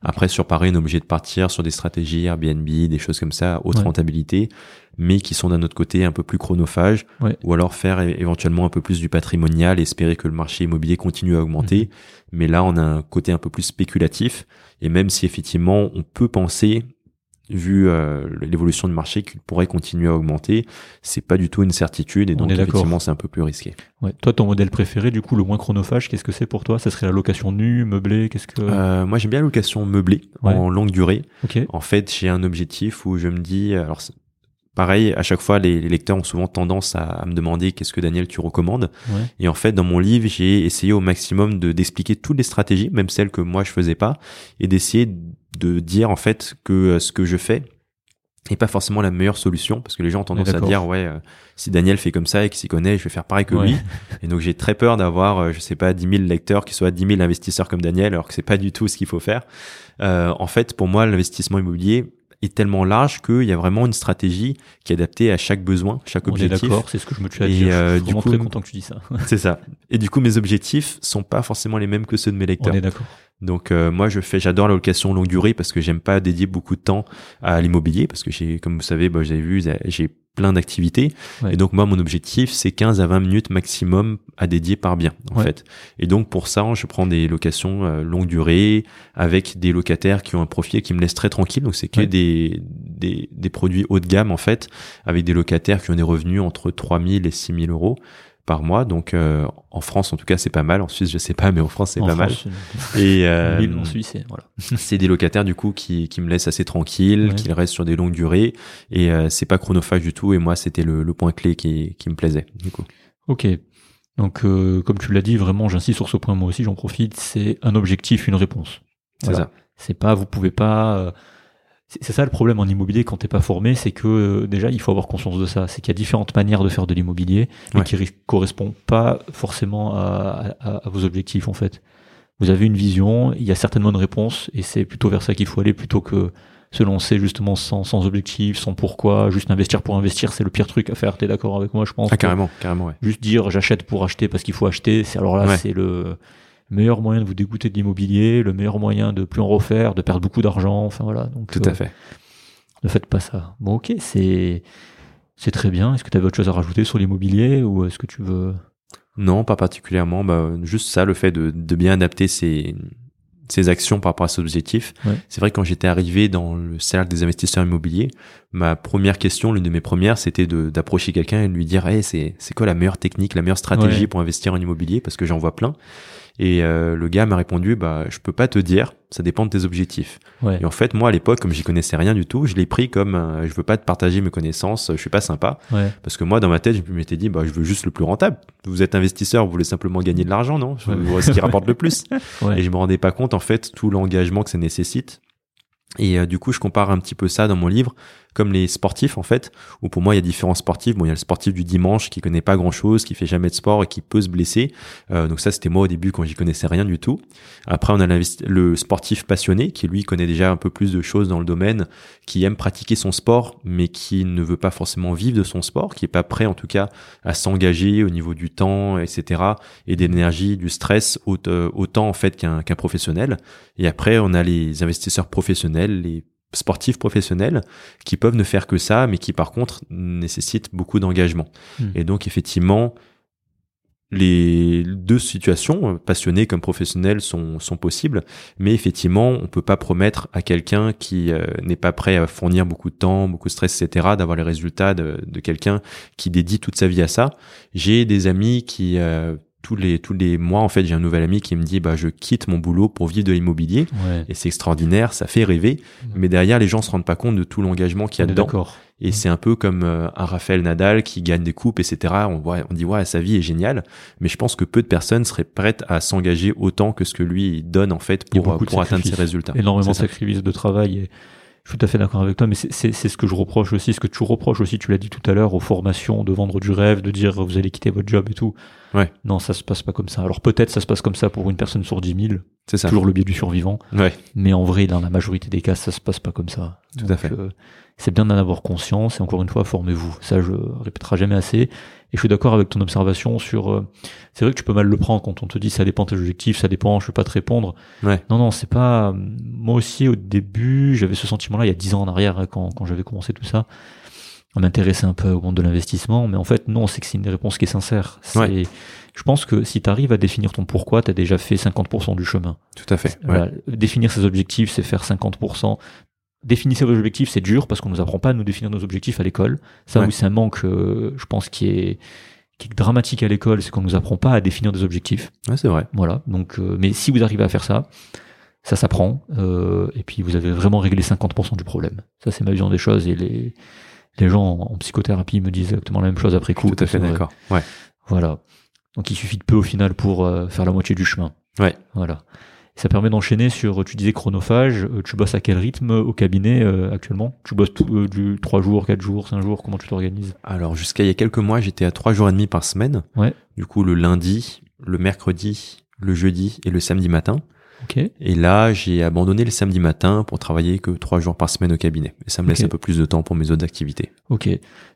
Après, sur Paris, on est obligé de partir sur des stratégies Airbnb, des choses comme ça, haute Ouais. rentabilité, mais qui sont d'un autre côté un peu plus chronophages. Ouais. Ou alors faire éventuellement un peu plus du patrimonial, espérer que le marché immobilier continue à augmenter. Mhm. Mais là, on a un côté un peu plus spéculatif. Et même si effectivement, on peut penser vu euh, l'évolution du marché qu'il pourrait continuer à augmenter, c'est pas du tout une certitude et On donc effectivement c'est un peu plus risqué. Ouais. Toi, ton modèle préféré, du coup, le moins chronophage, qu'est-ce que c'est pour toi? Ça serait la location nue, meublée, qu'est-ce que Euh, moi j'aime bien la location meublée Ouais. en longue durée. Ok. En fait, j'ai un objectif où je me dis, alors pareil, à chaque fois, les, les lecteurs ont souvent tendance à, à me demander qu'est-ce que Daniel tu recommandes. Ouais. Et en fait, dans mon livre, j'ai essayé au maximum de d'expliquer toutes les stratégies, même celles que moi je faisais pas, et d'essayer de dire en fait que euh, ce que je fais n'est pas forcément la meilleure solution, parce que les gens ont tendance à dire ouais, euh, si Daniel fait comme ça et qu'il s'y connaît, je vais faire pareil que Ouais. lui. Et donc j'ai très peur d'avoir, euh, je sais pas, 10 000 lecteurs qui soient 10 000 investisseurs comme Daniel, alors que c'est pas du tout ce qu'il faut faire. Euh, en fait, pour moi, l'investissement immobilier est tellement large qu'il y a vraiment une stratégie qui est adaptée à chaque besoin, chaque On est objectif. d'accord, c'est ce que je me tue à Et, dire. euh, je suis du vraiment coup- très content que tu dis ça. C'est ça. Et du coup, mes objectifs sont pas forcément les mêmes que ceux de mes On lecteurs. est d'accord. Donc euh, moi, je fais, j'adore la location longue durée parce que j'aime pas dédier beaucoup de temps à l'immobilier parce que j'ai, comme vous savez, bah, vous avez vu, j'ai plein d'activités. Ouais. Et donc moi, mon objectif, c'est 15 à 20 minutes maximum à dédier par bien, en Ouais. fait. Et donc pour ça, je prends des locations euh, longue durée avec des locataires qui ont un profil qui me laisse très tranquille. Donc c'est que Ouais. des, des, des produits haut de gamme, en fait, avec des locataires qui ont des revenus entre 3000 et 6000 euros par mois. Donc euh, en France, en tout cas, c'est pas mal. En Suisse, je sais pas, mais en France, c'est pas France, mal. Et euh, Lille, en Suisse, voilà. c'est des locataires du coup qui, qui me laissent assez tranquille, Ouais. qui restent sur des longues durées et euh, c'est pas chronophage du tout et moi c'était le, le point clé qui, qui me plaisait du coup. Ok. Donc, euh, comme tu l'as dit, vraiment, j'insiste sur ce point, moi aussi, j'en profite. C'est un objectif, une réponse. C'est Voilà. ça. C'est pas, vous pouvez pas. C'est ça le problème en immobilier quand t'es pas formé, c'est que euh, déjà il faut avoir conscience de ça. C'est qu'il y a différentes manières de faire de l'immobilier, mais Ouais. qui ris- correspondent pas forcément à, à- à vos objectifs en fait. Vous avez une vision, il y a certainement une réponse, et c'est plutôt vers ça qu'il faut aller plutôt que se lancer justement sans, sans objectif, sans pourquoi, juste investir pour investir, c'est le pire truc à faire. T'es d'accord avec moi, je pense. Ah carrément, carrément ouais. Juste dire j'achète pour acheter parce qu'il faut acheter, c'est alors là Ouais. c'est le meilleur moyen de vous dégoûter de l'immobilier, le meilleur moyen de plus en refaire, de perdre beaucoup d'argent, enfin voilà. Donc Tout euh, à fait. ne faites pas ça. Bon ok, c'est c'est très bien. Est-ce que tu avais autre chose à rajouter sur l'immobilier ou est-ce que tu veux? Non, pas particulièrement. Bah, juste ça, le fait de, de bien adapter ses, ses actions par rapport à ses objectifs. Ouais. C'est vrai que quand j'étais arrivé dans le cercle des investisseurs immobiliers, ma première question, l'une de mes premières, c'était de- d'approcher quelqu'un et de lui dire hey, c'est c'est quoi la meilleure technique, la meilleure stratégie Ouais. pour investir en immobilier? Parce que j'en vois plein. Et euh, le gars m'a répondu bah je peux pas te dire, ça dépend de tes objectifs. Ouais. Et en fait, moi à l'époque, comme j'y connaissais rien du tout, je l'ai pris comme euh, je veux pas te partager mes connaissances, je suis pas sympa. Ouais. Parce que moi, dans ma tête, je m'étais dit, bah, je veux juste le plus rentable. Vous êtes investisseur, vous voulez simplement gagner de l'argent, non? Je veux ce qui rapporte le plus. Ouais. Et je me rendais pas compte, en fait, tout l'engagement que ça nécessite. Et euh, du coup, je compare un petit peu ça dans mon livre, comme les sportifs, en fait, où pour moi, il y a différents sportifs. Bon, il y a le sportif du dimanche qui connaît pas grand-chose, qui fait jamais de sport et qui peut se blesser. Euh, donc ça, c'était moi au début quand j'y connaissais rien du tout. Après, on a le sportif passionné, qui lui connaît déjà un peu plus de choses dans le domaine, qui aime pratiquer son sport, mais qui ne veut pas forcément vivre de son sport, qui est pas prêt, en tout cas, à s'engager au niveau du temps, etc., et d'énergie, du stress, euh, autant en fait qu'un qu'un professionnel. Et après, on a les investisseurs professionnels, les sportifs professionnels, qui peuvent ne faire que ça, mais qui par contre nécessitent beaucoup d'engagement. Hmm. Et donc effectivement, les deux situations, euh, passionné comme professionnel, sont, sont possibles, mais effectivement, on peut pas promettre à quelqu'un qui euh, n'est pas prêt à fournir beaucoup de temps, beaucoup de stress, etc., d'avoir les résultats de, de quelqu'un qui dédie toute sa vie à ça. J'ai des amis qui euh, tous les tous les mois, en fait, j'ai un nouvel ami qui me dit, bah, je quitte mon boulot pour vivre de l'immobilier, Ouais. et c'est extraordinaire, ça fait rêver, mais derrière, les gens se rendent pas compte de tout l'engagement qu'il y a dedans. Et c'est un peu comme euh, un Raphaël Nadal qui gagne des coupes, etc. On, voit, on dit, ouais, sa vie est géniale. Mais je pense que peu de personnes seraient prêtes à s'engager autant que ce que lui donne, en fait, pour, euh, pour atteindre ses résultats. énormément de sacrifices de travail et je suis tout à fait d'accord avec toi, mais c'est- c'est c'est ce que je reproche aussi, ce que tu reproches aussi, tu l'as dit tout à l'heure, aux formations, de vendre du rêve, de dire vous allez quitter votre job et tout. Ouais. Non, ça se passe pas comme ça. Alors peut-être ça se passe comme ça pour une personne sur 10 000, C'est ça. toujours le biais du survivant, Ouais, mais en vrai, dans la majorité des cas, ça se passe pas comme ça. Tout à fait. euh, c'est bien d'en avoir conscience et encore une fois, formez-vous. Ça, je répéterai jamais assez. Et je suis d'accord avec ton observation sur. euh, c'est vrai que tu peux mal le prendre quand on te dit ça dépend de tes objectifs, ça dépend, je peux pas te répondre. Ouais. Non, non, c'est pas. Moi aussi, au début, j'avais ce sentiment-là il y a dix ans en arrière, hein, quand, quand j'avais commencé tout ça. On m'intéressait un peu au monde de l'investissement, mais en fait, non, c'est que c'est une réponse qui est sincère. C'est- Ouais. Je pense que si tu arrives à définir ton pourquoi, tu as déjà fait 50% du chemin. tout à fait. Ouais. Voilà. Définir ses objectifs, c'est faire 50%. Définissez vos objectifs, c'est dur parce qu'on nous apprend pas à nous définir nos objectifs à l'école. Ça, Ouais. oui, c'est un manque, euh, je pense, qui est, qui est dramatique à l'école, c'est qu'on nous apprend pas à définir des objectifs. Ouais, c'est vrai. Voilà. Donc, euh, mais si vous arrivez à faire ça, ça s'apprend. euh, et puis, vous avez vraiment réglé 50% du problème. Ça, c'est ma vision des choses. Et les, les gens en, en psychothérapie me disent exactement la même chose après coup. Tout à fait d'accord. Ouais. Voilà. Donc, il suffit de peu au final pour euh, faire la moitié du chemin. Ouais. Voilà. Ça permet d'enchaîner sur, tu disais chronophage, euh, tu bosses à quel rythme au cabinet euh, actuellement? Tu bosses tout, euh, du 3 jours, 4 jours, 5 jours, comment tu t'organises? Alors jusqu'à il y a quelques mois, j'étais à trois jours et demi par semaine. Ouais. Du coup, le lundi, le mercredi, le jeudi et le samedi matin. Ok. Et là, j'ai abandonné le samedi matin pour travailler que trois jours par semaine au cabinet. Et ça me laisse un peu plus de temps pour mes autres activités. Ok,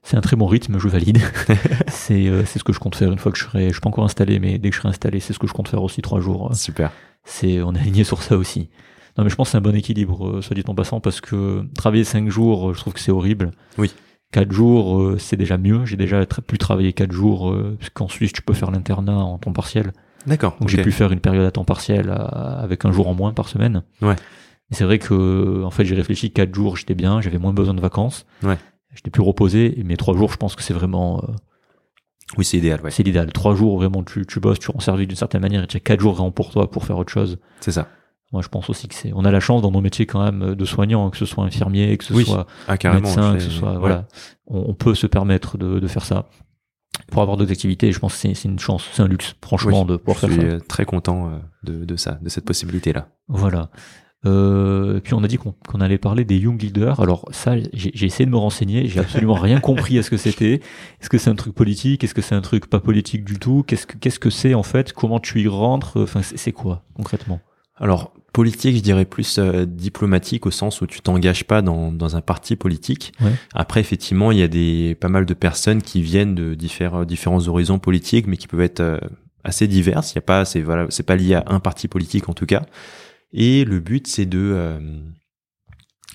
c'est un très bon rythme, je valide. c'est euh, c'est ce que je compte faire une fois que je serai, je suis pas encore installé, mais dès que je serai installé, c'est ce que je compte faire aussi trois jours. Super. C'est on est aligné sur ça aussi. Non mais je pense que c'est un bon équilibre, euh, soit dit en passant, parce que travailler cinq jours, euh, je trouve que c'est horrible. Oui. Quatre jours, euh, c'est déjà mieux. J'ai déjà pu travailler quatre jours, parce qu'en Suisse, tu peux faire l'internat en temps partiel. D'accord. Donc j'ai pu faire une période à temps partiel avec un jour en moins par semaine. Ouais. Et c'est vrai que en fait j'ai réfléchi quatre jours j'étais bien, j'avais moins besoin de vacances. Ouais. J'étais plus reposé, mais trois jours je pense que c'est vraiment euh, Oui, c'est idéal. Ouais. c'est l'idéal. Trois jours vraiment tu, tu bosses, tu rends service d'une certaine manière et tu as quatre jours vraiment pour toi pour faire autre chose. C'est ça. Moi je pense aussi que c'est on a la chance dans nos métiers quand même de soignants, que ce soit infirmier, que ce Oui, soit Ah, médecin, je que ce soit ouais. voilà, on, on peut se permettre de, de faire ça. Pour avoir d'autres activités, je pense que c'est une chance, c'est un luxe, franchement, Oui, de pouvoir Je faire suis ça. euh, très content euh, de, de ça, de cette possibilité-là. Voilà. Euh, puis on a dit qu'on allait parler des Young Leaders. Alors ça, j'ai essayé de me renseigner. J'ai absolument rien compris à ce que c'était. Est-ce que c'est un truc politique? Est-ce que c'est un truc pas politique du tout? Qu'est-ce que qu'est-ce que c'est en fait? Comment tu y rentres? Enfin, c'est c'est quoi concrètement? Alors, politique, je dirais plus euh, diplomatique au sens où tu t'engages pas dans, dans un parti politique. Ouais. Après, effectivement, il y a des pas mal de personnes qui viennent de différents, différents horizons politiques, mais qui peuvent être euh, assez diverses. Il y a pas, c'est voilà, c'est pas lié à un parti politique en tout cas. Et le but, c'est de euh,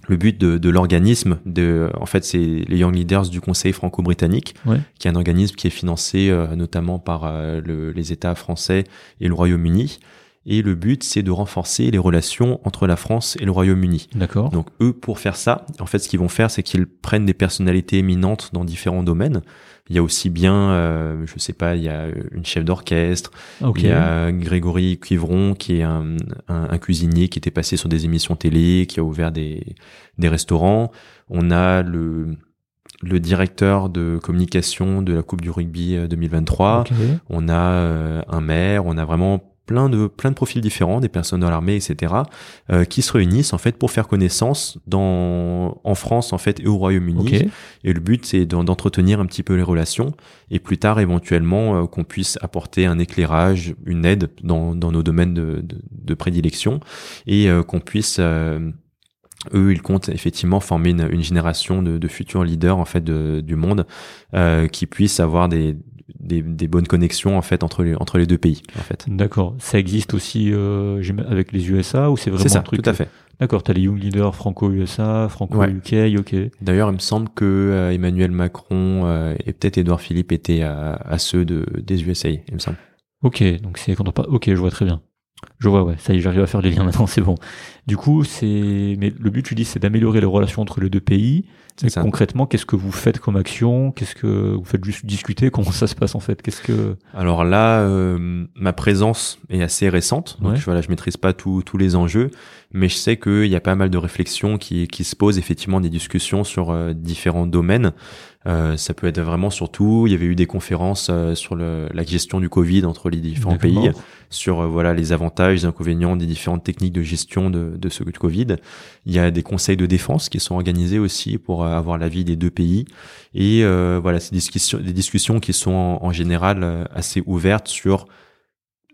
le but de, de l'organisme, de, en fait, c'est les Young Leaders du Conseil franco-britannique, Ouais. qui est un organisme qui est financé euh, notamment par euh, le- les États français et le Royaume-Uni. Et le but, c'est de renforcer les relations entre la France et le Royaume-Uni. D'accord. Donc eux, pour faire ça, en fait, ce qu'ils vont faire, c'est qu'ils prennent des personnalités éminentes dans différents domaines. Il y a aussi bien, euh, je sais pas, il y a une chef d'orchestre, Ah, ok. il y a Grégory Cuivron, qui est un, un, un cuisinier qui était passé sur des émissions télé, qui a ouvert des, des restaurants. On a le, le directeur de communication de la Coupe du rugby euh, 2023. Ok. On a euh, un maire, on a vraiment plein de plein de profils différents, des personnes dans l'armée, etc., euh, qui se réunissent en fait pour faire connaissance dans en France en fait et au Royaume-Uni. Et le but c'est d'en- d'entretenir un petit peu les relations et plus tard éventuellement euh, qu'on puisse apporter un éclairage, une aide dans dans nos domaines de de, de prédilection et euh, qu'on puisse euh, eux, ils comptent effectivement former une, une génération de, de futurs leaders en fait de- du monde euh, qui puissent avoir des, des, des bonnes connexions en fait entre les entre les deux pays en fait. D'accord. Ça existe aussi euh, avec les USA ou c'est vraiment C'est ça, un truc tout à fait. D'accord. T'as les Young Leaders franco-USA, franco-UK, ok. D'ailleurs, il me semble que euh, Emmanuel Macron euh, et peut-être Édouard Philippe étaient à, à ceux de des USA, il me semble. Ok, donc c'est quand on parle. Ok, je vois très bien. Je vois, ouais, ça y est, j'arrive à faire les liens maintenant, c'est bon. Du coup, c'est. Mais le but, tu dis, c'est d'améliorer les relations entre les deux pays. C'est concrètement, qu'est-ce que vous faites comme action? Qu'est-ce que vous faites juste discuter? Comment ça se passe en fait? Qu'est-ce que. Alors là, euh, ma présence est assez récente, donc Ouais. voilà, je maîtrise pas tous tous les enjeux, mais je sais qu'il y a pas mal de réflexions qui qui se posent, effectivement des discussions sur euh, différents domaines. Euh, ça peut être vraiment sur tout. Il y avait eu des conférences euh, sur le, la gestion du Covid entre les différents pays, sur euh, voilà les avantages, les inconvénients des différentes techniques de gestion de, de ce Covid. Il y a des conseils de défense qui sont organisés aussi pour euh, avoir l'avis des deux pays. Et euh, voilà, c'est des discussions, des discussions qui sont en, en général assez ouvertes sur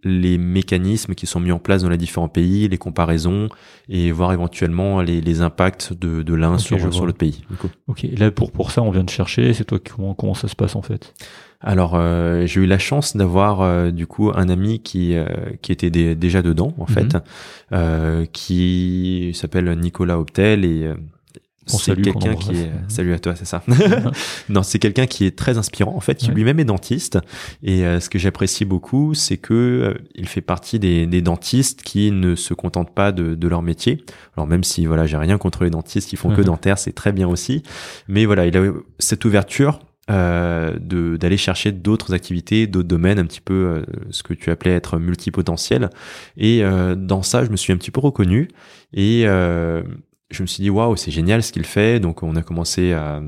les mécanismes qui sont mis en place dans les différents pays, les comparaisons et voir éventuellement les, les impacts de, de l'un sur, l'autre pays. Ok, là, pour, pour ça, on vient de chercher. C'est toi, qui- comment, comment ça se passe en fait? Alors euh, j'ai eu la chance d'avoir euh, du coup un ami qui euh, qui était dé- déjà dedans en fait, Mhm. euh, qui s'appelle Nicolas Optel et c'est quelqu'un qui est salut à toi c'est ça. Non c'est quelqu'un qui est très inspirant en fait qui lui-même est dentiste. Et euh, ce que j'apprécie beaucoup c'est que euh, il fait partie des, des, dentistes qui ne se contentent pas de, de, leur métier. Alors même si voilà j'ai rien contre les dentistes qui font que dentaire c'est très bien aussi. Mais voilà il a cette ouverture euh, d'aller chercher d'autres activités, d'autres domaines, un petit peu euh, ce que tu appelais être multipotentiel. Et euh, dans ça, je me suis un petit peu reconnu. Et je me suis dit waouh, c'est génial ce qu'il fait. Donc on a commencé à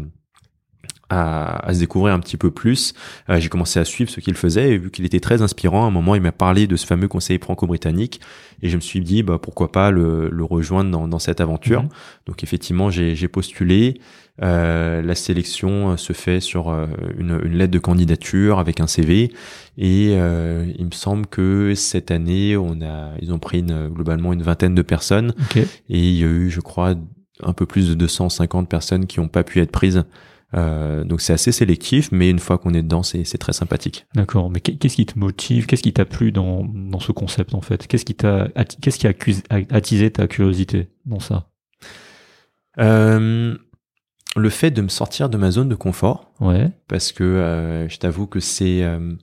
à, à, se découvrir un petit peu plus. j'ai commencé à suivre ce qu'il faisait et vu qu'il était très inspirant, à un moment il m'a parlé de ce fameux conseil franco-britannique et je me suis dit bah pourquoi pas le, le rejoindre dans, dans cette aventure. Mmh. Donc effectivement j'ai postulé. Euh, la sélection euh, se fait sur euh, une, une, lettre de candidature avec un CV et euh, il me semble que cette année on a ils ont pris une, globalement une vingtaine de personnes et il y a eu je crois un peu plus de 250 personnes qui n'ont pas pu être prises euh, donc c'est assez sélectif, mais une fois qu'on est dedans, c'est très sympathique. D'accord. Mais qu'est-ce qui te motive Qu'est-ce qui t'a plu dans, dans ce concept en fait? Qu'est-ce qui t'a qu'est-ce qui a attisé ta curiosité dans ça? Euh, le fait de me sortir de ma zone de confort. Ouais. Parce que euh, je t'avoue que c'est euh,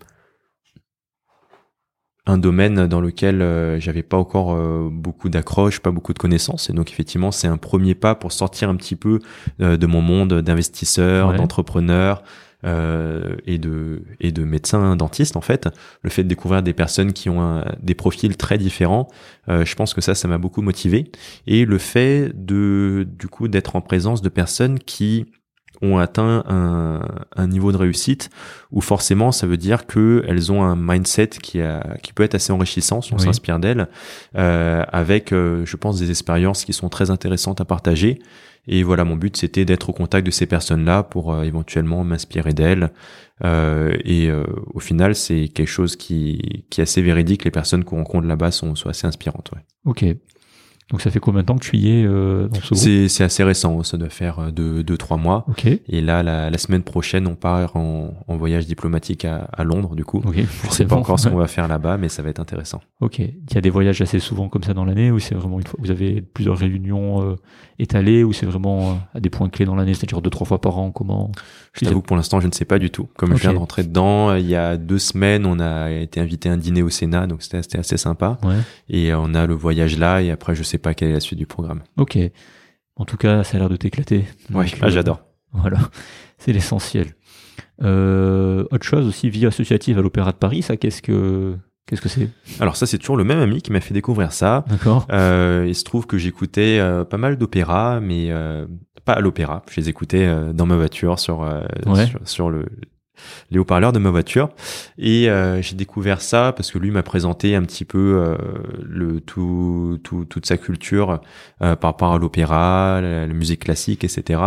un domaine dans lequel euh, j'avais pas encore beaucoup d'accroche, pas beaucoup de connaissances. Et donc effectivement, c'est un premier pas pour sortir un petit peu de mon monde d'investisseur, d'entrepreneur, euh, et de et de médecins dentistes en fait. Le fait de découvrir des personnes qui ont des profils très différents euh, je pense que ça ça m'a beaucoup motivé. Et le fait de du coup d'être en présence de personnes qui ont atteint un, un, niveau de réussite où forcément ça veut dire que elles ont un mindset qui a qui peut être assez enrichissant si on s'inspire d'elles euh, avec euh, je pense des expériences qui sont très intéressantes à partager et voilà, mon but c'était d'être au contact de ces personnes-là pour euh, éventuellement m'inspirer d'elles. Euh, et euh, au final, c'est quelque chose qui, qui est assez véridique. Les personnes qu'on rencontre là-bas sont, sont assez inspirantes. Ouais. Ok. Donc ça fait combien de temps que tu y es euh, dans ce groupe C'est assez récent, ça doit faire euh, deux, deux trois mois. Okay. Et là, la, la, semaine prochaine, on part en, en voyage diplomatique à, à, Londres, du coup. Okay, Je sais pas encore ce qu'on va faire là-bas, mais ça va être intéressant. Ok. Il y a des voyages assez souvent comme ça dans l'année, ou c'est vraiment une fois vous avez plusieurs réunions euh, étalées, ou c'est vraiment euh, à des points clés dans l'année, c'est-à-dire deux trois fois par an. Comment Je t'avoue que pour l'instant, je ne sais pas du tout. Comme okay. je viens de rentrer dedans, il y a deux semaines, on a été invité à un dîner au Sénat, donc c'était assez sympa. Ouais. Et on a le voyage là, et après, je sais pas quelle est la suite du programme. Ok. En tout cas, ça a l'air de t'éclater. Ouais, ah, j'adore. Voilà, c'est l'essentiel. Euh, autre chose aussi, vie associative à l'Opéra de Paris, ça, qu'est-ce que qu'est-ce que c'est Alors ça, c'est toujours le même ami qui m'a fait découvrir ça. D'accord. Euh, il se trouve que j'écoutais euh, pas mal d'opéras, mais euh, pas à l'opéra. Je les écoutais dans ma voiture sur, euh, Ouais. sur sur le les haut-parleurs de ma voiture. Et euh, j'ai découvert ça parce que lui m'a présenté un petit peu euh, le tout, tout toute sa culture euh, par rapport à l'opéra, la, musique classique, etc.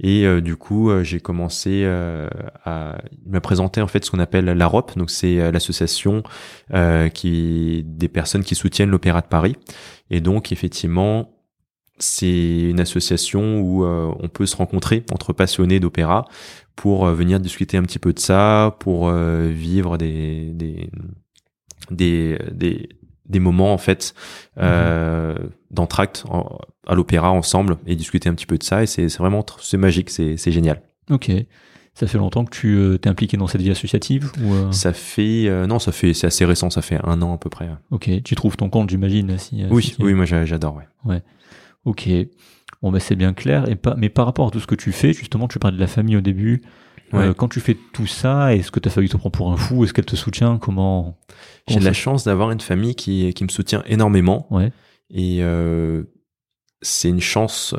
Et euh, du coup euh, j'ai commencé euh, à il m'a présenté en fait ce qu'on appelle l'AROP, donc c'est l'association qui des personnes qui soutiennent l'opéra de Paris. Et donc effectivement c'est une association où euh, on peut se rencontrer entre passionnés d'opéra pour euh, venir discuter un petit peu de ça, pour euh, vivre des des, des des des moments en fait euh, d'entracte à l'opéra ensemble et discuter un petit peu de ça et c'est vraiment c'est magique c'est génial. Ok. Ça fait longtemps que tu euh, t'es impliqué dans cette vie associative ou euh... Ça fait non, ça fait c'est assez récent, ça fait un an à peu près. Ok, tu trouves ton compte, j'imagine. Si, oui, si oui, moi j'adore. Ouais. Ouais. Ok. Bon, ben c'est bien clair. Et pas, mais par rapport à tout ce que tu fais, justement, tu parlais de la famille au début. Ouais. Euh, quand tu fais tout ça, est-ce que ta famille te prend pour un fou? Est-ce qu'elle te soutient? Comment J'ai de la chance d'avoir une famille qui qui me soutient énormément. Ouais. Et euh, c'est une chance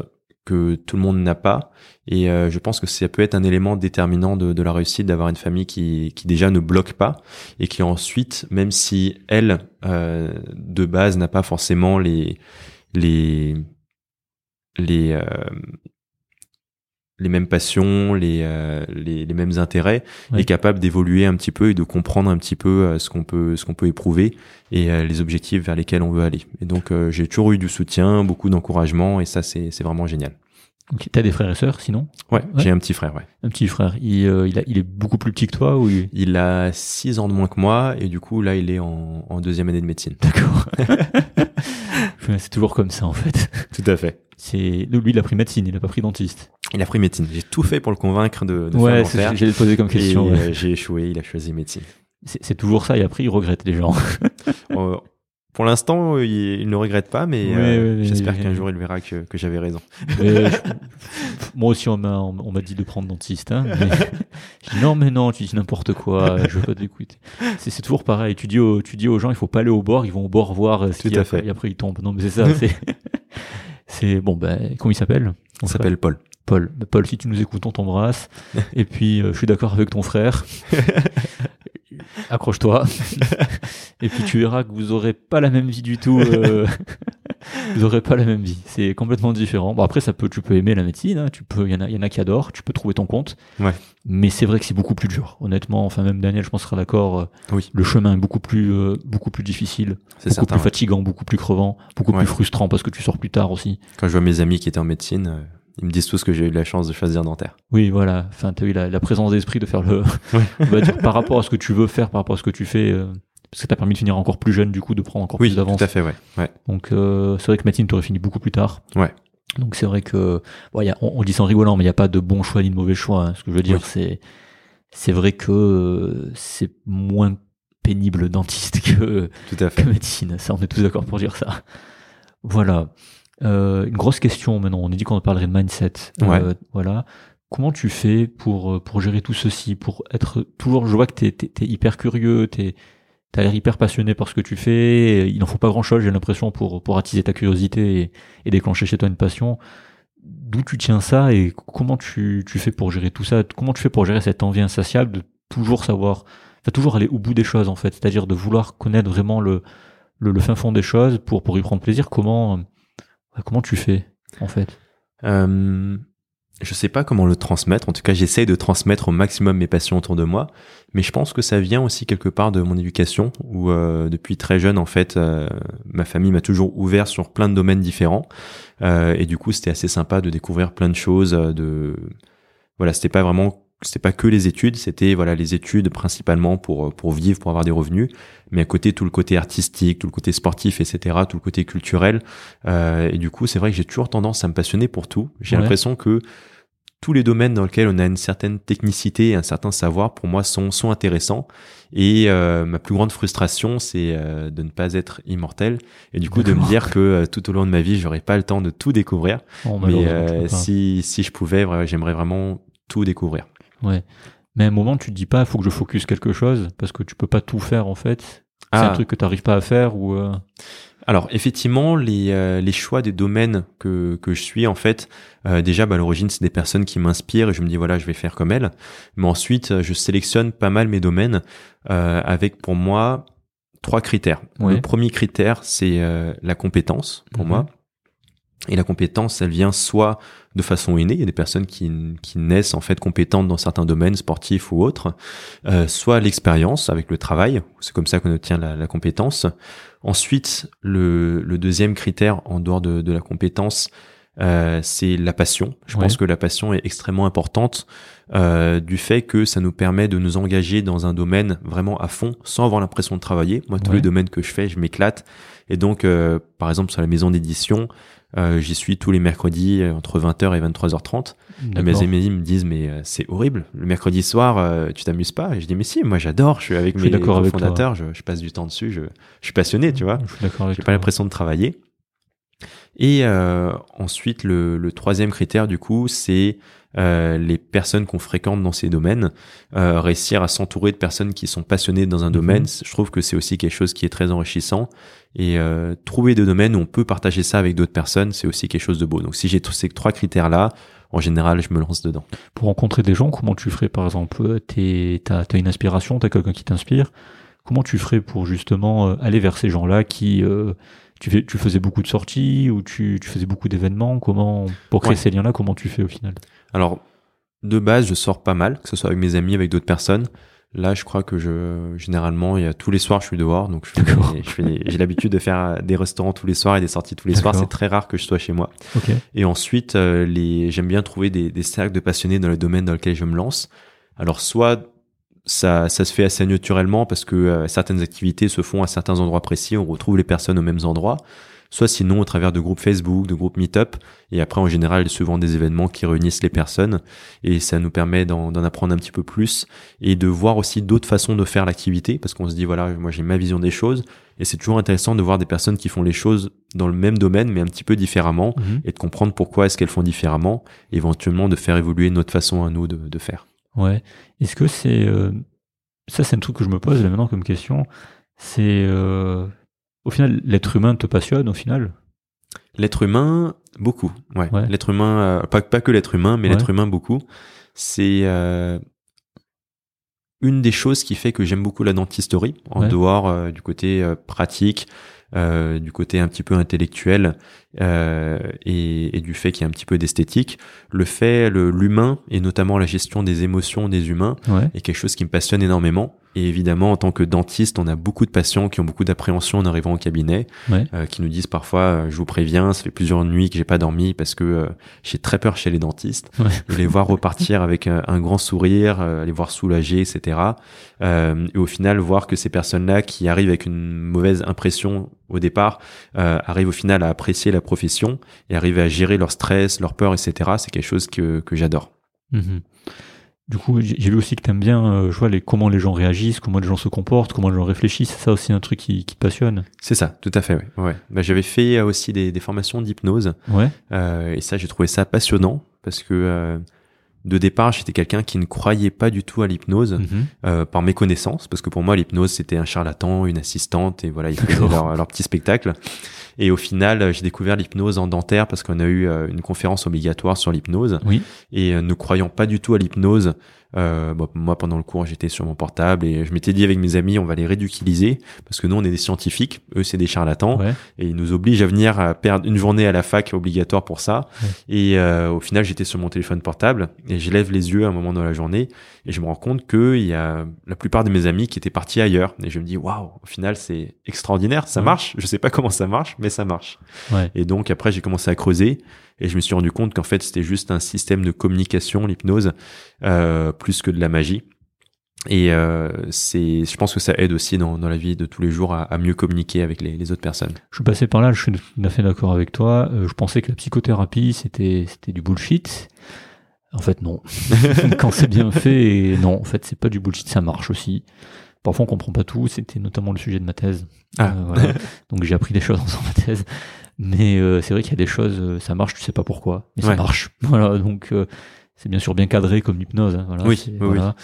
que tout le monde n'a pas. Et euh, je pense que ça peut être un élément déterminant de, de la réussite d'avoir une famille qui, qui déjà ne bloque pas et qui ensuite, même si elle, euh, de base, n'a pas forcément les, les, les, euh, les mêmes passions, les, euh, les, les, mêmes intérêts, Oui. est capable d'évoluer un petit peu et de comprendre un petit peu euh, ce qu'on peut, ce qu'on peut éprouver et euh, les objectifs vers lesquels on veut aller. Et donc euh, j'ai toujours eu du soutien, beaucoup d'encouragement et ça c'est c'est vraiment génial. Ok. T'as des frères et sœurs, sinon Ouais, Ouais. j'ai un petit frère, ouais. Un petit frère. Il, euh, il, a, il est beaucoup plus petit que toi ou il... Il a six ans de moins que moi et du coup là il est en, en deuxième année de médecine. D'accord. c'est toujours comme ça en fait. Tout à fait. C'est lui, il a pris médecine, il a pas pris dentiste. Il a pris médecine. J'ai tout fait pour le convaincre de, de ouais, faire te poser comme question. Ouais. euh, j'ai échoué. Il a choisi médecine. C'est c'est toujours ça, et après, il regrette les gens. Euh, pour l'instant, il, il ne regrette pas, mais euh, j'espère qu'un jour il verra que, que j'avais raison. Je- moi aussi, on m'a on m'a dit de prendre dentiste. Hein, mais je dis non, mais non, tu dis n'importe quoi, je veux pas t'écouter. C'est c'est toujours pareil. Tu dis, aux, tu dis aux gens, il faut pas aller au bord, ils vont au bord voir euh, ce Tout qu'il y a, fait. et après ils tombent. Non, mais c'est ça. c'est C'est bon, ben, comment il s'appelle? On s'appelle Paul. Paul. Ben, Paul, si tu nous écoutes, on t'embrasse. Et puis, euh, je suis d'accord avec ton frère. Accroche-toi. Et puis, tu verras que vous aurez pas la même vie du tout. euh, vous aurez pas la même vie. C'est complètement différent. Bon, après, ça peut, tu peux aimer la médecine. hein. Tu peux, il y en a, y en a qui adorent. Tu peux trouver ton compte. Ouais. Mais c'est vrai que c'est beaucoup plus dur. Honnêtement, enfin, même Daniel, je pense sera d'accord. euh, Oui. Le chemin est beaucoup plus, euh, beaucoup plus difficile, C'est beaucoup certain. plus ouais. fatigant, beaucoup plus crevant, beaucoup Ouais. plus frustrant parce que tu sors plus tard aussi. Quand je vois mes amis qui étaient en médecine, euh, ils me disent tous que j'ai eu la chance de choisir dentaire. Oui, voilà. Enfin, t'as eu la, la présence d'esprit de faire le, on va dire, par rapport à ce que tu veux faire, par rapport à ce que tu fais, euh, parce que t'as permis de finir encore plus jeune, du coup, de prendre encore Oui, plus d'avance. tout à fait, ouais. ouais. Donc, euh, c'est vrai que médecine, t'aurais fini beaucoup plus tard. Ouais. Donc, c'est vrai que, bon, y a, on, on dit ça en rigolant, mais il n'y a pas de bon choix ni de mauvais choix. hein. Ce que je veux dire, Oui. c'est, c'est vrai que euh, c'est moins pénible dentiste que, Tout à que fait. médecine. Ça, on est tous d'accord pour dire ça. Voilà. Euh, une grosse question maintenant. On a dit qu'on parlerait de mindset. Euh, Ouais. voilà. Comment tu fais pour, euh, pour gérer tout ceci, pour être toujours, je vois que t'es, t'es, t'es hyper curieux, t'es, t'as l'air hyper passionné par ce que tu fais. Il n'en faut pas grand chose, j'ai l'impression, pour, pour attiser ta curiosité et, et déclencher chez toi une passion. D'où tu tiens ça et comment tu, tu fais pour gérer tout ça? Comment tu fais pour gérer cette envie insatiable de toujours savoir, enfin, toujours aller au bout des choses, en fait? C'est-à-dire de vouloir connaître vraiment le, le, le fin fond des choses pour, pour y prendre plaisir. Comment, comment tu fais, en fait? Euh, je sais pas comment le transmettre. En tout cas, j'essaye de transmettre au maximum mes passions autour de moi. Mais je pense que ça vient aussi quelque part de mon éducation, où euh, depuis très jeune, en fait, euh, ma famille m'a toujours ouvert sur plein de domaines différents. Et du coup, c'était assez sympa de découvrir plein de choses. De voilà, c'était pas vraiment, c'était pas que les études. C'était voilà les études principalement pour pour vivre, pour avoir des revenus. Mais à côté, tout le côté artistique, tout le côté sportif, etc., tout le côté culturel. Euh, et du coup, c'est vrai que j'ai toujours tendance à me passionner pour tout. J'ai Ouais. l'impression que tous les domaines dans lesquels on a une certaine technicité et un certain savoir, pour moi, sont, sont intéressants. Et euh, ma plus grande frustration, c'est euh, de ne pas être immortel. Et du coup, de me dire que euh, tout au long de ma vie, j'aurais pas le temps de tout découvrir. Bon, Mais euh, si, si je pouvais, j'aimerais vraiment tout découvrir. Ouais. Mais à un moment, tu te dis pas, il faut que je focus quelque chose, parce que tu peux pas tout faire, en fait. C'est Ah. un truc que tu n'arrives pas à faire ou, euh, Alors effectivement, les, euh, les choix des domaines que, que je suis, en fait, euh, déjà bah, à l'origine, c'est des personnes qui m'inspirent et je me dis voilà, je vais faire comme elles. Mais ensuite, je sélectionne pas mal mes domaines euh, avec pour moi trois critères. Ouais. Le premier critère, c'est la compétence pour Mhm. moi. Et la compétence, elle vient soit de façon innée, il y a des personnes qui, qui naissent en fait compétentes dans certains domaines sportifs ou autres, euh, soit l'expérience avec le travail, c'est comme ça qu'on obtient la, la compétence. Ensuite, le, le deuxième critère en dehors de, de la compétence, euh, c'est la passion. Je Ouais. pense que la passion est extrêmement importante euh, du fait que ça nous permet de nous engager dans un domaine vraiment à fond sans avoir l'impression de travailler. Moi, tous Ouais. les domaines que je fais, je m'éclate. Et donc, euh, par exemple, sur la maison d'édition, euh, j'y suis tous les mercredis euh, entre 20h et 23h30. Et Mes amis me disent mais euh, c'est horrible. Le mercredi soir, tu t'amuses pas? Et je dis mais si, moi j'adore. Je suis avec Je mes d'accord avec toi. fondateurs. Je, je passe du temps dessus. Je, je suis passionné, tu vois. Je suis d'accord avec J'ai pas l'impression de travailler. Et euh, ensuite, le, le troisième critère, du coup, c'est euh, les personnes qu'on fréquente dans ces domaines. Euh, réussir à s'entourer de personnes qui sont passionnées dans un Mhm. domaine, je trouve que c'est aussi quelque chose qui est très enrichissant. Et euh, trouver des domaines où on peut partager ça avec d'autres personnes, c'est aussi quelque chose de beau. Donc si j'ai tous ces trois critères-là, en général, je me lance dedans. Pour rencontrer des gens, comment tu ferais, par exemple Tu as, une inspiration, tu as quelqu'un qui t'inspire. Comment tu ferais pour justement euh, aller vers ces gens-là qui... tu, fais, tu faisais beaucoup de sorties ou tu, tu faisais beaucoup d'événements? Comment Pour créer Ouais. ces liens-là, comment tu fais au final? Alors, de base, je sors pas mal, que ce soit avec mes amis, avec d'autres personnes. Là, je crois que je, généralement, il y a tous les soirs, je suis dehors, donc j'ai l'habitude de faire des restaurants tous les soirs et des sorties tous les soirs. C'est très rare que je sois chez moi. Et ensuite, euh, les, j'aime bien trouver des, des cercles de passionnés dans le domaine dans lequel je me lance. Alors, soit ça, ça se fait assez naturellement parce que euh, certaines activités se font à certains endroits précis, on retrouve les personnes aux mêmes endroits. soit sinon au travers de groupes Facebook, de groupes Meetup, et après en général souvent des événements qui réunissent les personnes, et ça nous permet d'en apprendre un petit peu plus et de voir aussi d'autres façons de faire l'activité, parce qu'on se dit voilà, moi j'ai ma vision des choses, et c'est toujours intéressant de voir des personnes qui font les choses dans le même domaine, mais un petit peu différemment, Mhm. et de comprendre pourquoi est-ce qu'elles font différemment, et éventuellement de faire évoluer notre façon à nous de, de faire. Ouais. Est-ce que c'est euh, ça, c'est un truc que je me pose là maintenant comme question. C'est euh, au final l'être humain te passionne au final? L'être humain, beaucoup. Ouais. Ouais. L'être humain, euh, pas, pas que l'être humain, mais Ouais. l'être humain beaucoup. C'est une des choses qui fait que j'aime beaucoup la dentisterie, en Ouais. dehors du côté pratique, du côté un petit peu intellectuel euh, et, et du fait qu'il y a un petit peu d'esthétique. Le fait, l'humain et notamment la gestion des émotions des humains Ouais. est quelque chose qui me passionne énormément. Et évidemment, en tant que dentiste, on a beaucoup de patients qui ont beaucoup d'appréhension en arrivant au cabinet, Ouais. euh, qui nous disent parfois, euh, je vous préviens, ça fait plusieurs nuits que j'ai pas dormi parce que euh, j'ai très peur chez les dentistes. Ouais. Je les voir repartir avec un, un grand sourire, euh, les voir soulagés, etc. Euh, et au final, voir que ces personnes-là qui arrivent avec une mauvaise impression au départ, euh, arrivent au final à apprécier la profession et arrivent à gérer leur stress, leur peur, etc. C'est quelque chose que, que j'adore. Mhm. Du coup, j'ai vu aussi que t'aimes bien, euh, je vois les, comment les gens réagissent, comment les gens se comportent, comment les gens réfléchissent. C'est ça aussi un truc qui, qui te passionne. C'est ça, tout à fait. Ouais. ouais. Bah, j'avais fait euh, aussi des, des formations d'hypnose Ouais. euh, et ça, j'ai trouvé ça passionnant parce que euh, de départ, j'étais quelqu'un qui ne croyait pas du tout à l'hypnose Mhm. euh, par mes connaissances, parce que pour moi, l'hypnose c'était un charlatan, une assistante et voilà, ils faisaient leur petit spectacle. Et au final, euh, j'ai découvert l'hypnose en dentaire parce qu'on a eu euh, une conférence obligatoire sur l'hypnose. Oui. Et euh, ne croyant pas du tout à l'hypnose, euh, bon, moi pendant le cours j'étais sur mon portable et je m'étais dit avec mes amis on va les ridiculiser parce que nous on est des scientifiques, eux c'est des charlatans Ouais. et ils nous obligent à venir à perdre une journée à la fac obligatoire pour ça. Ouais. Et euh, au final j'étais sur mon téléphone portable et je lève les yeux à un moment dans la journée et je me rends compte que il y a la plupart de mes amis qui étaient partis ailleurs et je me dis waouh au final c'est extraordinaire ça Ouais. marche je sais pas comment ça marche mais ça marche Ouais. et donc après j'ai commencé à creuser et je me suis rendu compte qu'en fait c'était juste un système de communication l'hypnose euh, plus que de la magie et euh, c'est je pense que ça aide aussi dans, dans la vie de tous les jours à, à mieux communiquer avec les, les autres personnes Je suis passé par là, je suis tout à fait d'accord avec toi. Euh, je pensais que la psychothérapie, c'était, c'était du bullshit. En fait, non. Quand c'est bien fait, non, en fait, c'est pas du bullshit, ça marche aussi. Parfois, on comprend pas tout. C'était notamment le sujet de ma thèse. Ah. Euh, voilà. Donc, j'ai appris des choses dans ma thèse. Mais euh, c'est vrai qu'il y a des choses, euh, ça marche, tu sais pas pourquoi, mais ça marche. Voilà, donc euh, c'est bien sûr bien cadré comme l'hypnose. hein, voilà, Oui, oui, voilà.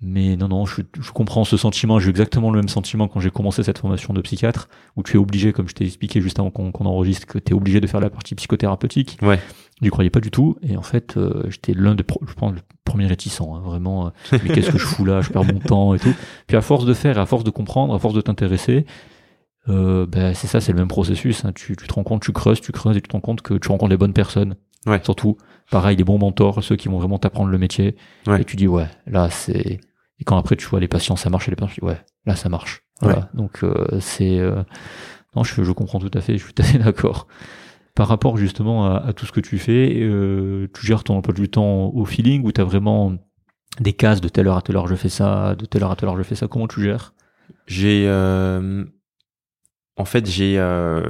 Mais non, non, je, je comprends ce sentiment. J'ai eu exactement le même sentiment quand j'ai commencé cette formation de psychiatre, où tu es obligé, comme je t'ai expliqué juste avant qu'on qu'on enregistre, que tu es obligé de faire la partie psychothérapeutique. Ouais. J'y croyais pas du tout. Et en fait, euh, j'étais l'un des, je pense, le premier réticent. hein, vraiment, euh, mais qu'est-ce que je fous là Je perds mon temps et tout. Puis à force de faire, à force de comprendre, à force de t'intéresser, euh, ben, c'est ça, c'est le même processus. hein. Tu, tu te rends compte, tu creuses, tu creuses et tu te rends compte que tu rencontres les bonnes personnes. Ouais. Surtout, pareil, les bons mentors, ceux qui vont vraiment t'apprendre le métier. Ouais. Et tu dis, ouais, là, c'est. Et quand après tu vois les patients, ça marche, et les patients, tu dis, ouais, là, ça marche. Voilà. Donc, euh, c'est. euh, Non, je, je comprends tout à fait, je suis tout à fait d'accord. Par rapport justement à, à tout ce que tu fais, euh, tu gères ton emploi du temps au feeling ou tu as vraiment des cases de telle heure à telle heure je fais ça, de telle heure à telle heure je fais ça. Comment tu gères? J'ai, euh, en fait, j'ai euh,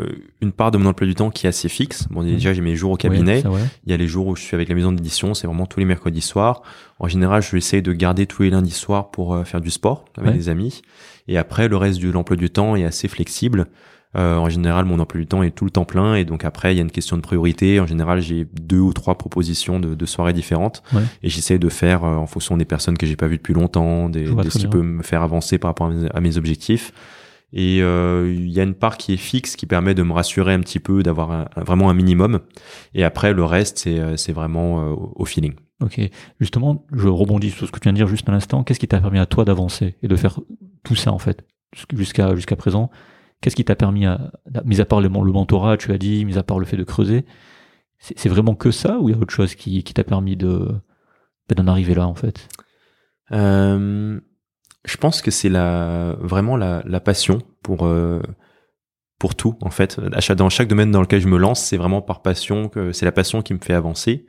une part de mon emploi du temps qui est assez fixe. Bon, déjà, j'ai mes jours au cabinet. Il y a les jours où je suis avec la maison d'édition, c'est vraiment tous les mercredis soirs. En général, je vais essayer de garder tous les lundis soirs pour euh, faire du sport avec Ouais. des amis. Et après, le reste de l'emploi du temps est assez flexible. Euh, en général, mon emploi du temps est tout le temps plein. Et donc après, il y a une question de priorité. En général, j'ai deux ou trois propositions de, de soirées différentes. Ouais. Et j'essaie de faire euh, en fonction des personnes que j'ai pas vues depuis longtemps, des, très ce qui bien. peut me faire avancer par rapport à mes, à mes objectifs. Et euh, il y a une part qui est fixe, qui permet de me rassurer un petit peu, d'avoir vraiment un minimum. Et après, le reste, c'est euh, vraiment euh, au feeling. Ok. Justement, je rebondis sur ce que tu viens de dire juste à l'instant. Qu'est-ce qui t'a permis à toi d'avancer et de faire tout ça en fait? Jusqu'à jusqu'à présent Qu'est-ce qui t'a permis, à, mis à part le, le mentorat, tu as dit, mis à part le fait de creuser, c'est vraiment que ça ou il y a autre chose qui, qui t'a permis de ben, d'en arriver là en fait? Euh, je pense que c'est la vraiment la, la passion pour euh, pour tout en fait. Dans chaque domaine dans lequel je me lance, c'est vraiment par passion que c'est la passion qui me fait avancer.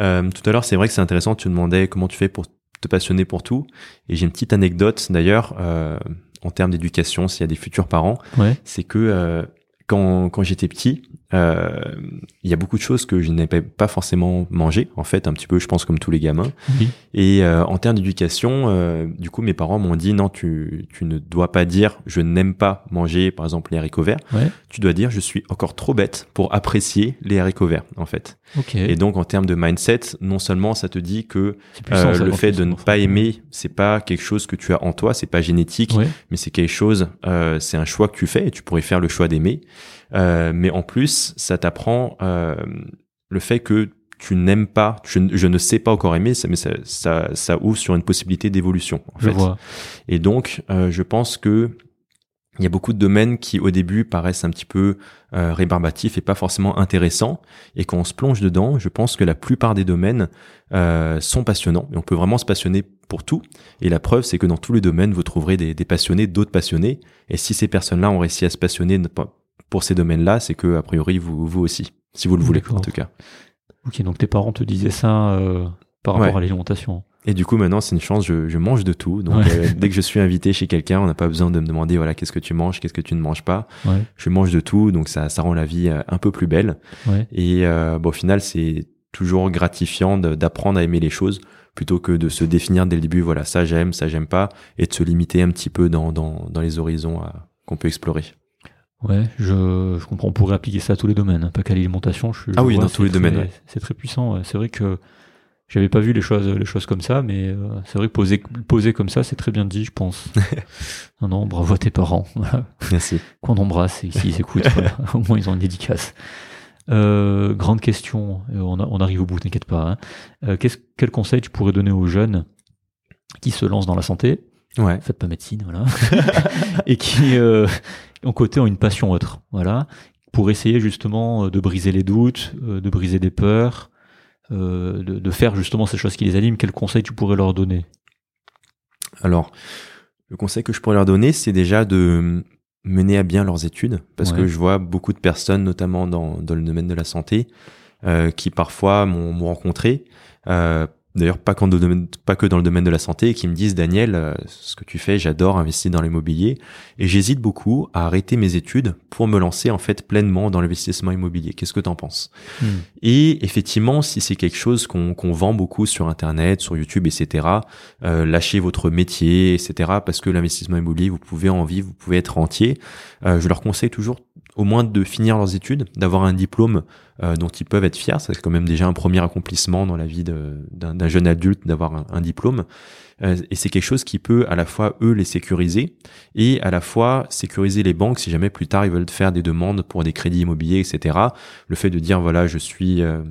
Euh, tout à l'heure, c'est vrai que c'est intéressant. Tu demandais comment tu fais pour te passionner pour tout. Et j'ai une petite anecdote d'ailleurs euh, en termes d'éducation, s'il y a des futurs parents, Ouais. c'est que euh, quand, quand j'étais petit, il y a beaucoup de choses que je n'avais pas forcément mangé, en fait, un petit peu, je pense, comme tous les gamins. Oui. Et euh, en termes d'éducation, euh, du coup, mes parents m'ont dit non, tu, tu ne dois pas dire je n'aime pas manger, par exemple, les haricots verts. Ouais. Tu dois dire je suis encore trop bête pour apprécier les haricots verts, en fait. Ok. Et donc, en termes de mindset, non seulement ça te dit que C'est puissant, euh, ça, le fait de ne pas aimer, c'est pas quelque chose que tu as en toi, c'est pas génétique, Ouais. mais c'est quelque chose, euh, c'est un choix que tu fais et tu pourrais faire le choix d'aimer. Euh, mais en plus, ça t'apprend euh, le fait que tu n'aimes pas, je, ne- je ne sais pas encore aimer, mais ça, ça, ça ouvre sur une possibilité d'évolution. En Je fait. vois. Et donc, euh, je pense que il y a beaucoup de domaines qui, au début, paraissent un petit peu euh, rébarbatifs et pas forcément intéressants. Et quand on se plonge dedans, je pense que la plupart des domaines euh, sont passionnants. Et on peut vraiment se passionner pour tout. Et la preuve, c'est que dans tous les domaines, vous trouverez des, des passionnés, d'autres passionnés. Et si ces personnes-là ont réussi à se passionner pour ces domaines-là, c'est que a priori, vous, vous aussi, si vous le voulez, en tout cas. Ok, donc tes parents te disaient ça euh, par rapport Ouais. à l'alimentation. Et du coup, maintenant, c'est une chance, je, je mange de tout. Donc, Ouais. euh, dès que je suis invité chez quelqu'un, on n'a pas besoin de me demander, voilà, qu'est-ce que tu manges, qu'est-ce que tu ne manges pas. Ouais. Je mange de tout, donc ça, ça rend la vie euh, un peu plus belle. Ouais. Et euh, bon, au final, c'est toujours gratifiant d'apprendre à aimer les choses plutôt que de se définir dès le début, voilà, ça j'aime, ça j'aime pas, et de se limiter un petit peu dans, dans, dans les horizons euh, qu'on peut explorer. Ouais, je, je comprends. On pourrait appliquer ça à tous les domaines, hein, pas qu'à l'alimentation. Je, Ah oui, vois, dans tous les très- domaines. C'est très puissant. ouais. C'est vrai que j'avais pas vu les choses, les choses comme ça, mais euh, c'est vrai que poser, poser comme ça, c'est très bien dit, je pense. non, non, bravo à tes parents. Voilà. Merci. Qu'on embrasse et s'ils écoutent, voilà. au moins ils ont une dédicace. Euh, grande question, euh, on, a- on arrive au bout, t'inquiète pas. hein. Euh, qu'est-ce- quel conseil tu pourrais donner aux jeunes qui se lancent dans la santé? Ouais. faites pas médecine, voilà, et qui euh, ont côté ont une passion autre, voilà, pour essayer justement euh, de briser les doutes, euh, de briser des peurs, euh, de, de faire justement ces choses qui les animent. Quel conseil tu pourrais leur donner? Alors, le conseil que je pourrais leur donner, c'est déjà de mener à bien leurs études, parce Ouais. que je vois beaucoup de personnes, notamment dans, dans le domaine de la santé, euh, qui parfois m'ont m'ont rencontré, euh, d'ailleurs pas, domaine- que dans le domaine de la santé, et qui me disent, Daniel, euh, ce que tu fais, j'adore investir dans l'immobilier, et j'hésite beaucoup à arrêter mes études pour me lancer en fait pleinement dans l'investissement immobilier. Qu'est-ce que tu en penses et effectivement, si c'est quelque chose qu'on qu'on vend beaucoup sur Internet, sur YouTube, etc., euh, lâchez votre métier, etc., parce que l'investissement immobilier, vous pouvez en vivre, vous pouvez être rentier. Euh, je leur conseille toujours au moins de finir leurs études, d'avoir un diplôme euh, dont ils peuvent être fiers. C'est quand même déjà un premier accomplissement dans la vie d'un jeune adulte d'avoir un, un diplôme. Euh, et c'est quelque chose qui peut à la fois eux les sécuriser et à la fois sécuriser les banques si jamais plus tard ils veulent faire des demandes pour des crédits immobiliers, etc. Le fait de dire voilà je suis euh,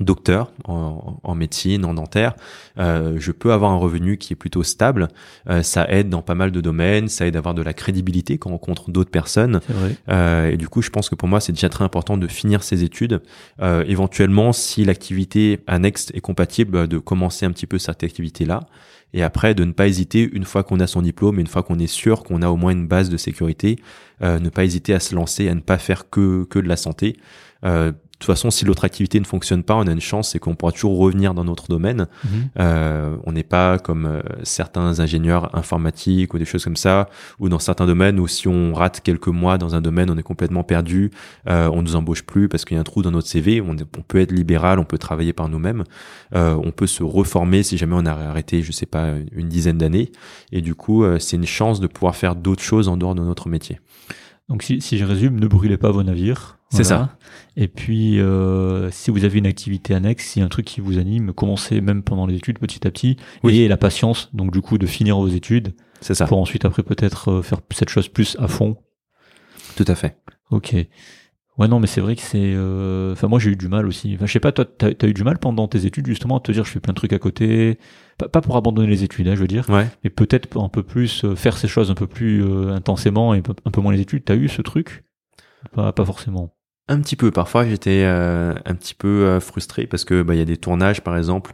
docteur en, en médecine, en dentaire, euh, je peux avoir un revenu qui est plutôt stable. Euh, ça aide dans pas mal de domaines, ça aide à avoir de la crédibilité quand on rencontre d'autres personnes. Euh, et du coup, je pense que pour moi, c'est déjà très important de finir ses études. Euh, éventuellement, si l'activité annexe est compatible, euh, de commencer un petit peu cette activité-là. Et après, de ne pas hésiter, une fois qu'on a son diplôme, une fois qu'on est sûr qu'on a au moins une base de sécurité, euh, ne pas hésiter à se lancer, à ne pas faire que, que de la santé. Euh, toute façon, si l'autre activité ne fonctionne pas, on a une chance, c'est qu'on pourra toujours revenir dans notre domaine. Mhm. Euh, on n'est pas comme euh, certains ingénieurs informatiques ou des choses comme ça, ou dans certains domaines où si on rate quelques mois dans un domaine, on est complètement perdu, euh, on nous embauche plus parce qu'il y a un trou dans notre CV. On, est- on peut être libéral, on peut travailler par nous-mêmes, euh, on peut se reformer si jamais on a arrêté, je sais pas, une dizaine d'années. Et du coup, euh, c'est une chance de pouvoir faire d'autres choses en dehors de notre métier. Donc si, si je résume, ne brûlez pas vos navires. C'est Voilà. Et puis, euh, si vous avez une activité annexe, si un truc qui vous anime, commencez même pendant les études petit à petit. Oui. Et la patience, donc du coup, de finir vos études C'est ça, pour ensuite après peut-être euh, faire cette chose plus à fond. tout à fait. Ok. Ouais, non, mais c'est vrai que c'est. euh, Enfin, moi, j'ai eu du mal aussi. Enfin, je sais pas, toi, t'as as eu du mal pendant tes études justement à te dire, je fais plein de trucs à côté? Pas, pas pour abandonner les études, hein, je veux dire, Ouais. mais peut-être un peu plus euh, faire ces choses un peu plus euh, intensément et un peu- un peu moins les études. T'as eu ce truc? Pas, pas forcément. Un petit peu. Parfois, j'étais euh, un petit peu euh, frustré parce que bah il y a des tournages, par exemple,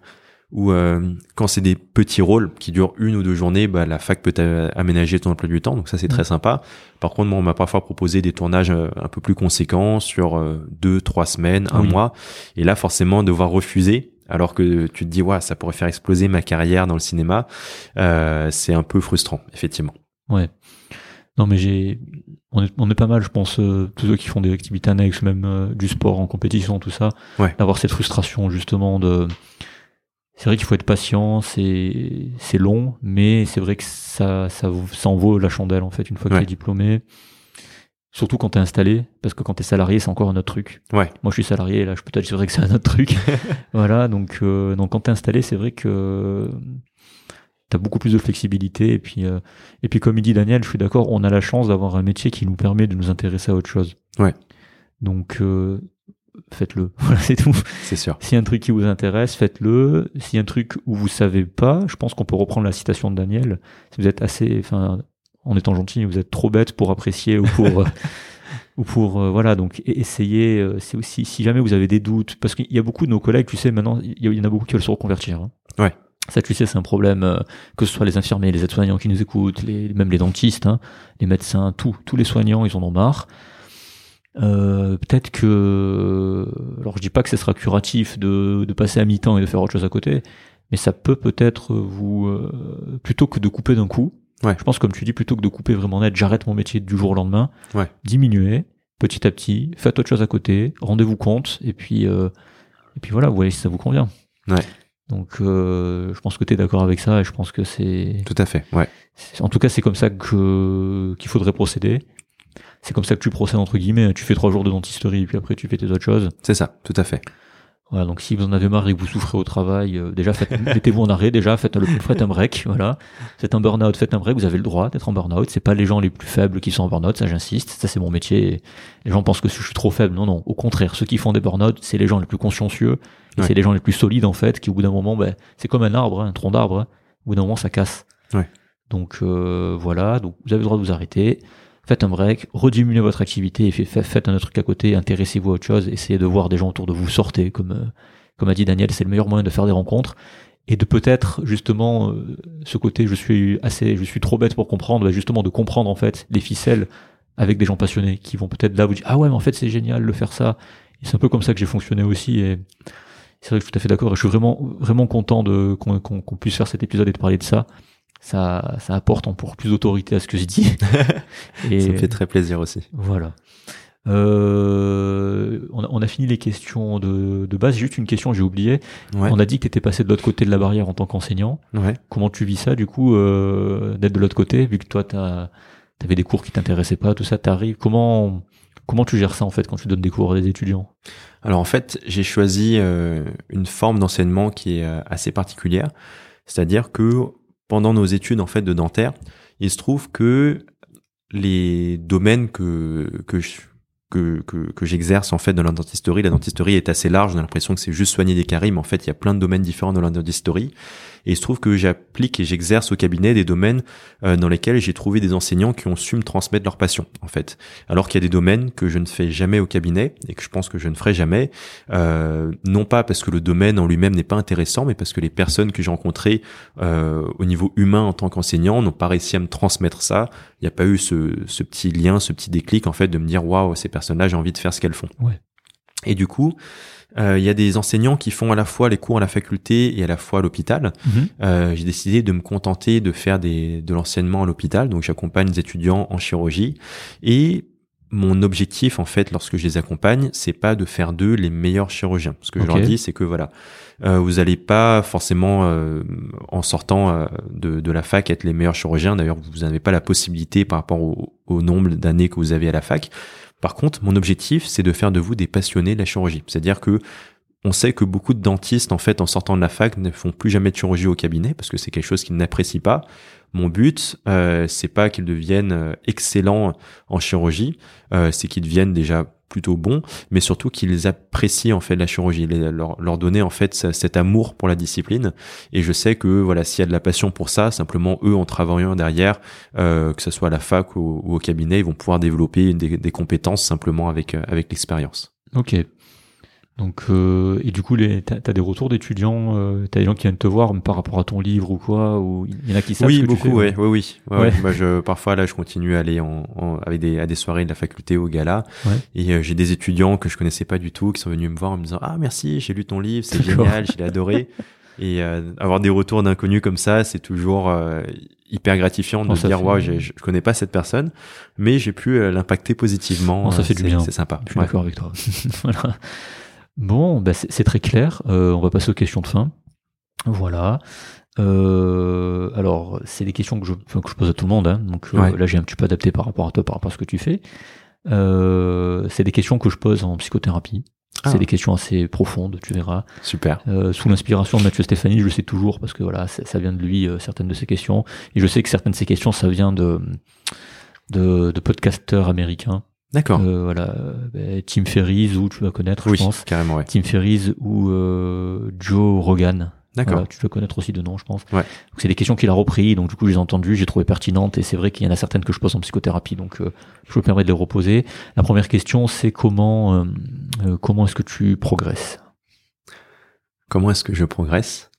où euh, quand c'est des petits rôles qui durent une ou deux journées, bah, la fac peut aménager ton emploi du temps, donc ça c'est Mm. très sympa. Par contre, moi, on m'a parfois proposé des tournages un peu plus conséquents sur euh, deux, trois semaines, un Oui. mois, et là forcément devoir refuser. Alors que tu te dis, ouais, ça pourrait faire exploser ma carrière dans le cinéma, euh, c'est un peu frustrant, effectivement. Ouais. Non, mais j'ai, on est, on est pas mal, je pense, euh, tous ceux qui font des activités annexes, même euh, du sport en compétition, tout ça, Ouais. d'avoir cette frustration justement de. C'est vrai qu'il faut être patient, c'est c'est long, mais c'est vrai que ça ça vous- ça en vaut la chandelle en fait une fois que Ouais. t'es diplômé. Surtout quand t'es installé, parce que quand t'es salarié, c'est encore un autre truc. Ouais. Moi, je suis salarié, là, je peux te dire que c'est un autre truc. voilà, donc, euh, donc quand t'es installé, c'est vrai que beaucoup plus de flexibilité. Et puis, euh, et puis, comme il dit Daniel, je suis d'accord, on a la chance d'avoir un métier qui nous permet de nous intéresser à autre chose. Ouais. Donc, euh, faites-le. Voilà, c'est tout. C'est sûr. S'il y a un truc qui vous intéresse, faites-le. S'il y a un truc où vous savez pas, je pense qu'on peut reprendre la citation de Daniel. Si vous êtes assez, enfin, en étant gentil, vous êtes trop bête pour apprécier ou pour, ou pour, euh, voilà. Donc, e- essayez. euh, c'est aussi, si jamais vous avez des doutes, parce qu'il y a beaucoup de nos collègues, tu sais, maintenant, il y, a- il y en a beaucoup qui veulent se reconvertir. hein. Ouais. Ça, tu sais, c'est un problème, euh, que ce soit les infirmiers, les aides-soignants qui nous écoutent, les, même les dentistes, hein, les médecins, tout, tous les soignants, ils en ont marre. Euh, peut-être que, alors je dis pas que ce sera curatif de, de passer à mi-temps et de faire autre chose à côté, mais ça peut peut-être vous, euh, plutôt que de couper d'un coup, Ouais. je pense comme tu dis, plutôt que de couper vraiment net, j'arrête mon métier du jour au lendemain, Ouais. diminuez petit à petit, faites autre chose à côté, rendez-vous compte, et puis, euh, et puis voilà, vous voyez si ça vous convient. Ouais. Donc, euh, je pense que tu es d'accord avec ça, et je pense que c'est, Tout à fait. Ouais. en tout cas, c'est comme ça que qu'il faudrait procéder. C'est comme ça que tu procèdes entre guillemets. Tu fais trois jours de dentisterie, puis après tu fais tes autres choses. C'est ça. Tout à fait. Voilà. Donc si vous en avez marre et que vous souffrez au travail, euh, déjà faites, mettez-vous en arrêt. Déjà faites, le, faites un break. Voilà. Faites un burn-out, faites un break. Vous avez le droit d'être en burn-out. C'est pas les gens les plus faibles qui sont en burn-out. Ça, j'insiste. Ça, c'est mon métier. Les gens pensent que je suis trop faible. Non, non. Au contraire, ceux qui font des burn-out, c'est les gens les plus consciencieux. Et Ouais. c'est les gens les plus solides en fait, qui au bout d'un moment, ben, c'est comme un arbre, hein, un tronc d'arbre. hein. Au bout d'un moment, ça casse. Ouais. Donc euh, voilà. Donc vous avez le droit de vous arrêter. Faites un break, rediminuez votre activité et fait- fait- faites un autre truc à côté, intéressez-vous à autre chose, essayez de voir des gens autour de vous, sortez, comme, euh, comme a dit Daniel, c'est le meilleur moyen de faire des rencontres et de peut-être justement euh, ce côté je suis assez je suis trop bête pour comprendre, bah, justement de comprendre en fait les ficelles avec des gens passionnés qui vont peut-être là vous dire ah ouais mais en fait c'est génial de faire ça. Et c'est un peu comme ça que j'ai fonctionné aussi et c'est vrai que je suis tout à fait d'accord et je suis vraiment vraiment content de qu'on puisse faire cet épisode et de parler de ça. Ça, ça apporte encore plus d'autorité à ce que je dis. et Ça me fait très plaisir aussi. voilà. Euh, on, a, on a fini les questions de, de base. Juste une question, j'ai oublié. Ouais. On a dit que tu étais passé de l'autre côté de la barrière en tant qu'enseignant. Ouais. Comment tu vis ça, du coup, euh, d'être de l'autre côté, vu que toi, tu avais des cours qui t'intéressaient pas, tout ça, t'arrives. Comment, comment tu gères ça, en fait, quand tu donnes des cours à des étudiants? Alors en fait, j'ai choisi euh, une forme d'enseignement qui est assez particulière, c'est-à-dire que pendant nos études en fait de dentaire, il se trouve que les domaines que que que, que j'exerce en fait dans la dentisterie, la dentisterie est assez large, on a l'impression que c'est juste soigner des caries, mais en fait il y a plein de domaines différents dans la dentisterie. Et il se trouve que j'applique et j'exerce au cabinet des domaines euh, dans lesquels j'ai trouvé des enseignants qui ont su me transmettre leur passion en fait. Alors qu'il y a des domaines que je ne fais jamais au cabinet et que je pense que je ne ferai jamais, euh, non pas parce que le domaine en lui-même n'est pas intéressant, mais parce que les personnes que j'ai rencontrées euh, au niveau humain en tant qu'enseignant n'ont pas réussi à me transmettre ça. Il n'y a pas eu ce, ce petit lien, ce petit déclic en fait de me dire waouh ces personnes-là j'ai envie de faire ce qu'elles font. Ouais. Et du coup, il y a des enseignants qui font à la fois les cours à la faculté et à la fois à l'hôpital. Euh, j'ai décidé de me contenter de faire des, de l'enseignement à l'hôpital. Donc j'accompagne des étudiants en chirurgie et mon objectif en fait lorsque je les accompagne, c'est pas de faire d'eux les meilleurs chirurgiens. Ce que je leur dis, c'est que voilà, euh, vous allez pas forcément euh, en sortant euh, de, de la fac être les meilleurs chirurgiens. D'ailleurs, vous n'avez pas la possibilité par rapport au, au nombre d'années que vous avez à la fac. Par contre, mon objectif, c'est de faire de vous des passionnés de la chirurgie. C'est-à-dire que on sait que beaucoup de dentistes, en fait, en sortant de la fac, ne font plus jamais de chirurgie au cabinet parce que c'est quelque chose qu'ils n'apprécient pas. Mon but, euh, c'est pas qu'ils deviennent euh, excellents en chirurgie, euh, c'est qu'ils deviennent déjà plutôt bons, mais surtout qu'ils apprécient en fait la chirurgie, les- leur, donner en fait ce- cet amour pour la discipline. Et je sais que voilà, s'il y a de la passion pour ça, simplement eux en travaillant derrière, euh, que ce soit à la fac ou, ou au cabinet, ils vont pouvoir développer des, des compétences simplement avec euh, avec l'expérience. Ok. Donc, euh, et du coup, les, t'as, t'as des retours d'étudiants, euh, t'as des gens qui viennent te voir par rapport à ton livre ou quoi, ou il y en a qui savent oui, ce que tu beaucoup, fais, ouais, oui, oui. Ouais, Ouais. ouais. Moi, je, parfois, là, je continue à aller en, en- avec des, à des soirées de la faculté au gala. Ouais. Et euh, j'ai des étudiants que je connaissais pas du tout qui sont venus me voir en me disant, ah, merci, j'ai lu ton livre, c'est génial, je l'ai adoré. Et euh, avoir des retours d'inconnus comme ça, c'est toujours euh, hyper gratifiant de Oh, se dire, ouais, je, connais pas cette personne, mais j'ai pu euh, l'impacter positivement. Oh, ça Euh, fait du bien. C'est sympa. Je suis Ouais. d'accord avec toi. voilà. Bon, bah, c'est très clair. Euh, on va passer aux questions de fin. Voilà. Euh, alors, c'est des questions que je, que je pose à tout le monde. hein. donc euh, Ouais. là, j'ai un petit peu adapté par rapport à toi, par rapport à ce que tu fais. Euh, c'est des questions que je pose en psychothérapie. Ah. C'est des questions assez profondes, tu verras. Super. Euh, sous l'inspiration de Mathieu Stéphanie, je le sais toujours parce que voilà, ça, vient de lui euh, certaines de ces questions. Et je sais que certaines de ces questions, ça vient de de, de podcasteurs américains. D'accord. Euh, voilà, euh, ben, Tim Ferriss ou tu vas connaître, oui, je pense. carrément, ouais. Tim Ferriss ou euh, Joe Rogan. D'accord. Voilà, tu dois connaître aussi de nom, je pense. Ouais. C'est des questions qu'il a repris, donc du coup je les ai entendues, j'ai trouvé pertinentes et c'est vrai qu'il y en a certaines que je pose en psychothérapie, donc euh, je me permets de les reposer. La première question, c'est comment euh, euh, comment est-ce que tu progresses? Comment est-ce que je progresse?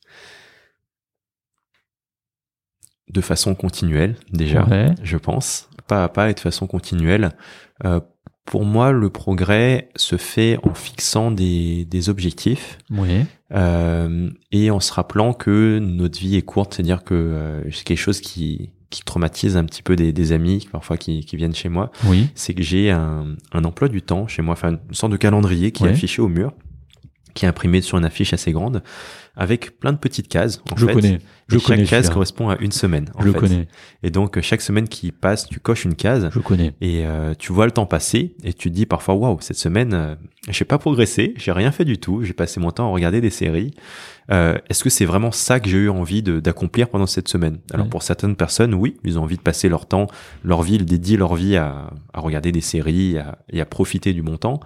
De façon continuelle, déjà. Ouais. je pense, pas à pas et de façon continuelle. Euh, pour moi, le progrès se fait en fixant des, des objectifs Oui. euh, et en se rappelant que notre vie est courte, c'est-à-dire que euh, c'est quelque chose qui, qui traumatise un petit peu des, des amis parfois qui, qui viennent chez moi, Oui. c'est que j'ai un, un emploi du temps chez moi, enfin une sorte de calendrier qui est affiché au mur, qui est imprimé sur une affiche assez grande, avec plein de petites cases. En Je fait. connais. Je Et connais. chaque case correspond à une semaine. en Je fait. connais. Et donc, euh, chaque semaine qui passe, tu coches une case Je connais. et euh, tu vois le temps passer et tu te dis parfois, waouh, cette semaine, euh, j'ai pas progressé, j'ai rien fait du tout, j'ai passé mon temps à regarder des séries. Euh, Est-ce que c'est vraiment ça que j'ai eu envie d'accomplir pendant cette semaine? Alors Ouais. pour certaines personnes, oui, ils ont envie de passer leur temps, leur vie, ils dédient leur vie à, à regarder des séries à- et à profiter du bon temps.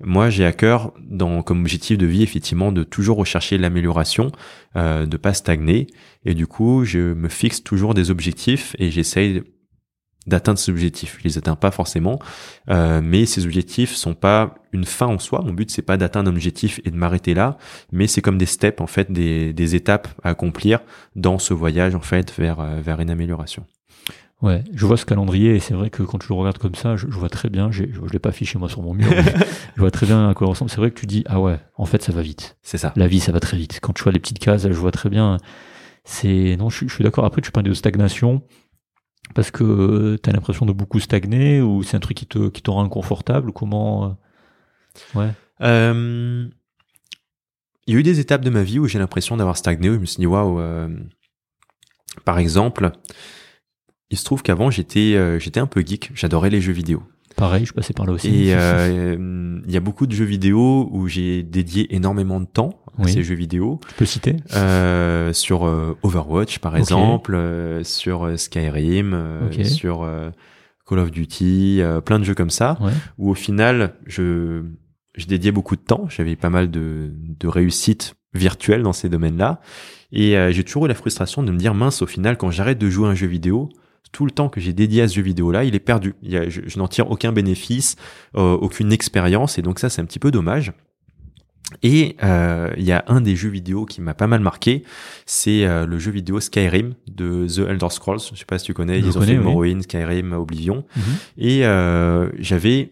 Moi, j'ai à cœur, dans, comme objectif de vie, effectivement, de toujours rechercher l'amélioration, euh, de pas stagner. Et du coup, je me fixe toujours des objectifs et j'essaye d'atteindre ces objectifs. Je les atteins pas forcément, euh, mais ces objectifs sont pas une fin en soi. Mon but c'est pas d'atteindre un objectif et de m'arrêter là, mais c'est comme des steps en fait, des, étapes à accomplir dans ce voyage en fait vers euh, vers une amélioration. Ouais, je vois ce calendrier et c'est vrai que quand tu le regardes comme ça, je, je vois très bien, je, je l'ai pas affiché moi sur mon mur, mais je vois très bien à quoi ressemble. C'est vrai que tu dis, ah ouais, en fait ça va vite. C'est ça. La vie ça va très vite. Quand tu vois les petites cases, je vois très bien. C'est non, je, suis- je suis d'accord. Après, tu parles de stagnation parce que tu as l'impression de beaucoup stagner ou c'est un truc qui te qui te rend inconfortable? Comment euh, Ouais. Euh, il y a eu des étapes de ma vie où j'ai l'impression d'avoir stagné, où je me suis dit waouh. euh, par exemple, il se trouve qu'avant j'étais euh, j'étais un peu geek, j'adorais les jeux vidéo. Pareil, je suis passé par là aussi. Et euh, il y a beaucoup de jeux vidéo où j'ai dédié énormément de temps à ces jeux vidéo. tu peux citer? Euh, sur Overwatch par exemple, sur Skyrim, sur Call of Duty, plein de jeux comme ça, Ouais. où au final je, je dédiais beaucoup de temps, j'avais pas mal de, de réussites virtuelles dans ces domaines-là, et j'ai toujours eu la frustration de me dire mince au final quand j'arrête de jouer à un jeu vidéo, tout le temps que j'ai dédié à ce jeu vidéo-là, il est perdu. Il y a, je, je n'en tire aucun bénéfice, euh, aucune expérience, et donc ça c'est un petit peu dommage. Et euh, il y a un des jeux vidéo qui m'a pas mal marqué, c'est euh, le jeu vidéo Skyrim de The Elder Scrolls. Je sais pas si tu connais, Je ils ont connais, fait oui. Morrowind, Skyrim, Oblivion. Mhm. Et euh, j'avais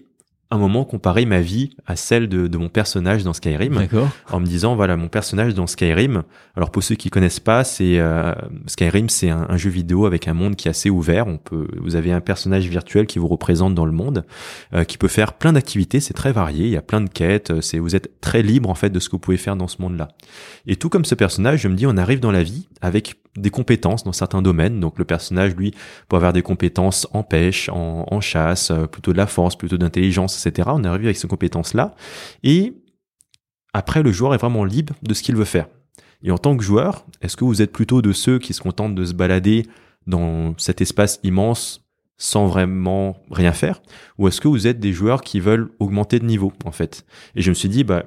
un moment comparé ma vie à celle de, de mon personnage dans Skyrim en me disant voilà mon personnage dans Skyrim alors pour ceux qui connaissent pas c'est euh, Skyrim c'est un, un jeu vidéo avec un monde qui est assez ouvert. On peut vous avez un personnage virtuel qui vous représente dans le monde euh, qui peut faire plein d'activités. C'est très varié. Il y a plein de quêtes. Euh, c'est vous êtes très libre en fait de ce que vous pouvez faire dans ce monde là et tout comme ce personnage je me dis on arrive dans la vie avec des compétences dans certains domaines. Donc le personnage lui peut avoir des compétences en pêche en, en chasse euh, plutôt de la force plutôt d'intelligence on arrive avec ces compétences là et après, le joueur est vraiment libre de ce qu'il veut faire. Et en tant que joueur, est-ce que vous êtes plutôt de ceux qui se contentent de se balader dans cet espace immense sans vraiment rien faire? Ou est-ce que vous êtes des joueurs qui veulent augmenter de niveau, en fait? Et je me suis dit, bah,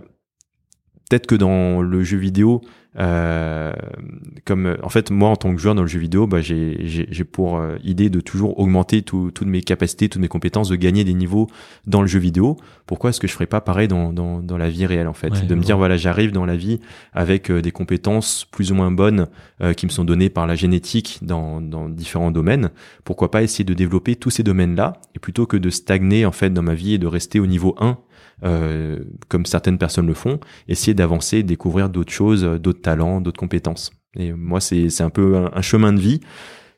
peut-être que dans le jeu vidéo, euh, comme en fait moi en tant que joueur dans le jeu vidéo, bah, j'ai pour euh, idée de toujours augmenter tout- toutes mes capacités, toutes mes compétences, de gagner des niveaux dans le jeu vidéo. Pourquoi est-ce que je ferais pas pareil dans dans, dans la vie réelle en fait, Ouais, de me dire voilà j'arrive dans la vie avec euh, des compétences plus ou moins bonnes euh, qui me sont données par la génétique dans dans différents domaines. Pourquoi pas essayer de développer tous ces domaines là et plutôt que de stagner en fait dans ma vie et de rester au niveau 1 euh, comme certaines personnes le font, essayer d'avancer, découvrir d'autres choses, d'autres talents, d'autres compétences. Et moi, c'est c'est un peu un, chemin de vie.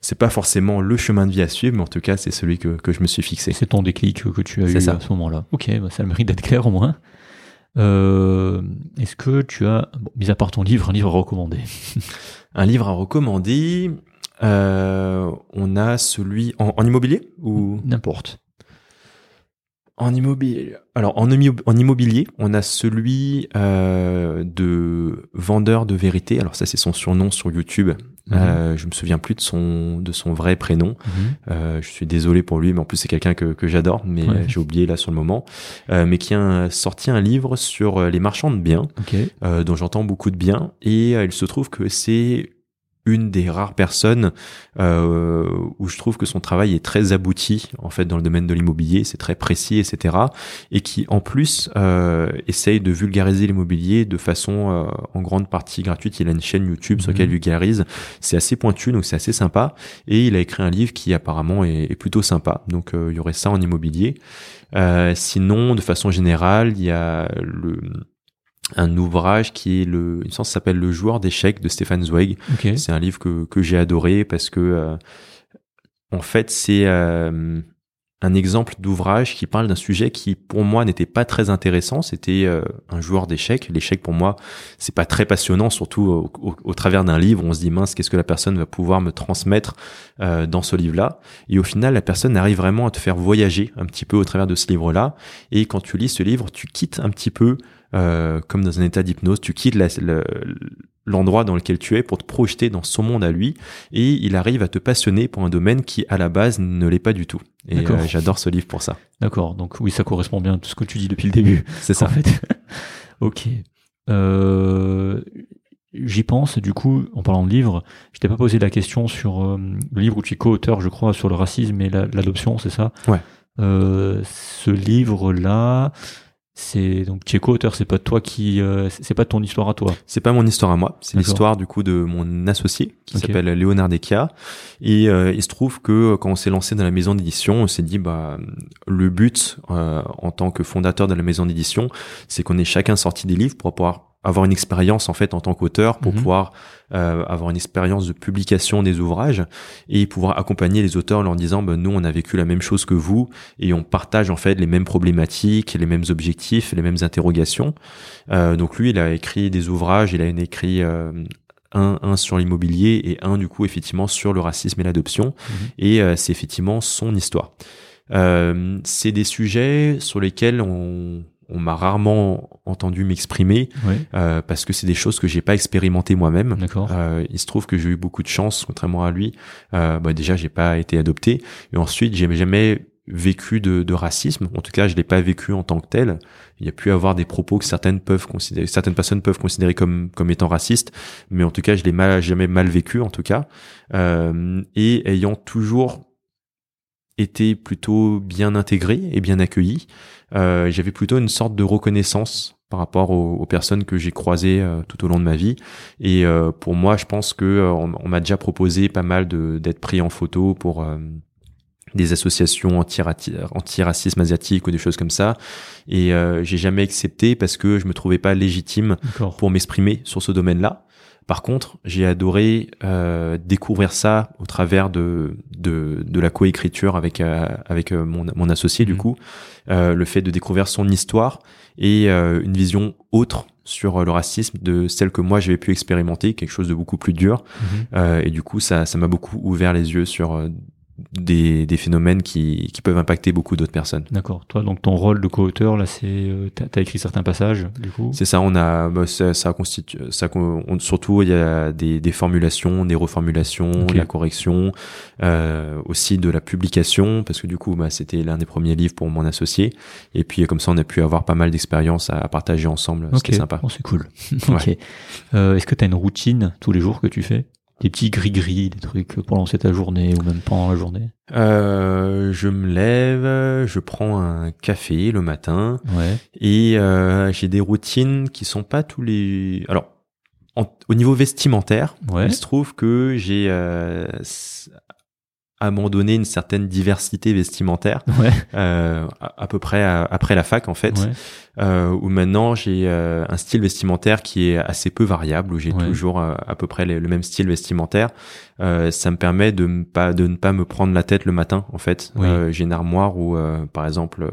C'est pas forcément le chemin de vie à suivre, mais en tout cas, c'est celui que, que je me suis fixé. C'est ton déclic que tu as eu à ce moment-là. Ok, bah ça le mérite d'être clair au moins. Euh, Est-ce que tu as, bon, mis à part ton livre, un livre à recommander? Un livre à recommander, euh, on a celui en, en immobilier ou? N'importe. En immobilier, alors en, immobilier, on a celui euh, de vendeur de vérité. Alors ça, c'est son surnom sur YouTube. Mhm. Euh, je me souviens plus de son de son vrai prénom. Mhm. Euh, je suis désolé pour lui, mais en plus c'est quelqu'un que, que j'adore, mais j'ai oublié là sur le moment. Euh, mais qui a sorti un livre sur les marchands de biens, euh, dont j'entends beaucoup de bien. Et il se trouve que c'est une des rares personnes euh, où je trouve que son travail est très abouti en fait dans le domaine de l'immobilier, c'est très précis, etc. Et qui en plus euh, essaye de vulgariser l'immobilier de façon euh, en grande partie gratuite. Il a une chaîne YouTube sur laquelle il mhm. vulgarise. C'est assez pointu, donc c'est assez sympa. Et il a écrit un livre qui apparemment est, est plutôt sympa. Donc euh, il y aurait ça en immobilier. Euh, sinon, de façon générale, il y a le un ouvrage qui est le, une sens s'appelle Le joueur d'échecs de Stéphane Zweig. C'est un livre que, que j'ai adoré parce que, euh, en fait, c'est euh, un exemple d'ouvrage qui parle d'un sujet qui, pour moi, n'était pas très intéressant. C'était euh, un joueur d'échecs. L'échec, pour moi, c'est pas très passionnant, surtout au, travers d'un livre. On se dit, mince, qu'est-ce que la personne va pouvoir me transmettre dans ce livre-là? Et au final, la personne arrive vraiment à te faire voyager un petit peu au travers de ce livre-là. Et quand tu lis ce livre, tu quittes un petit peu euh, comme dans un état d'hypnose, tu quittes l'endroit dans lequel tu es pour te projeter dans son monde à lui, et il arrive à te passionner pour un domaine qui à la base ne l'est pas du tout. Et euh, j'adore ce livre pour ça. D'accord, donc oui, ça correspond bien à tout ce que tu dis depuis le début. C'est ça. En fait. ok. Euh, J'y pense, du coup, en parlant de livre, je t'ai pas posé la question sur euh, le livre où tu es co-auteur, je crois, sur le racisme et l'adoption, c'est ça? Ouais. ce livre-là, c'est donc tu es co-auteur, c'est pas toi qui, euh, c'est pas ton histoire à toi. C'est pas mon histoire à moi, c'est l'histoire du coup de mon associé qui s'appelle Léonard Dekia. Et euh, il se trouve que euh, quand on s'est lancé dans la maison d'édition, on s'est dit bah le but en tant que fondateur de la maison d'édition, c'est qu'on ait chacun sorti des livres pour pouvoir avoir une expérience en fait en tant qu'auteur pour mhm. pouvoir euh, avoir une expérience de publication des ouvrages et pouvoir accompagner les auteurs en leur disant ben, nous on a vécu la même chose que vous et on partage en fait les mêmes problématiques, les mêmes objectifs, les mêmes interrogations. Euh, donc lui il a écrit des ouvrages, il a écrit euh, un, un sur l'immobilier et un du coup effectivement sur le racisme et l'adoption mhm. et c'est effectivement son histoire. C'est des sujets sur lesquels on, on m'a rarement entendu m'exprimer euh, parce que c'est des choses que j'ai pas expérimenté moi-même. Euh, il se trouve que j'ai eu beaucoup de chance, contrairement à lui. Euh, bah déjà, j'ai pas été adopté, et ensuite, j'ai jamais vécu de, de, racisme. En tout cas, je l'ai pas vécu en tant que tel. Il y a pu avoir des propos que certaines peuvent considérer, certaines personnes peuvent considérer comme comme étant racistes, mais en tout cas, je l'ai mal, jamais mal vécu en tout cas. Euh, et ayant toujours été plutôt bien intégré et bien accueilli. Euh, j'avais plutôt une sorte de reconnaissance par rapport aux, personnes que j'ai croisées euh, tout au long de ma vie. Et euh, pour moi, je pense que on, m'a déjà proposé pas mal d'être pris en photo pour des associations anti-racisme asiatique ou des choses comme ça. Et j'ai jamais accepté parce que je me trouvais pas légitime pour m'exprimer sur ce domaine-là. Par contre, j'ai adoré euh, découvrir ça au travers de de, de la coécriture avec euh, avec euh, mon, mon associé du mhm. coup, euh, le fait de découvrir son histoire et une vision autre sur le racisme de celle que moi j'avais pu expérimenter, quelque chose de beaucoup plus dur. Mhm. et du coup, ça ça m'a beaucoup ouvert les yeux sur des, des phénomènes qui, qui peuvent impacter beaucoup d'autres personnes. D'accord. Toi, donc ton rôle de co-auteur, là, c'est, euh, t'as as écrit certains passages, du coup? C'est ça. On a, bah, ça, ça constitue, ça, on, surtout il y a des, des formulations, des reformulations, la correction, euh, aussi de la publication, parce que du coup, bah, c'était l'un des premiers livres pour mon associé. Et puis comme ça, on a pu avoir pas mal d'expériences à, partager ensemble. C'était sympa. Oh, c'est cool. ok. Euh, est-ce que tu as une routine tous les jours que tu fais? Des petits gris-gris, des trucs pour lancer ta journée ou même pendant la journée euh, Je me lève, je prends un café le matin ouais. et euh, j'ai des routines qui sont pas tous les. Alors, au niveau vestimentaire, il se trouve que j'ai euh, à m'en donner une certaine diversité vestimentaire Ouais. euh, à, à peu près à- après la fac en fait Ouais. euh, où maintenant j'ai euh, un style vestimentaire qui est assez peu variable où j'ai Ouais. toujours euh, à peu près le, le même style vestimentaire ça me permet de ne pas de ne pas me prendre la tête le matin en fait Oui. J'ai une armoire où par exemple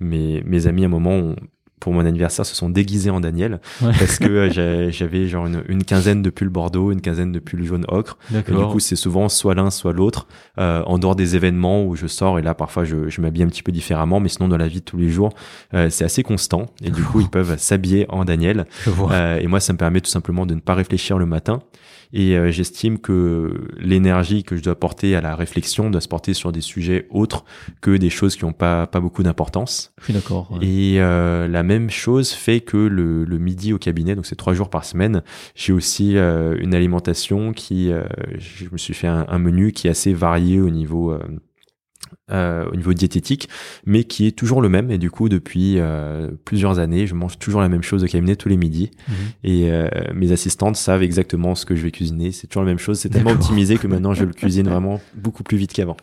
mes mes amis à un moment ont- pour mon anniversaire se sont déguisés en Daniel Ouais. parce que euh, j'avais genre une, une quinzaine de pulls bordeaux une quinzaine de pulls jaune ocre et du coup, c'est souvent soit l'un, soit l'autre, euh, en dehors des événements où je sors et là, parfois, je, je m'habille un petit peu différemment, mais sinon, dans la vie de tous les jours, euh, c'est assez constant. Et du coup, ils peuvent s'habiller en Daniel. Euh, et moi, ça me permet tout simplement de ne pas réfléchir le matin. Et euh, j'estime que l'énergie que je dois porter à la réflexion doit se porter sur des sujets autres que des choses qui n'ont pas, pas beaucoup d'importance. Je suis d'accord. ouais. Et euh, la même chose fait que le, le midi au cabinet, donc c'est trois jours par semaine, j'ai aussi euh, une alimentation qui, euh, je me suis fait un, un menu qui est assez varié au niveau euh, au niveau diététique, mais qui est toujours le même. Et du coup, depuis euh, plusieurs années, je mange toujours la même chose au cabinet tous les midis. Mhm. Et euh, mes assistantes savent exactement ce que je vais cuisiner. C'est toujours la même chose. C'est tellement optimisé que maintenant, je le cuisine vraiment beaucoup plus vite qu'avant.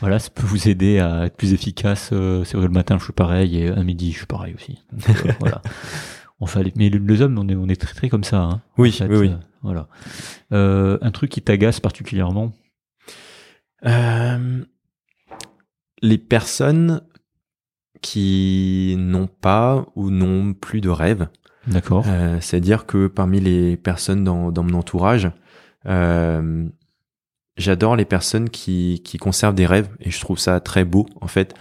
Voilà, ça peut vous aider à être plus efficace. c'est vrai, le matin, je suis pareil, et à midi, je suis pareil aussi. Donc, voilà. Enfin, mais les, hommes, on est, on est très, très comme ça. Hein, Oui, en fait, oui, oui. voilà. Un truc qui t'agace particulièrement? Euh, les personnes qui n'ont pas ou n'ont plus de rêve. D'accord. Euh, C'est-à-dire que parmi les personnes dans, dans mon entourage, euh, j'adore les personnes qui, qui conservent des rêves et je trouve ça très beau en fait.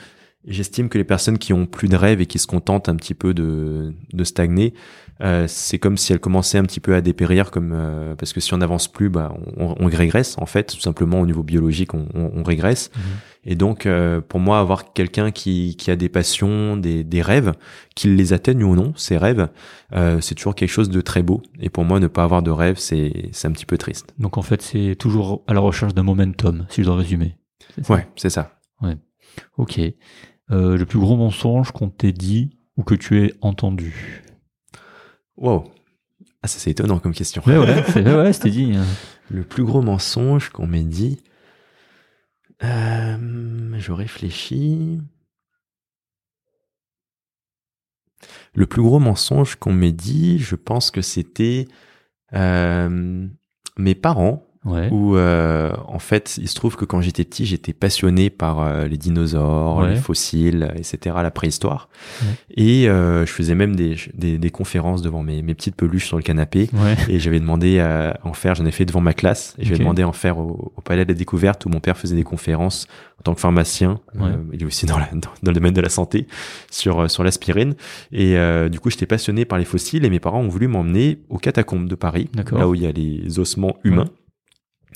J'estime que les personnes qui ont plus de rêves et qui se contentent un petit peu de, de stagner, euh, c'est comme si elles commençaient un petit peu à dépérir, comme euh, parce que si on n'avance plus, bah, on, on régresse en fait, tout simplement au niveau biologique, on, on, on régresse. Mhm. Et donc, euh, pour moi, avoir quelqu'un qui, qui a des passions, des, des rêves, qu'il les atteigne ou non, ces rêves, euh, c'est toujours quelque chose de très beau. Et pour moi, ne pas avoir de rêve, c'est c'est un petit peu triste. Donc en fait, c'est toujours à la recherche d'un momentum, si je dois résumer. C'est ça? Ouais, c'est ça. Ok. Euh, le plus gros mensonge qu'on t'ait dit ou que tu aies entendu? Wow. Ah, ça c'est étonnant comme question. Ouais, ouais, c'est ouais, ouais, c'était dit. hein. Le plus gros mensonge qu'on m'ait dit. Euh, je réfléchis. Le plus gros mensonge qu'on m'ait dit, je pense que c'était euh, mes parents Ouais. où euh, en fait il se trouve que quand j'étais petit j'étais passionné par euh, les dinosaures, Ouais. les fossiles, etc. la préhistoire Ouais. et euh, je faisais même des, des, des conférences devant mes, mes petites peluches sur le canapé Ouais. et j'avais demandé à en faire j'en ai fait devant ma classe et j'avais Ok. demandé à en faire au, au palais de la découverte où mon père faisait des conférences en tant que pharmacien Ouais. Euh, il est aussi dans, la, dans, dans le domaine de la santé sur euh, sur l'aspirine et euh, du coup j'étais passionné par les fossiles et mes parents ont voulu m'emmener aux catacombes de Paris là où il y a les ossements humains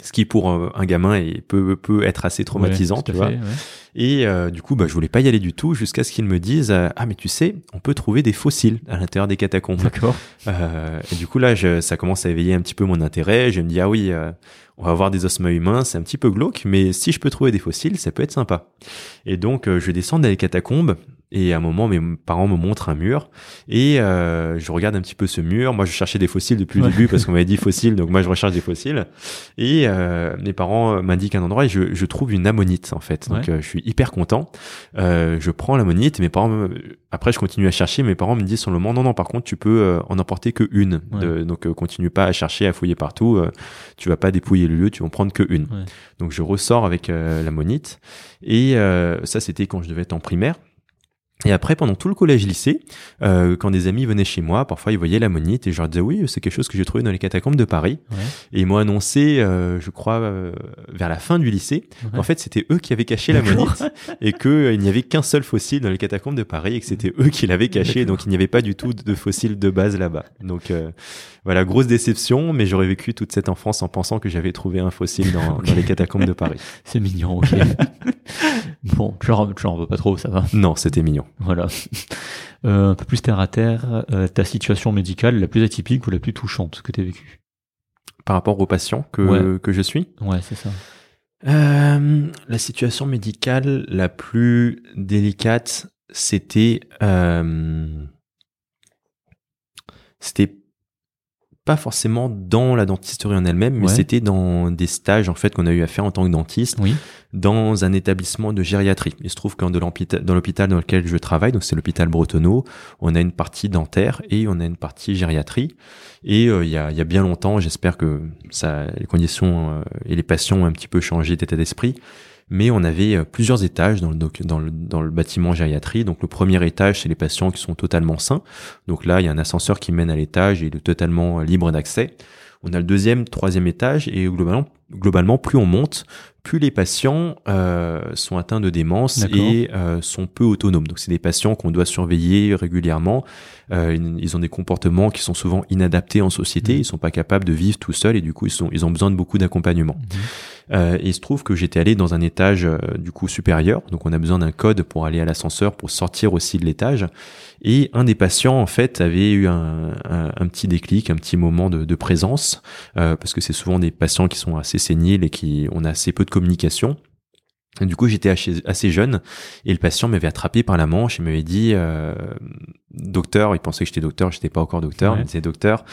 ce qui pour un, un gamin est, peut, peut être assez traumatisant, Ouais, tu vois. fait, ouais. Et euh, du coup, bah, je voulais pas y aller du tout jusqu'à ce qu'ils me disent euh, ah mais tu sais, on peut trouver des fossiles à l'intérieur des catacombes. D'accord. Euh, et du coup là, je, ça commence à éveiller un petit peu mon intérêt. Je me dis ah oui, on va avoir des ossements humains, c'est un petit peu glauque, mais si je peux trouver des fossiles, ça peut être sympa. Et donc euh, je descends dans les catacombes. Et à un moment, mes parents me montrent un mur et euh, je regarde un petit peu ce mur. Moi, je cherchais des fossiles depuis le Ouais. début parce qu'on m'avait dit fossiles, donc moi, je recherche des fossiles. Et euh, mes parents m'indiquent un endroit et je, je trouve une ammonite en fait. Donc, Ouais. euh, je suis hyper content. Euh, je prends l'ammonite. Mes parents, me- après, je continue à chercher. Mes parents me disent sur le moment, non, non. Par contre, tu peux euh, en emporter que une. Ouais. De- donc, continue pas à chercher, à fouiller partout. euh, tu vas pas dépouiller le lieu. Tu vas en prendre que une. Ouais. Donc, je ressors avec euh, l'ammonite. Et euh, ça, c'était quand je devais être en primaire. Et après, pendant tout le collège-lycée, euh, quand des amis venaient chez moi, parfois ils voyaient l'ammonite et je leur disais oui, c'est quelque chose que j'ai trouvé dans les catacombes de Paris. Ouais. Et ils m'ont annoncé, euh, je crois, euh, vers la fin du lycée, Ouais. en fait c'était eux qui avaient caché l'ammonite et qu'il n'y avait qu'un seul fossile dans les catacombes de Paris et que c'était eux qui l'avaient caché, donc il n'y avait pas du tout de fossile de base là-bas. Donc voilà, grosse déception, mais j'aurais vécu toute cette enfance en pensant que j'avais trouvé un fossile dans, les catacombes de Paris. C'est mignon, ok. bon, tu leur, tu leur veux pas trop, ça va. Non, c'était mignon. Voilà. Euh, un peu plus terre à terre, euh, ta situation médicale la plus atypique ou la plus touchante que tu as vécue? Par rapport aux patients que, Ouais. que je suis, Ouais, c'est ça. Euh, la situation médicale la plus délicate, c'était c'était pas forcément dans la dentisterie en elle-même, mais Ouais. c'était dans des stages en fait qu'on a eu à faire en tant que dentiste Oui. dans un établissement de gériatrie. Il se trouve que dans l'hôpital dans lequel je travaille, donc c'est l'hôpital Bretonneau, on a une partie dentaire et on a une partie gériatrie. Et euh, il y, a, il y a bien longtemps, j'espère que ça, les conditions euh, et les patients ont un petit peu changé d'état d'esprit. Mais on avait euh, plusieurs étages dans le, dans, le, dans bâtiment gériatrie. Donc le premier étage, c'est les patients qui sont totalement sains. Donc là, il y a un ascenseur qui mène à l'étage et il est totalement euh, libre d'accès. On a le deuxième, troisième étage et globalement, globalement plus on monte, plus les patients euh, sont atteints de démence et euh, sont peu autonomes. Donc c'est des patients qu'on doit surveiller régulièrement. Euh, ils ont des comportements qui sont souvent inadaptés en société. Mhm. Ils sont pas capables de vivre tout seuls et du coup ils sont ils ont besoin de beaucoup d'accompagnement. Euh, et il se trouve que j'étais allé dans un étage euh, du coup supérieur, donc on a besoin d'un code pour aller à l'ascenseur pour sortir aussi de l'étage. Et un des patients en fait avait eu un, petit déclic, un petit moment de, de présence, euh, parce que c'est souvent des patients qui sont assez séniles et qui on a assez peu de communication. Et du coup, j'étais assez, jeune et le patient m'avait attrapé par la manche et m'avait dit, euh, docteur, il pensait que j'étais docteur, j'étais pas encore docteur, Ouais. il me disait docteur,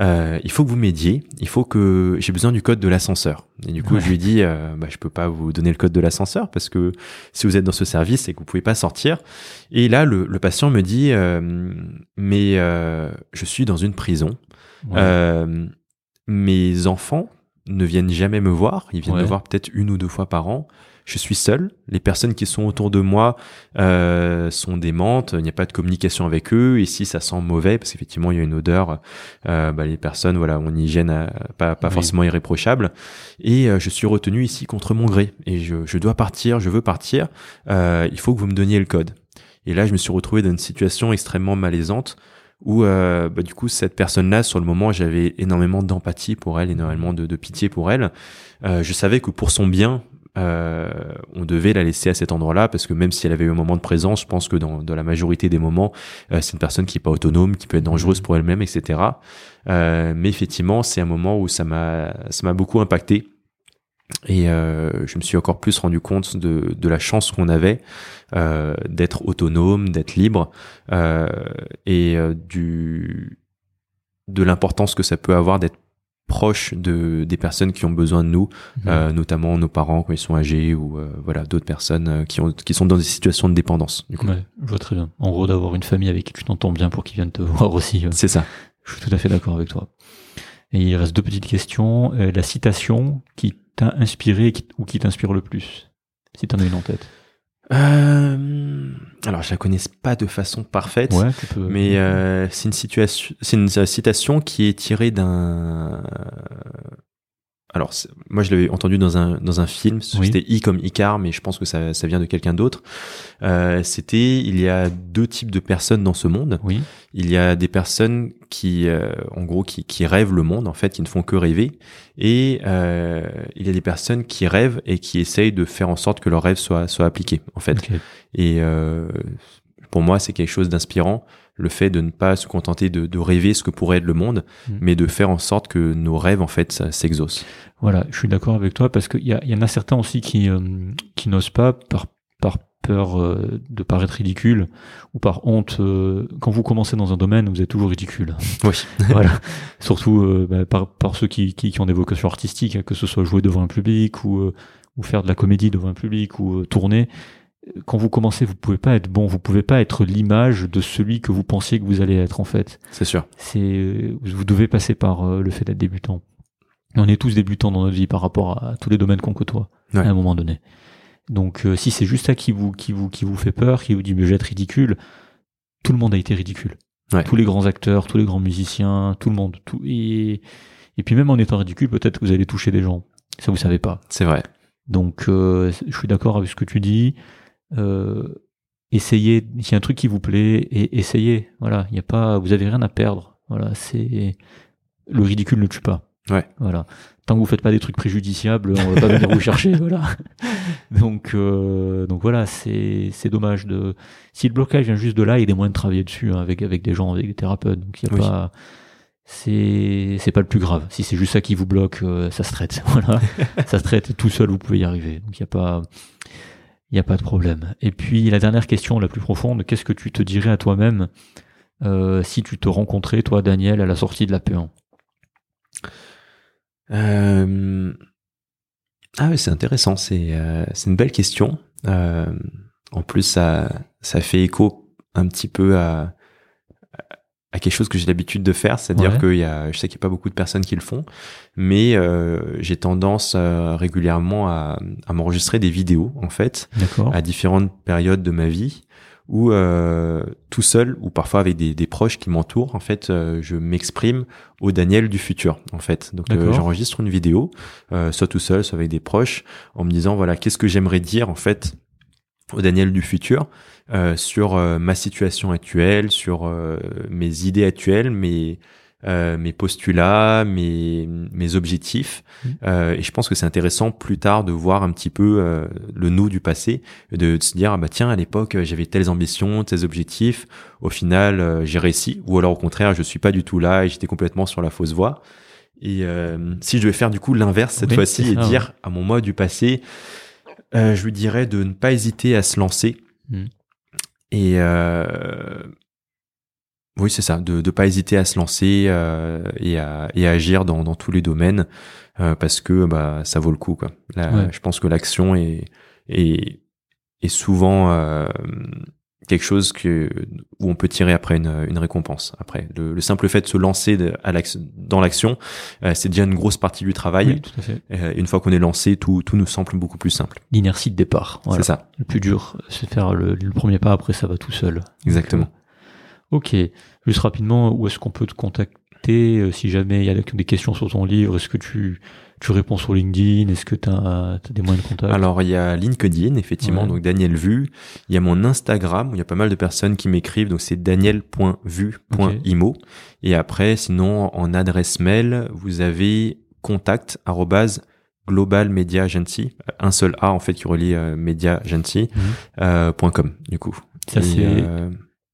euh, il faut que vous m'aidiez, il faut que j'ai besoin du code de l'ascenseur. Et du coup, Ouais. je lui ai dit, euh, bah, je peux pas vous donner le code de l'ascenseur parce que si vous êtes dans ce service, c'est que vous pouvez pas sortir. Et là, le, le patient me dit, euh, mais euh, je suis dans une prison. Ouais. Euh, mes enfants ne viennent jamais me voir. Ils viennent Ouais. me voir peut-être une ou deux fois par an. Je suis seul. Les personnes qui sont autour de moi euh, sont démentes. Il n'y a pas de communication avec eux. Ici, ça sent mauvais parce qu'effectivement, il y a une odeur. Euh, bah, les personnes, voilà, une hygiène euh, pas, pas Oui. forcément irréprochable. Et euh, je suis retenu ici contre mon gré. Et je, je dois partir. Je veux partir. Euh, il faut que vous me donniez le code. Et là, je me suis retrouvé dans une situation extrêmement malaisante où euh, bah, du coup cette personne-là sur le moment j'avais énormément d'empathie pour elle, énormément de, de pitié pour elle. Euh, je savais que pour son bien euh, on devait la laisser à cet endroit-là parce que même si elle avait eu un moment de présence, je pense que dans, dans la majorité des moments, euh, c'est une personne qui est pas autonome, qui peut être dangereuse pour elle-même, etc. Euh, mais effectivement, c'est un moment où ça m'a ça m'a beaucoup impacté. Et euh, je me suis encore plus rendu compte de, de la chance qu'on avait euh, d'être autonome, d'être libre, euh, et euh, du de l'importance que ça peut avoir d'être proche de des personnes qui ont besoin de nous, euh, notamment nos parents quand ils sont âgés ou euh, voilà d'autres personnes qui ont qui sont dans des situations de dépendance. Du coup, Ouais, je vois très bien. En gros, d'avoir une famille avec qui tu t'entends bien pour qu'ils viennent te voir aussi. c'est ça. Je suis tout à fait d'accord avec toi. Et il reste deux petites questions. Euh, la citation qui t'a inspiré ou qui t'inspire le plus Si t'en as une en tête? Euh, alors je la connais pas de façon parfaite. Ouais, tu peux. Mais euh, c'est une situation, c'est une euh, citation qui est tirée d'un. Alors moi je l'avais entendu dans un dans un film. Oui. C'était I comme Icar, mais je pense que ça ça vient de quelqu'un d'autre. Euh, C'était il y a deux types de personnes dans ce monde. Oui. Il y a des personnes qui, euh, en gros, qui, qui rêvent le monde, en fait, qui ne font que rêver. Et euh, il y a des personnes qui rêvent et qui essayent de faire en sorte que leurs rêves soient, soient appliqués, en fait. Ok. Et euh, pour moi, c'est quelque chose d'inspirant, le fait de ne pas se contenter de, de rêver ce que pourrait être le monde, Mm. mais de faire en sorte que nos rêves, en fait, s'exaucent. Voilà, je suis d'accord avec toi parce qu'il y, a- il y en a certains aussi qui, euh, qui n'osent pas par, par peur euh, de paraître ridicule ou par honte. euh, quand vous commencez dans un domaine, vous êtes toujours ridicule. Oui. voilà. Surtout euh, bah, par, par ceux qui, qui, qui ont des vocations artistiques, hein, que ce soit jouer devant un public ou, euh, ou faire de la comédie devant un public ou euh, tourner. Quand vous commencez, vous pouvez pas être bon, vous pouvez pas être l'image de celui que vous pensiez que vous allez être en fait. C'est sûr. C'est euh, vous devez passer par euh, le fait d'être débutant. On est tous débutants dans notre vie par rapport à tous les domaines qu'on côtoie Ouais. à un moment donné. Donc euh, si c'est juste ça qui vous qui vous qui vous fait peur, qui vous dit mais je vais être ridicule, tout le monde a été ridicule. Ouais. Tous les grands acteurs, tous les grands musiciens, tout le monde, tout et et puis même en étant ridicule, peut-être que vous allez toucher des gens. Ça vous savez pas. C'est vrai. Donc euh, je suis d'accord avec ce que tu dis. Euh, essayez, s'il y a un truc qui vous plaît, et essayez. Voilà, il y a pas, vous avez rien à perdre. Voilà, c'est le ridicule ne tue pas. Ouais. Voilà. Tant que vous faites pas des trucs préjudiciables, on va pas venir vous chercher. Voilà. Donc euh, donc voilà, c'est c'est dommage de. Si le blocage vient juste de là, il y a des moyens de travailler dessus hein, avec avec des gens, avec des thérapeutes. Donc il y a Oui. pas. C'est c'est pas le plus grave. Si c'est juste ça qui vous bloque, euh, ça se traite. Voilà, ça se traite. Tout seul, vous pouvez y arriver. Donc il y a pas il y a pas de problème. Et puis la dernière question, la plus profonde, qu'est-ce que tu te dirais à toi-même euh, si tu te rencontrais, toi, Daniel, à la sortie de la P1 Euh, Ah oui, c'est intéressant. C'est euh, une belle question. En plus, ça fait écho un petit peu à à quelque chose que j'ai l'habitude de faire, c'est-à-dire Ouais. qu'il y a, je sais qu'il n'y a pas beaucoup de personnes qui le font, mais euh, j'ai tendance euh, régulièrement à, à m'enregistrer des vidéos en fait à différentes périodes de ma vie où euh, tout seul ou parfois avec des, des proches qui m'entourent en fait euh, je m'exprime au Daniel du futur en fait. Donc euh, j'enregistre une vidéo euh, soit tout seul soit avec des proches en me disant voilà qu'est-ce que j'aimerais dire en fait au Daniel du futur sur euh, ma situation actuelle sur euh, mes idées actuelles mes euh, mes postulats, mes, mes objectifs. Mhm. Euh, et je pense que c'est intéressant plus tard de voir un petit peu euh, le nous du passé, et de, se dire ah bah tiens à l'époque euh, j'avais telles ambitions, tels objectifs. Au final euh, j'ai réussi, ou alors au contraire je suis pas du tout là et j'étais complètement sur la fausse voie. Et euh, si je vais faire du coup l'inverse cette Oui, fois-ci et dire à mon moi du passé, euh, je lui dirais de ne pas hésiter à se lancer. Mhm. Et euh, oui, c'est ça, de ne pas hésiter à se lancer euh, et, à, et à agir dans, dans tous les domaines euh, parce que bah ça vaut le coup quoi. Là, Ouais. Je pense que l'action est, est est souvent euh, quelque chose que où on peut tirer après une, une récompense. Après, le, le simple fait de se lancer de- à dans l'action, euh, c'est déjà une grosse partie du travail. Oui, tout à fait. Euh, une fois qu'on est lancé, tout tout nous semble beaucoup plus simple. L'inertie de départ. Voilà. C'est ça, Le plus dur, c'est faire le, le premier pas, après ça va tout seul. exactement. Ok. Juste rapidement, où est-ce qu'on peut te contacter euh, si jamais il y a des questions sur ton livre? Est-ce que tu, tu réponds sur LinkedIn Est-ce que tu as, des moyens de contact? Alors il y a LinkedIn effectivement, Ouais. donc Daniel Vu. Il y a mon Instagram où il y a pas mal de personnes qui m'écrivent, donc c'est daniel.vu.imo. Et après, sinon en adresse mail, vous avez contact arrobase global media agency, un seul A en fait qui relie euh, media agency Mhm. euh, .com du coup. Ça, c'est- euh,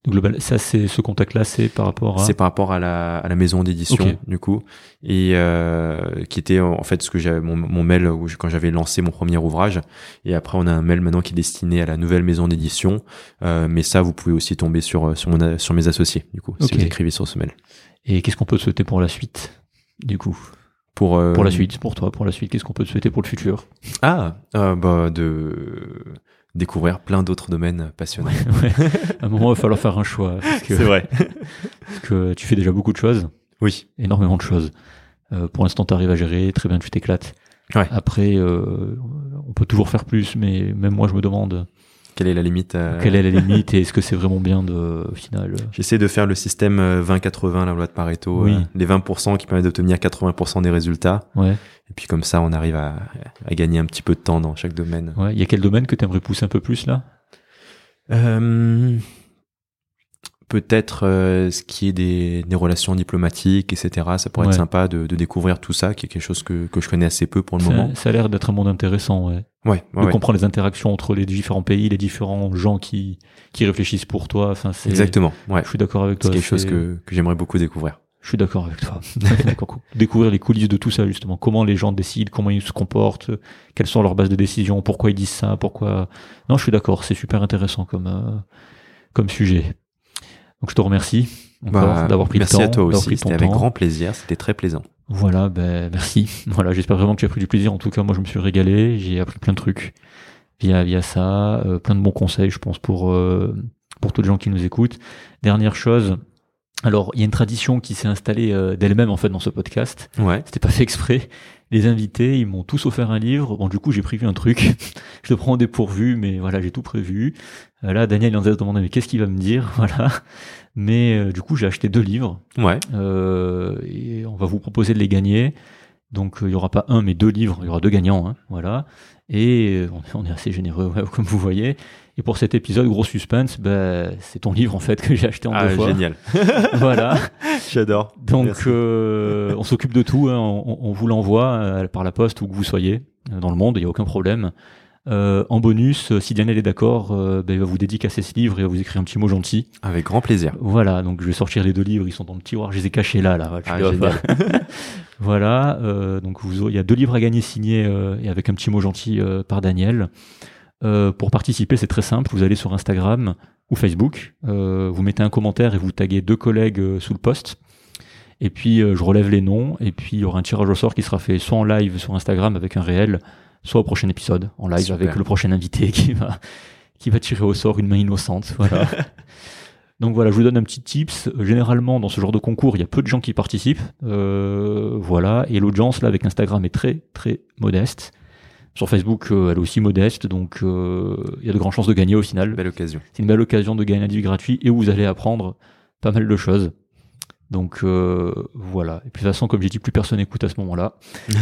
Global, ça, c'est ce contact-là, c'est par rapport à. c'est par rapport à la, à la maison d'édition du coup. Et euh, qui était en fait ce que j'avais mon, mon mail où je- quand j'avais lancé mon premier ouvrage. Et après on a un mail maintenant qui est destiné à la nouvelle maison d'édition. Euh, mais ça vous pouvez aussi tomber sur euh, sur mon sur mes associés du coup si vous écrivez sur ce mail. Et qu'est-ce qu'on peut te souhaiter pour la suite Du coup, pour euh, pour la suite, pour toi, pour la suite, qu'est-ce qu'on peut te souhaiter pour le futur? Ah euh, bah de découvrir plein d'autres domaines passionnants Ouais. À un moment, il va falloir faire un choix. Que, vrai parce que tu fais déjà beaucoup de choses, oui énormément de choses. Euh, pour l'instant, tu arrives à gérer, très bien, tu t'éclates. Ouais. Après, euh, on peut toujours faire plus, mais même moi, je me demande quelle est la limite euh, quelle est la limite et est-ce que c'est vraiment bien de, au final. euh, J'essaie de faire le système euh, 20-80, la loi de Pareto, Oui. euh, les 20% qui permettent d'obtenir 80% des résultats. Ouais, Et puis comme ça, on arrive à, à gagner un petit peu de temps dans chaque domaine. ouais. Il y a quel domaine que tu aimerais pousser un peu plus là? Euh, Peut-être euh, ce qui est des, des relations diplomatiques, etc. Ça pourrait Ouais. être sympa de, de découvrir tout ça, qui est quelque chose que, que je connais assez peu pour le moment. ça, a l'air d'être un monde intéressant, ouais. Ouais, ouais, de comprendre les interactions entre les différents pays, les différents gens qui, qui réfléchissent pour toi. Enfin, c'est, exactement. Ouais. Je suis d'accord avec C'est toi. quelque chose c'est- que, que j'aimerais beaucoup découvrir. Je suis d'accord avec toi. Découvrir les coulisses de tout ça, justement. Comment les gens décident, comment ils se comportent, quelles sont leurs bases de décision, pourquoi ils disent ça, pourquoi. Non, je suis d'accord. C'est super intéressant comme, euh, comme sujet. Donc, je te remercie encore Bah, d'avoir pris merci le temps. à toi aussi. C'était avec temps. grand plaisir. C'était très plaisant. Voilà, ben, merci. Voilà, j'espère vraiment que tu as pris du plaisir. En tout cas, moi, je me suis régalé. J'ai appris plein de trucs via, via ça. euh, plein de bons conseils, je pense, pour, euh, pour tous les gens qui nous écoutent. Dernière chose. Alors, il y a une tradition qui s'est installée euh, d'elle-même, en fait, dans ce podcast. Ouais. C'était pas fait exprès. Les invités, ils m'ont tous offert un livre. Bon, du coup, j'ai prévu un truc. je te prends au dépourvu, mais voilà, j'ai tout prévu. Euh, là, Daniel, il en a demandé, mais qu'est-ce qu'il va me dire? Voilà. Mais, euh, du coup, j'ai acheté deux livres. Ouais. Euh, et on va vous proposer de les gagner. Donc il y aura pas un mais deux livres, il y aura deux gagnants, hein, voilà. Et on est, on est assez généreux, ouais, comme vous voyez. Et pour cet épisode, gros suspense, bah, c'est ton livre en fait que j'ai acheté en Ah, deux fois. génial. Voilà. J'adore. Donc euh, on s'occupe de tout, hein. on, on vous l'envoie euh, par la poste où que vous soyez euh, dans le monde, il n'y a aucun problème. Euh, en bonus, si Daniel est d'accord, ben, il va vous dédicacer ce livre et va vous écrire un petit mot gentil. Avec grand plaisir. Voilà, donc je vais sortir les deux livres, ils sont dans le tiroir, je les ai cachés là, là. Ah, voilà, donc vous, il y a deux livres à gagner signés et avec un petit mot gentil par Daniel. Euh, pour participer, c'est très simple, vous allez sur Instagram ou Facebook, euh, vous mettez un commentaire et vous taguez deux collègues euh, sous le post. Et puis je relève les noms, et puis il y aura un tirage au sort qui sera fait soit en live sur Instagram avec un réel, soit au prochain épisode en live avec le prochain invité qui va qui va tirer au sort une main innocente. Voilà. Donc voilà, je vous donne un petit tips. Généralement, dans ce genre de concours, il y a peu de gens qui participent. Voilà, et l'audience là avec Instagram est très très modeste. Sur Facebook, euh, elle est aussi modeste, donc euh, il y a de grandes chances de gagner au final. Belle occasion. C'est une belle occasion de gagner un livre gratuit et où vous allez apprendre pas mal de choses. Donc voilà. Et puis de toute façon, comme j'ai dit, plus personne n'écoute à ce moment-là.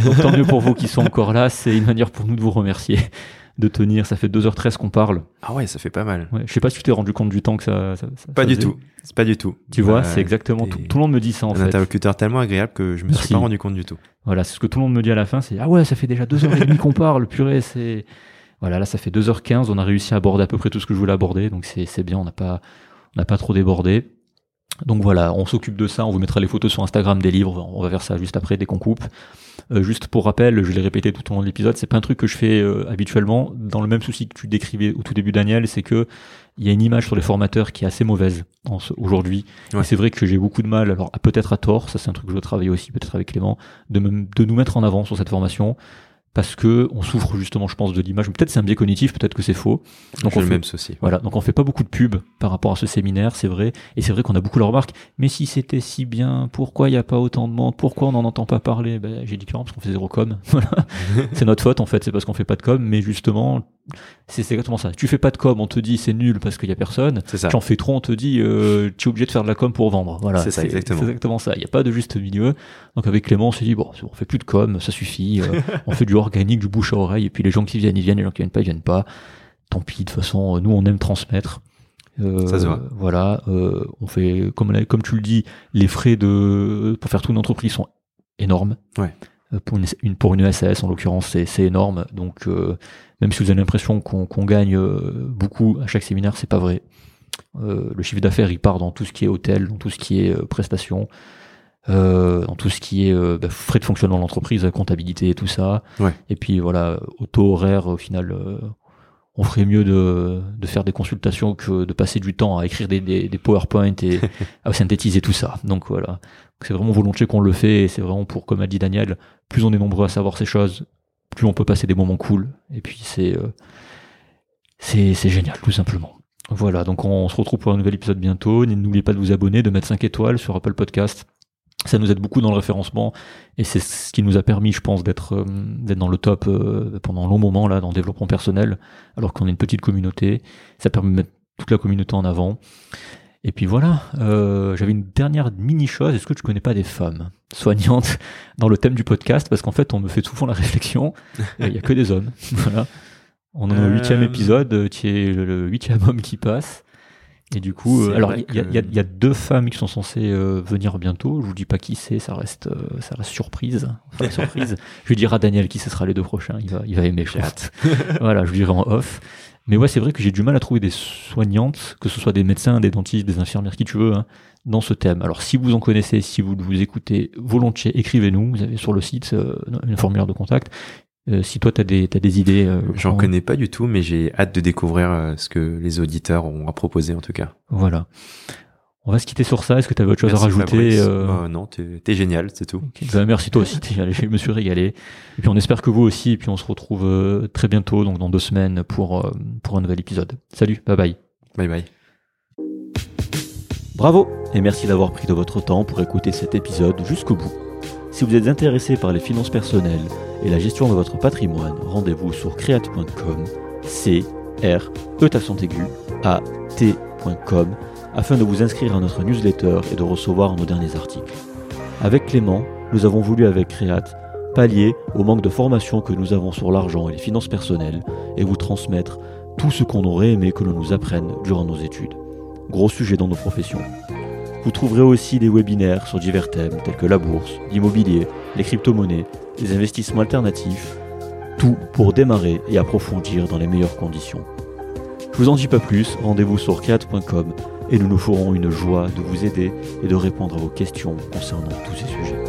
Donc tant mieux pour vous qui sont encore là. C'est une manière pour nous de vous remercier de tenir. Ça fait 2h13 qu'on parle. Ah ouais, ça fait pas mal. Ouais, je sais pas si tu t'es rendu compte du temps que ça. ça, pas du tout. C'est pas du tout. Tu vois, c'est exactement tout. Tout le monde me dit ça en un fait. Un interlocuteur tellement agréable que je me suis pas rendu compte du tout. Voilà, c'est ce que tout le monde me dit à la fin. C'est ah ouais, ça fait déjà 2h30 qu'on parle. Purée, c'est. Voilà, là ça fait 2h15. On a réussi à aborder à peu près tout ce que je voulais aborder. Donc c'est bien. On n'a pas on n'a pas trop débordé. Donc voilà, on s'occupe de ça, on vous mettra les photos sur Instagram des livres, on va faire ça juste après dès qu'on coupe. Euh, juste pour rappel, je l'ai répété tout au long de l'épisode, c'est pas un truc que je fais euh, habituellement, dans le même souci que tu décrivais au tout début Daniel, c'est que il y a une image sur les formateurs qui est assez mauvaise aujourd'hui. Et c'est vrai que j'ai beaucoup de mal, alors peut-être à tort, ça c'est un truc que je dois travailler aussi peut-être avec Clément, de, de nous mettre en avant sur cette formation parce que on souffre justement, je pense, de l'image. Peut-être c'est un biais cognitif, peut-être que c'est faux. Donc on fait, le même souci. Voilà, donc on fait pas beaucoup de pub par rapport à ce séminaire, c'est vrai, et c'est vrai qu'on a beaucoup la remarque. Mais si c'était si bien, pourquoi il n'y a pas autant de monde Pourquoi on n'en entend pas parler? Ben, J'ai dit clairement parce qu'on fait zéro com. Voilà, c'est notre faute en fait, c'est parce qu'on fait pas de com. Mais justement, c'est exactement ça. Tu fais pas de com, on te dit c'est nul parce qu'il y a personne. C'est ça. Tu en fais trop, on te dit euh, tu es obligé de faire de la com pour vendre. Voilà, c'est ça exactement. C'est exactement ça. Il n'y a pas de juste milieu. Donc avec Clément, on s'est dit bon, on fait plus de com, ça suffit. Euh, on fait du organique, du bouche à oreille, et puis les gens qui viennent, ils viennent, les gens qui viennent pas, ils viennent pas. Tant pis. De toute façon, nous on aime transmettre. Euh, ça se voit. Voilà, euh, on fait comme comme tu le dis, les frais de pour faire toute une entreprise sont énormes. Ouais. Euh, pour une, pour une ESS en l'occurrence, c'est énorme. Donc euh, même si vous avez l'impression qu'on gagne euh, beaucoup à chaque séminaire, c'est pas vrai. Euh, le chiffre d'affaires, il part dans tout ce qui est hôtel, dans tout ce qui est prestations, dans tout ce qui est bah, frais de fonctionnement de l'entreprise, comptabilité et tout ça. Ouais. Et puis voilà, au taux horaire, au final, on ferait mieux de, de, faire des consultations que de passer du temps à écrire des, des, des PowerPoint et à synthétiser tout ça. Donc voilà, c'est vraiment volontiers qu'on le fait et c'est vraiment pour, comme a dit Daniel, plus on est nombreux à savoir ces choses, plus on peut passer des moments cool. Et puis c'est euh, c'est génial, tout simplement. Voilà, donc on se retrouve pour un nouvel épisode bientôt. N'oubliez pas de vous abonner, de mettre 5 étoiles sur Apple Podcast. Ça nous aide beaucoup dans le référencement et c'est ce qui nous a permis, je pense, d'être euh, dans le top euh, pendant un long moment là dans le développement personnel, alors qu'on est une petite communauté. Ça permet de mettre toute la communauté en avant. Et puis voilà, euh, j'avais une dernière mini chose. Est-ce que tu connais pas des femmes soignantes dans le thème du podcast? Parce qu'en fait, on me fait souvent la réflexion. Il y a que des hommes. voilà. On en a au huitième épisode, qui est le huitième homme qui passe. Et du coup, euh, alors il y, y, y, a deux femmes qui sont censées euh, venir bientôt. Je vous dis pas qui c'est, ça reste, euh, ça reste surprise. Enfin, surprise. je lui dirai à Daniel qui ce sera les deux prochains. Il va, il va aimer. voilà, je lui dirai en off. Mais ouais, c'est vrai que j'ai du mal à trouver des soignantes, que ce soit des médecins, des dentistes, des infirmières, qui tu veux, hein, dans ce thème. Alors si vous en connaissez, si vous vous écoutez volontiers, écrivez-nous. Vous avez sur le site euh, une formulaire de contact. Euh, si toi, tu as des, as des idées. Euh, J'en connais pas du tout, mais j'ai hâte de découvrir ce que les auditeurs ont à proposer en tout cas. Voilà. On va se quitter sur ça. Est-ce que tu avais autre chose à rajouter euh... oh, Non, t'es es génial, c'est tout. Bah, merci toi aussi, je me suis régalé. Et puis on espère que vous aussi. Et puis on se retrouve euh, très bientôt, donc dans deux semaines, pour, euh, pour un nouvel épisode. Salut, bye bye. Bye bye. Bravo et merci d'avoir pris de votre temps pour écouter cet épisode jusqu'au bout. Si vous êtes intéressé par les finances personnelles et la gestion de votre patrimoine, rendez-vous sur create.com, c r e aigu a t.com afin de vous inscrire à notre newsletter et de recevoir nos derniers articles. Avec Clément, nous avons voulu avec Create pallier au manque de formation que nous avons sur l'argent et les finances personnelles et vous transmettre tout ce qu'on aurait aimé que l'on nous apprenne durant nos études. Gros sujet dans nos professions. Vous trouverez aussi des webinaires sur divers thèmes tels que la bourse, l'immobilier, les crypto-monnaies, les investissements alternatifs, tout pour démarrer et approfondir dans les meilleures conditions. Je vous en dis pas plus, rendez-vous sur create.com et nous nous ferons une joie de vous aider et de répondre à vos questions concernant tous ces sujets.